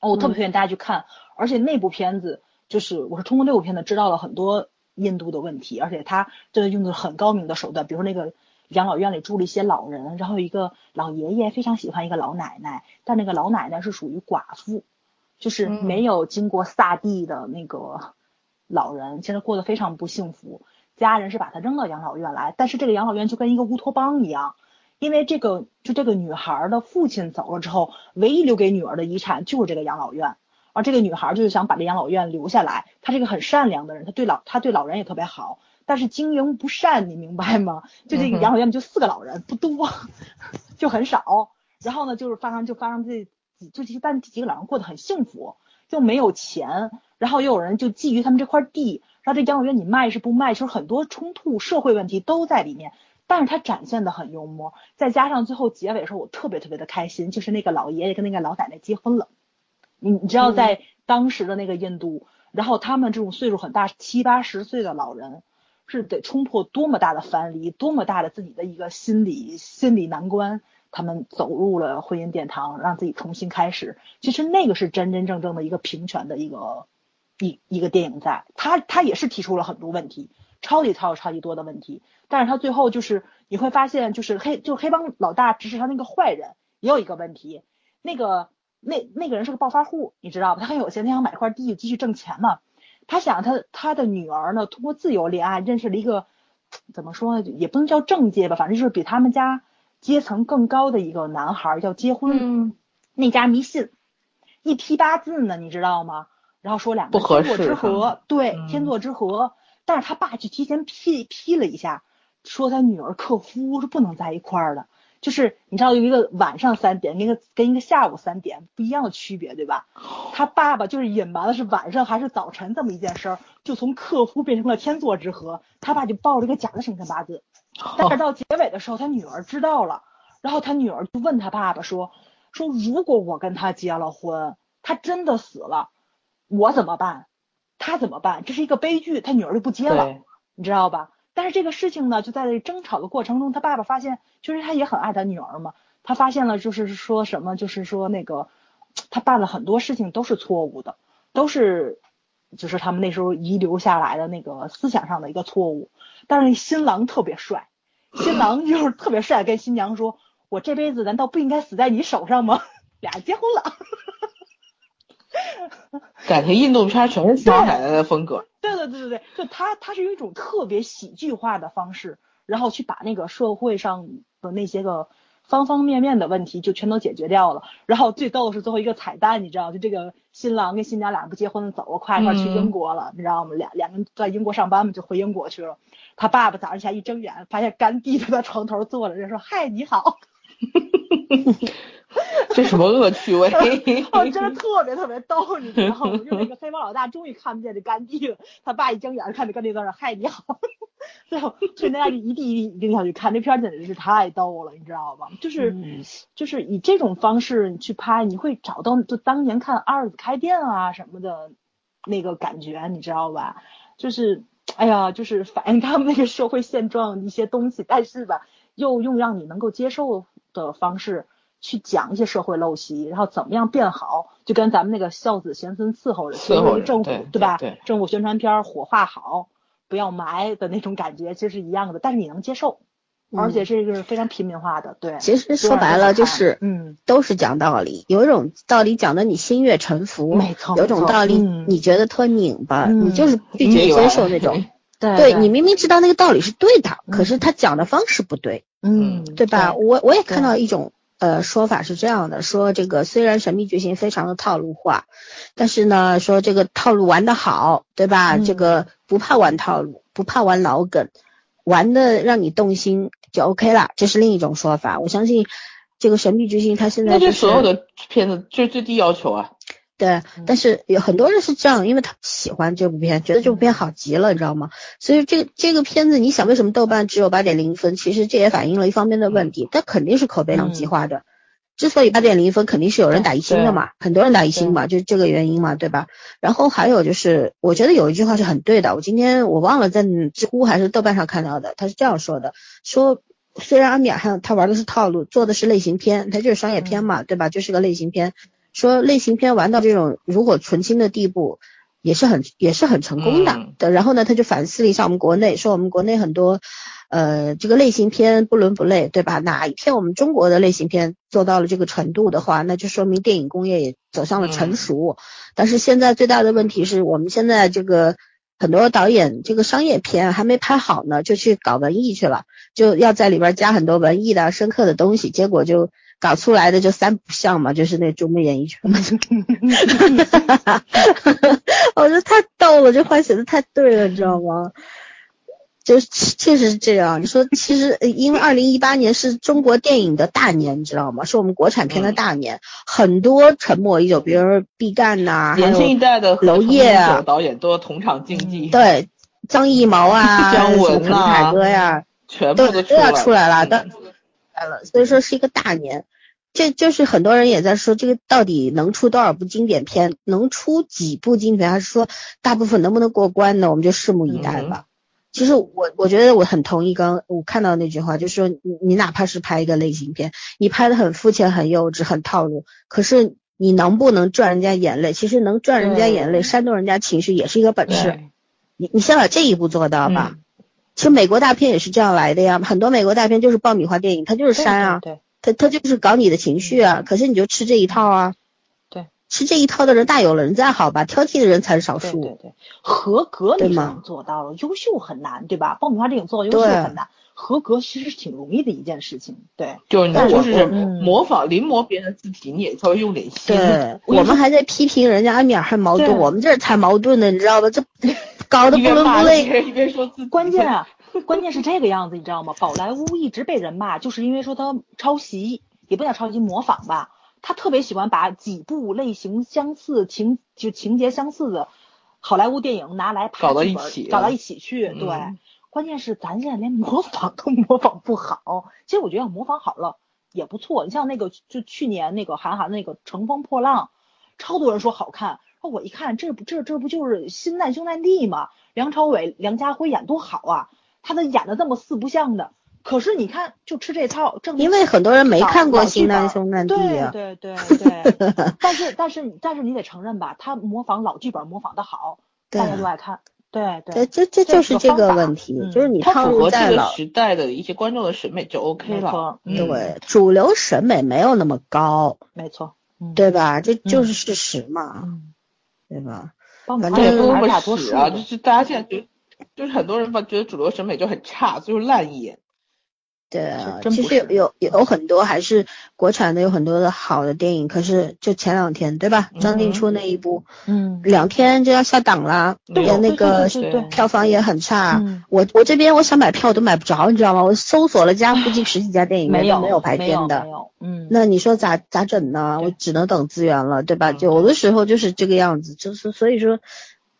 哦，我特别推荐大家去看，而且那部片子就是我是通过那部片子知道了很多印度的问题，而且他真的用的很高明的手段，比如说那个养老院里住了一些老人，然后有一个老爷爷非常喜欢一个老奶奶，但那个老奶奶是属于寡妇，就是嗯没有经过萨蒂的那个老人，其实过得非常不幸福。家人是把他扔到养老院来，但是这个养老院就跟一个乌托邦一样，因为这个就这个女孩的父亲走了之后，唯一留给女儿的遗产就是这个养老院，而这个女孩就是想把这养老院留下来。她是一个很善良的人，她对老她对老人也特别好，但是经营不善，你明白吗？就这个养老院就四个老人，不多，就很少。然后呢，就是发生就发生这几就这些，但这几个老人过得很幸福，又没有钱，然后又有人就觊觎他们这块地，然后这养老院你卖是不卖，就是很多冲突、社会问题都在里面。但是他展现的很幽默，再加上最后结尾的时候，我特别特别的开心，就是那个老爷爷跟那个老奶奶结婚了。你你知道，在当时的那个印度，然后他们这种岁数很大，七八十岁的老人，是得冲破多么大的藩篱，多么大的自己的一个心理心理难关，他们走入了婚姻殿堂，让自己重新开始。其实那个是真真正正的一个平权的一个一一个电影在，他他也是提出了很多问题，超级超超级多的问题，但是他最后就是你会发现，就是黑就黑帮老大指使他那个坏人也有一个问题，那个那那个人是个暴发户，你知道吧？他很有钱，他想买块地继续挣钱嘛。他想他他的女儿呢，通过自由恋爱认识了一个怎么说呢，也不能叫正界吧，反正就是比他们家阶层更高的一个男孩要结婚。嗯，那家迷信，一批八字呢，你知道吗？然后说两个不合天作之适合，对，嗯天作之合。但是他爸去提前批批了一下，说他女儿克夫是不能在一块儿的。就是你知道有一个晚上三点跟一个跟一个下午三点不一样的区别，对吧？他爸爸就是隐瞒的是晚上还是早晨这么一件事儿，就从克夫变成了天作之合，他爸就报了一个假的生辰八字。但是 到结尾的时候，他女儿知道了，然后他女儿就问他爸爸说：“说如果我跟他结了婚，他真的死了，我怎么办？他怎么办？这是一个悲剧，他女儿就不结了，你知道吧？但是这个事情呢，就在这争吵的过程中，他爸爸发现，其实他也很爱他女儿嘛，他发现了就是说什么，就是说那个他办了很多事情都是错误的，都是就是他们那时候遗留下来的那个思想上的一个错误。但是新郎特别帅，新郎 就是特别帅，跟新娘说：“我这辈子难道不应该死在你手上吗？” 俩结婚了。感情印度片全是香奶奶的风格。对对对对对，就他他是用一种特别喜剧化的方式，然后去把那个社会上的那些个方方面面的问题就全都解决掉了。然后最逗的是最后一个彩蛋，你知道，就这个新郎跟新娘俩不结婚走了，快一块去英国了，你知道吗？两两个人在英国上班嘛，就回英国去了。他爸爸早上起来一睁眼，发现干弟就在床头坐着，人说：“嗨，你好。”这什么恶趣味？哦，真的特别特别逗，你知道吗？就那个黑帮老大终于看不见这甘地了，他爸一睁眼看着甘地在那儿，嗨你好，最后所以大家就一地一定要去看，那片儿简直是太逗了，你知道吧？就是、嗯就是以这种方式去拍，你会找到就当年看二子开店啊什么的那个感觉，你知道吧？就是哎呀，就是反映他们那个社会现状一些东西，但是吧，又用让你能够接受的方式。去讲一些社会陋习，然后怎么样变好，就跟咱们那个孝子贤孙伺候着，伺候着政府对对吧？对对政府宣传片儿火化好，不要埋的那种感觉，其实是一样的，但是你能接受，嗯而且这个是非常平民化的，对。其实说白了就是，嗯，都是讲道理。有一种道理讲的你心悦诚服，没错有一种道理嗯你觉得特拧巴，嗯你就是拒绝接受那种。对对你明明知道那个道理是对的，可是他讲的方式不对，嗯，对吧？我我也看到一种呃说法是这样的，说这个虽然神秘巨星非常的套路化，但是呢，说这个套路玩得好，对吧？嗯这个不怕玩套路，不怕玩老梗，玩的让你动心就 OK 了，这是另一种说法。我相信这个神秘巨星他现在那就就是所有的片子就是最低要求啊。对嗯，但是有很多人是这样，因为他喜欢这部片，觉得这部片好极了，你知道吗？所以这这个片子，你想为什么豆瓣只有八点零分？其实这也反映了一方面的问题，它肯定是口碑两极化的。之所以八点零分，肯定是有人打一星的嘛，很多人打一星嘛，就是这个原因嘛，对吧？然后还有就是，我觉得有一句话是很对的，我今天我忘了在知乎还是豆瓣上看到的，他是这样说的：说虽然阿米尔汗他玩的是套路，做的是类型片，他就是商业片嘛，对吧？就是个类型片。说类型片玩到这种炉火纯青的地步，也是很也是很成功的。嗯的然后呢，他就反思了一下我们国内，说我们国内很多呃这个类型片不伦不类，对吧？哪一天我们中国的类型片做到了这个程度的话，那就说明电影工业也走向了成熟。但是现在最大的问题是我们现在这个。很多导演这个商业片还没拍好呢，就去搞文艺去了，就要在里边加很多文艺的、深刻的东西，结果就搞出来的就三不像嘛，就是那中国演艺圈嘛。我觉得太逗了，这话写的太对了，你知道吗？就是确实是这样。你说，其实呃因为二零一八年是中国电影的大年，你知道吗？是我们国产片的大年，很多沉默已久，比如毕赣呐、还年轻一代的娄烨啊导演都同场竞技，对张艺谋啊、姜文啊陈凯呐歌呀，全部都都要出来了，嗯都来了。所以说是一个大年。这就是很多人也在说，这个到底能出多少部经典片，能出几部经典片，还是说大部分能不能过关呢？我们就拭目以待吧。其实我我觉得我很同意刚我看到那句话，就是说你你哪怕是拍一个类型片，你拍的很肤浅、很幼稚、很套路，可是你能不能赚人家眼泪？其实能赚人家眼泪、对煽动人家情绪也是一个本事。你你先把这一步做到吧。嗯其实美国大片也是这样来的呀，很多美国大片就是爆米花电影，它就是对煽啊，对它它就是搞你的情绪啊，可是你就吃这一套啊。对，吃这一套的人大有人在，好吧，挑剔的人才是少数。对对对，合格你是对吗能做到了，优秀很难，对吧？爆米花电影做到优秀很难，合格其实是挺容易的一件事情。对，就是你就是嗯模仿临摹别人的字体，你也稍微用点心。对，我们还在批评人家安米尔汗矛盾，我们这儿才矛盾呢，你知道吧？这 搞得不伦不类。别人一边说自己。关键啊，关键是这个样子，你知道吗？宝莱坞一直被人骂，就是因为说他抄袭，也不叫抄袭，模仿吧。他特别喜欢把几部类型相似、情就情节相似的好莱坞电影拿来拍搞到一起搞到一起去。嗯对，关键是咱现在连模仿都模仿不好。其实我觉得要模仿好了也不错。你像那个就去年那个韩寒那个《乘风破浪》，超多人说好看。我一看，这不这这不就是新难兄难弟吗？梁朝伟、梁家辉演多好啊！他的演的这么四不像的，可是你看就吃这套，正因为很多人没看过《新难兄难弟》啊。对对 对对，但是但是但是你得承认吧，他模仿老剧本模仿的好，大家都爱看。对对，这这就是这个问题，嗯就是你它套符合这个路在老，时代的一些观众的审美就 OK 了。没错，嗯对，主流审美没有那么高，没错，嗯，对吧？这就是事实嘛，嗯，对吧？也不是是大多数会使啊，的就是大家现在觉得，就是很多人吧觉得主流审美就很差，就是烂眼。对其实有有有很多还是国产的，有很多的好的电影。可是就前两天，对吧？张静初那一部，嗯，两天就要下档了，对那个票房也很差。嗯我我这边我想买票我都买不着，你知道吗？我搜索了家附近十几家电影院没有都没有排片没的。有，嗯，那你说咋咋整呢？我只能等资源了，对吧？嗯有的时候就是这个样子，就是所以说，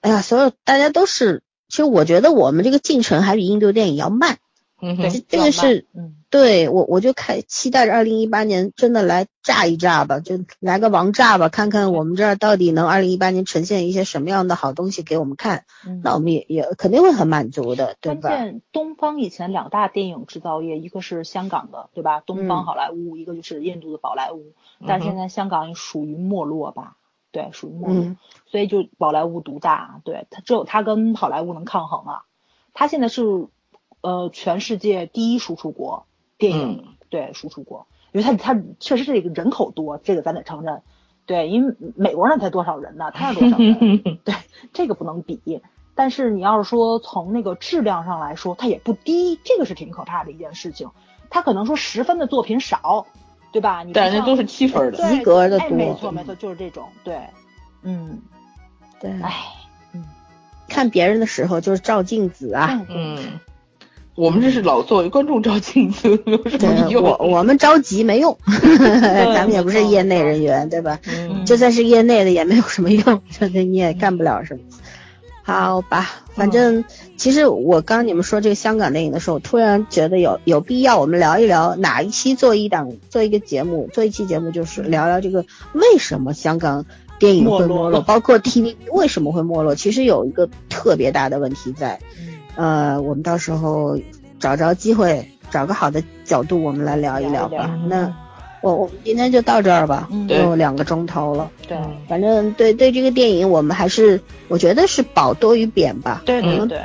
哎呀，所有大家都是，其实我觉得我们这个进程还比印度电影要慢。对嗯哼，这个是嗯，对我我就开期待着二零一八年真的来炸一炸吧，就来个王炸吧，看看我们这儿到底能二零一八年呈现一些什么样的好东西给我们看，嗯那我们也也肯定会很满足的，对吧？关键东方以前两大电影制造业，一个是香港的，对吧？东嗯方好莱坞，一个就是印度的宝莱坞。但是现在香港也属于没落吧？对，属于没落，嗯所以就宝莱坞独大，对它只有它跟好莱坞能抗衡啊。它现在是呃全世界第一输出国电影，对输出国，因为它它确实这个人口多，这个咱得承认。对，因为美国人才多少人呢？他是多少人？对，这个不能比。但是你要是说从那个质量上来说，它也不低，这个是挺可怕的一件事情。他可能说十分的作品少，对吧？你不像但那都是七分的。及格的哎，多没错没错，就是这种。对，嗯，对，哎，看别人的时候就是照镜子啊。嗯，嗯，我们这是老作为观众照镜子，没 有什么对，用。我我们着急没用，咱们也不是业内人员，对吧？嗯。就算是业内的也没有什么用，真的你也干不了什么。好吧，反正其实我刚你们说这个香港电影的时候，我突然觉得有有必要我们聊一聊哪一期做一档做一个节目，做一期节目就是聊聊这个为什么香港电影会没落没落，包括 TVB 为什么会没落，其实有一个特别大的问题在，呃，我们到时候找着机会，找个好的角度，我们来聊一聊吧。聊聊那我我们今天就到这儿吧，嗯对有两个钟头了。对反正对对这个电影，我们还是我觉得是褒多于贬吧。嗯对对对，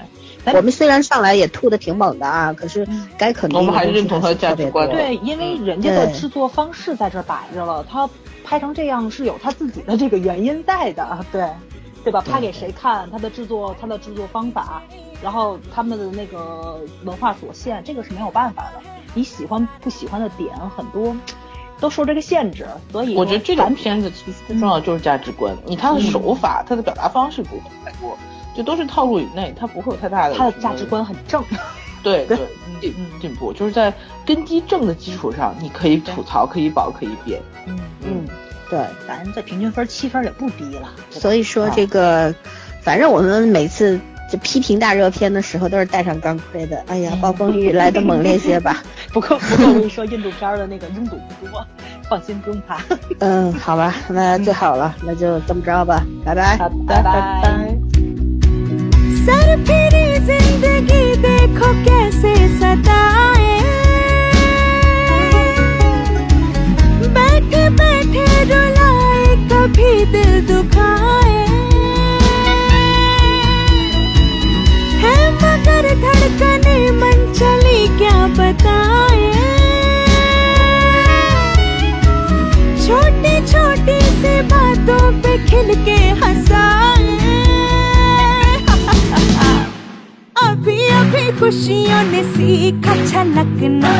咱我们虽然上来也吐的挺猛的啊，可是嗯该肯定我们还认同他的价值观对，因为人家的制作方式在这儿摆着了，他拍成这样是有他自己的这个原因在的，对，对吧？拍给谁看？它的制作，它的制作方法，然后他们的那个文化所限，这个是没有办法的。你喜欢不喜欢的点很多，都受这个限制，所以我觉得这种片子其实最重要的就是价值观，你他的手法、他的表达方式不会太多，就都是套路以内，他不会有太大的他的价值观很正，对对嗯进嗯进步，就是在根基正的基础上，你可以吐槽，可以褒，可以贬。嗯嗯，对，反正这平均分七分也不低了。所以说这个，反正我们每次就批评大热片的时候，都是带上钢盔的。哎呀，暴风雨来的猛烈些吧。不过不过我跟你说，印度片的那个拥堵不多，放心不用怕。嗯，好吧，那最好了，那就这么着吧，拜拜。好的，拜拜。बैठे बैठे रुलाए, कभी दिल दुखाए। है मगर धड़कने, मन चली क्या बताए। छोटी छोटी सी बातों पे खिल के हंसाए। अभी अभी खुशियों ने सीखा छलकना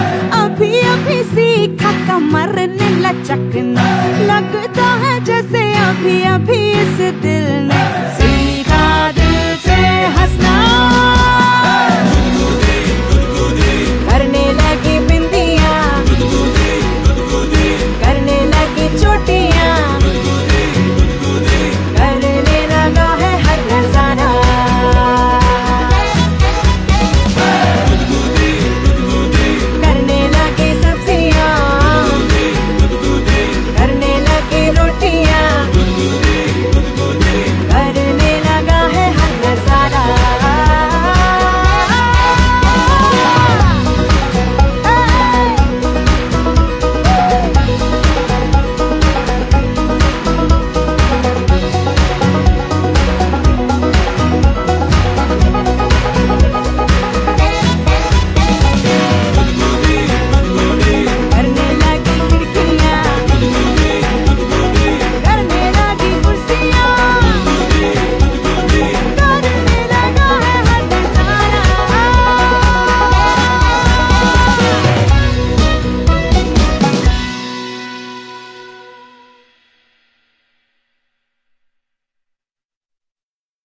अभी अभी सीखा कमरने लचकने लगता है जैसे अभी अभी इस दिल ने सीखा दिल से हंसना।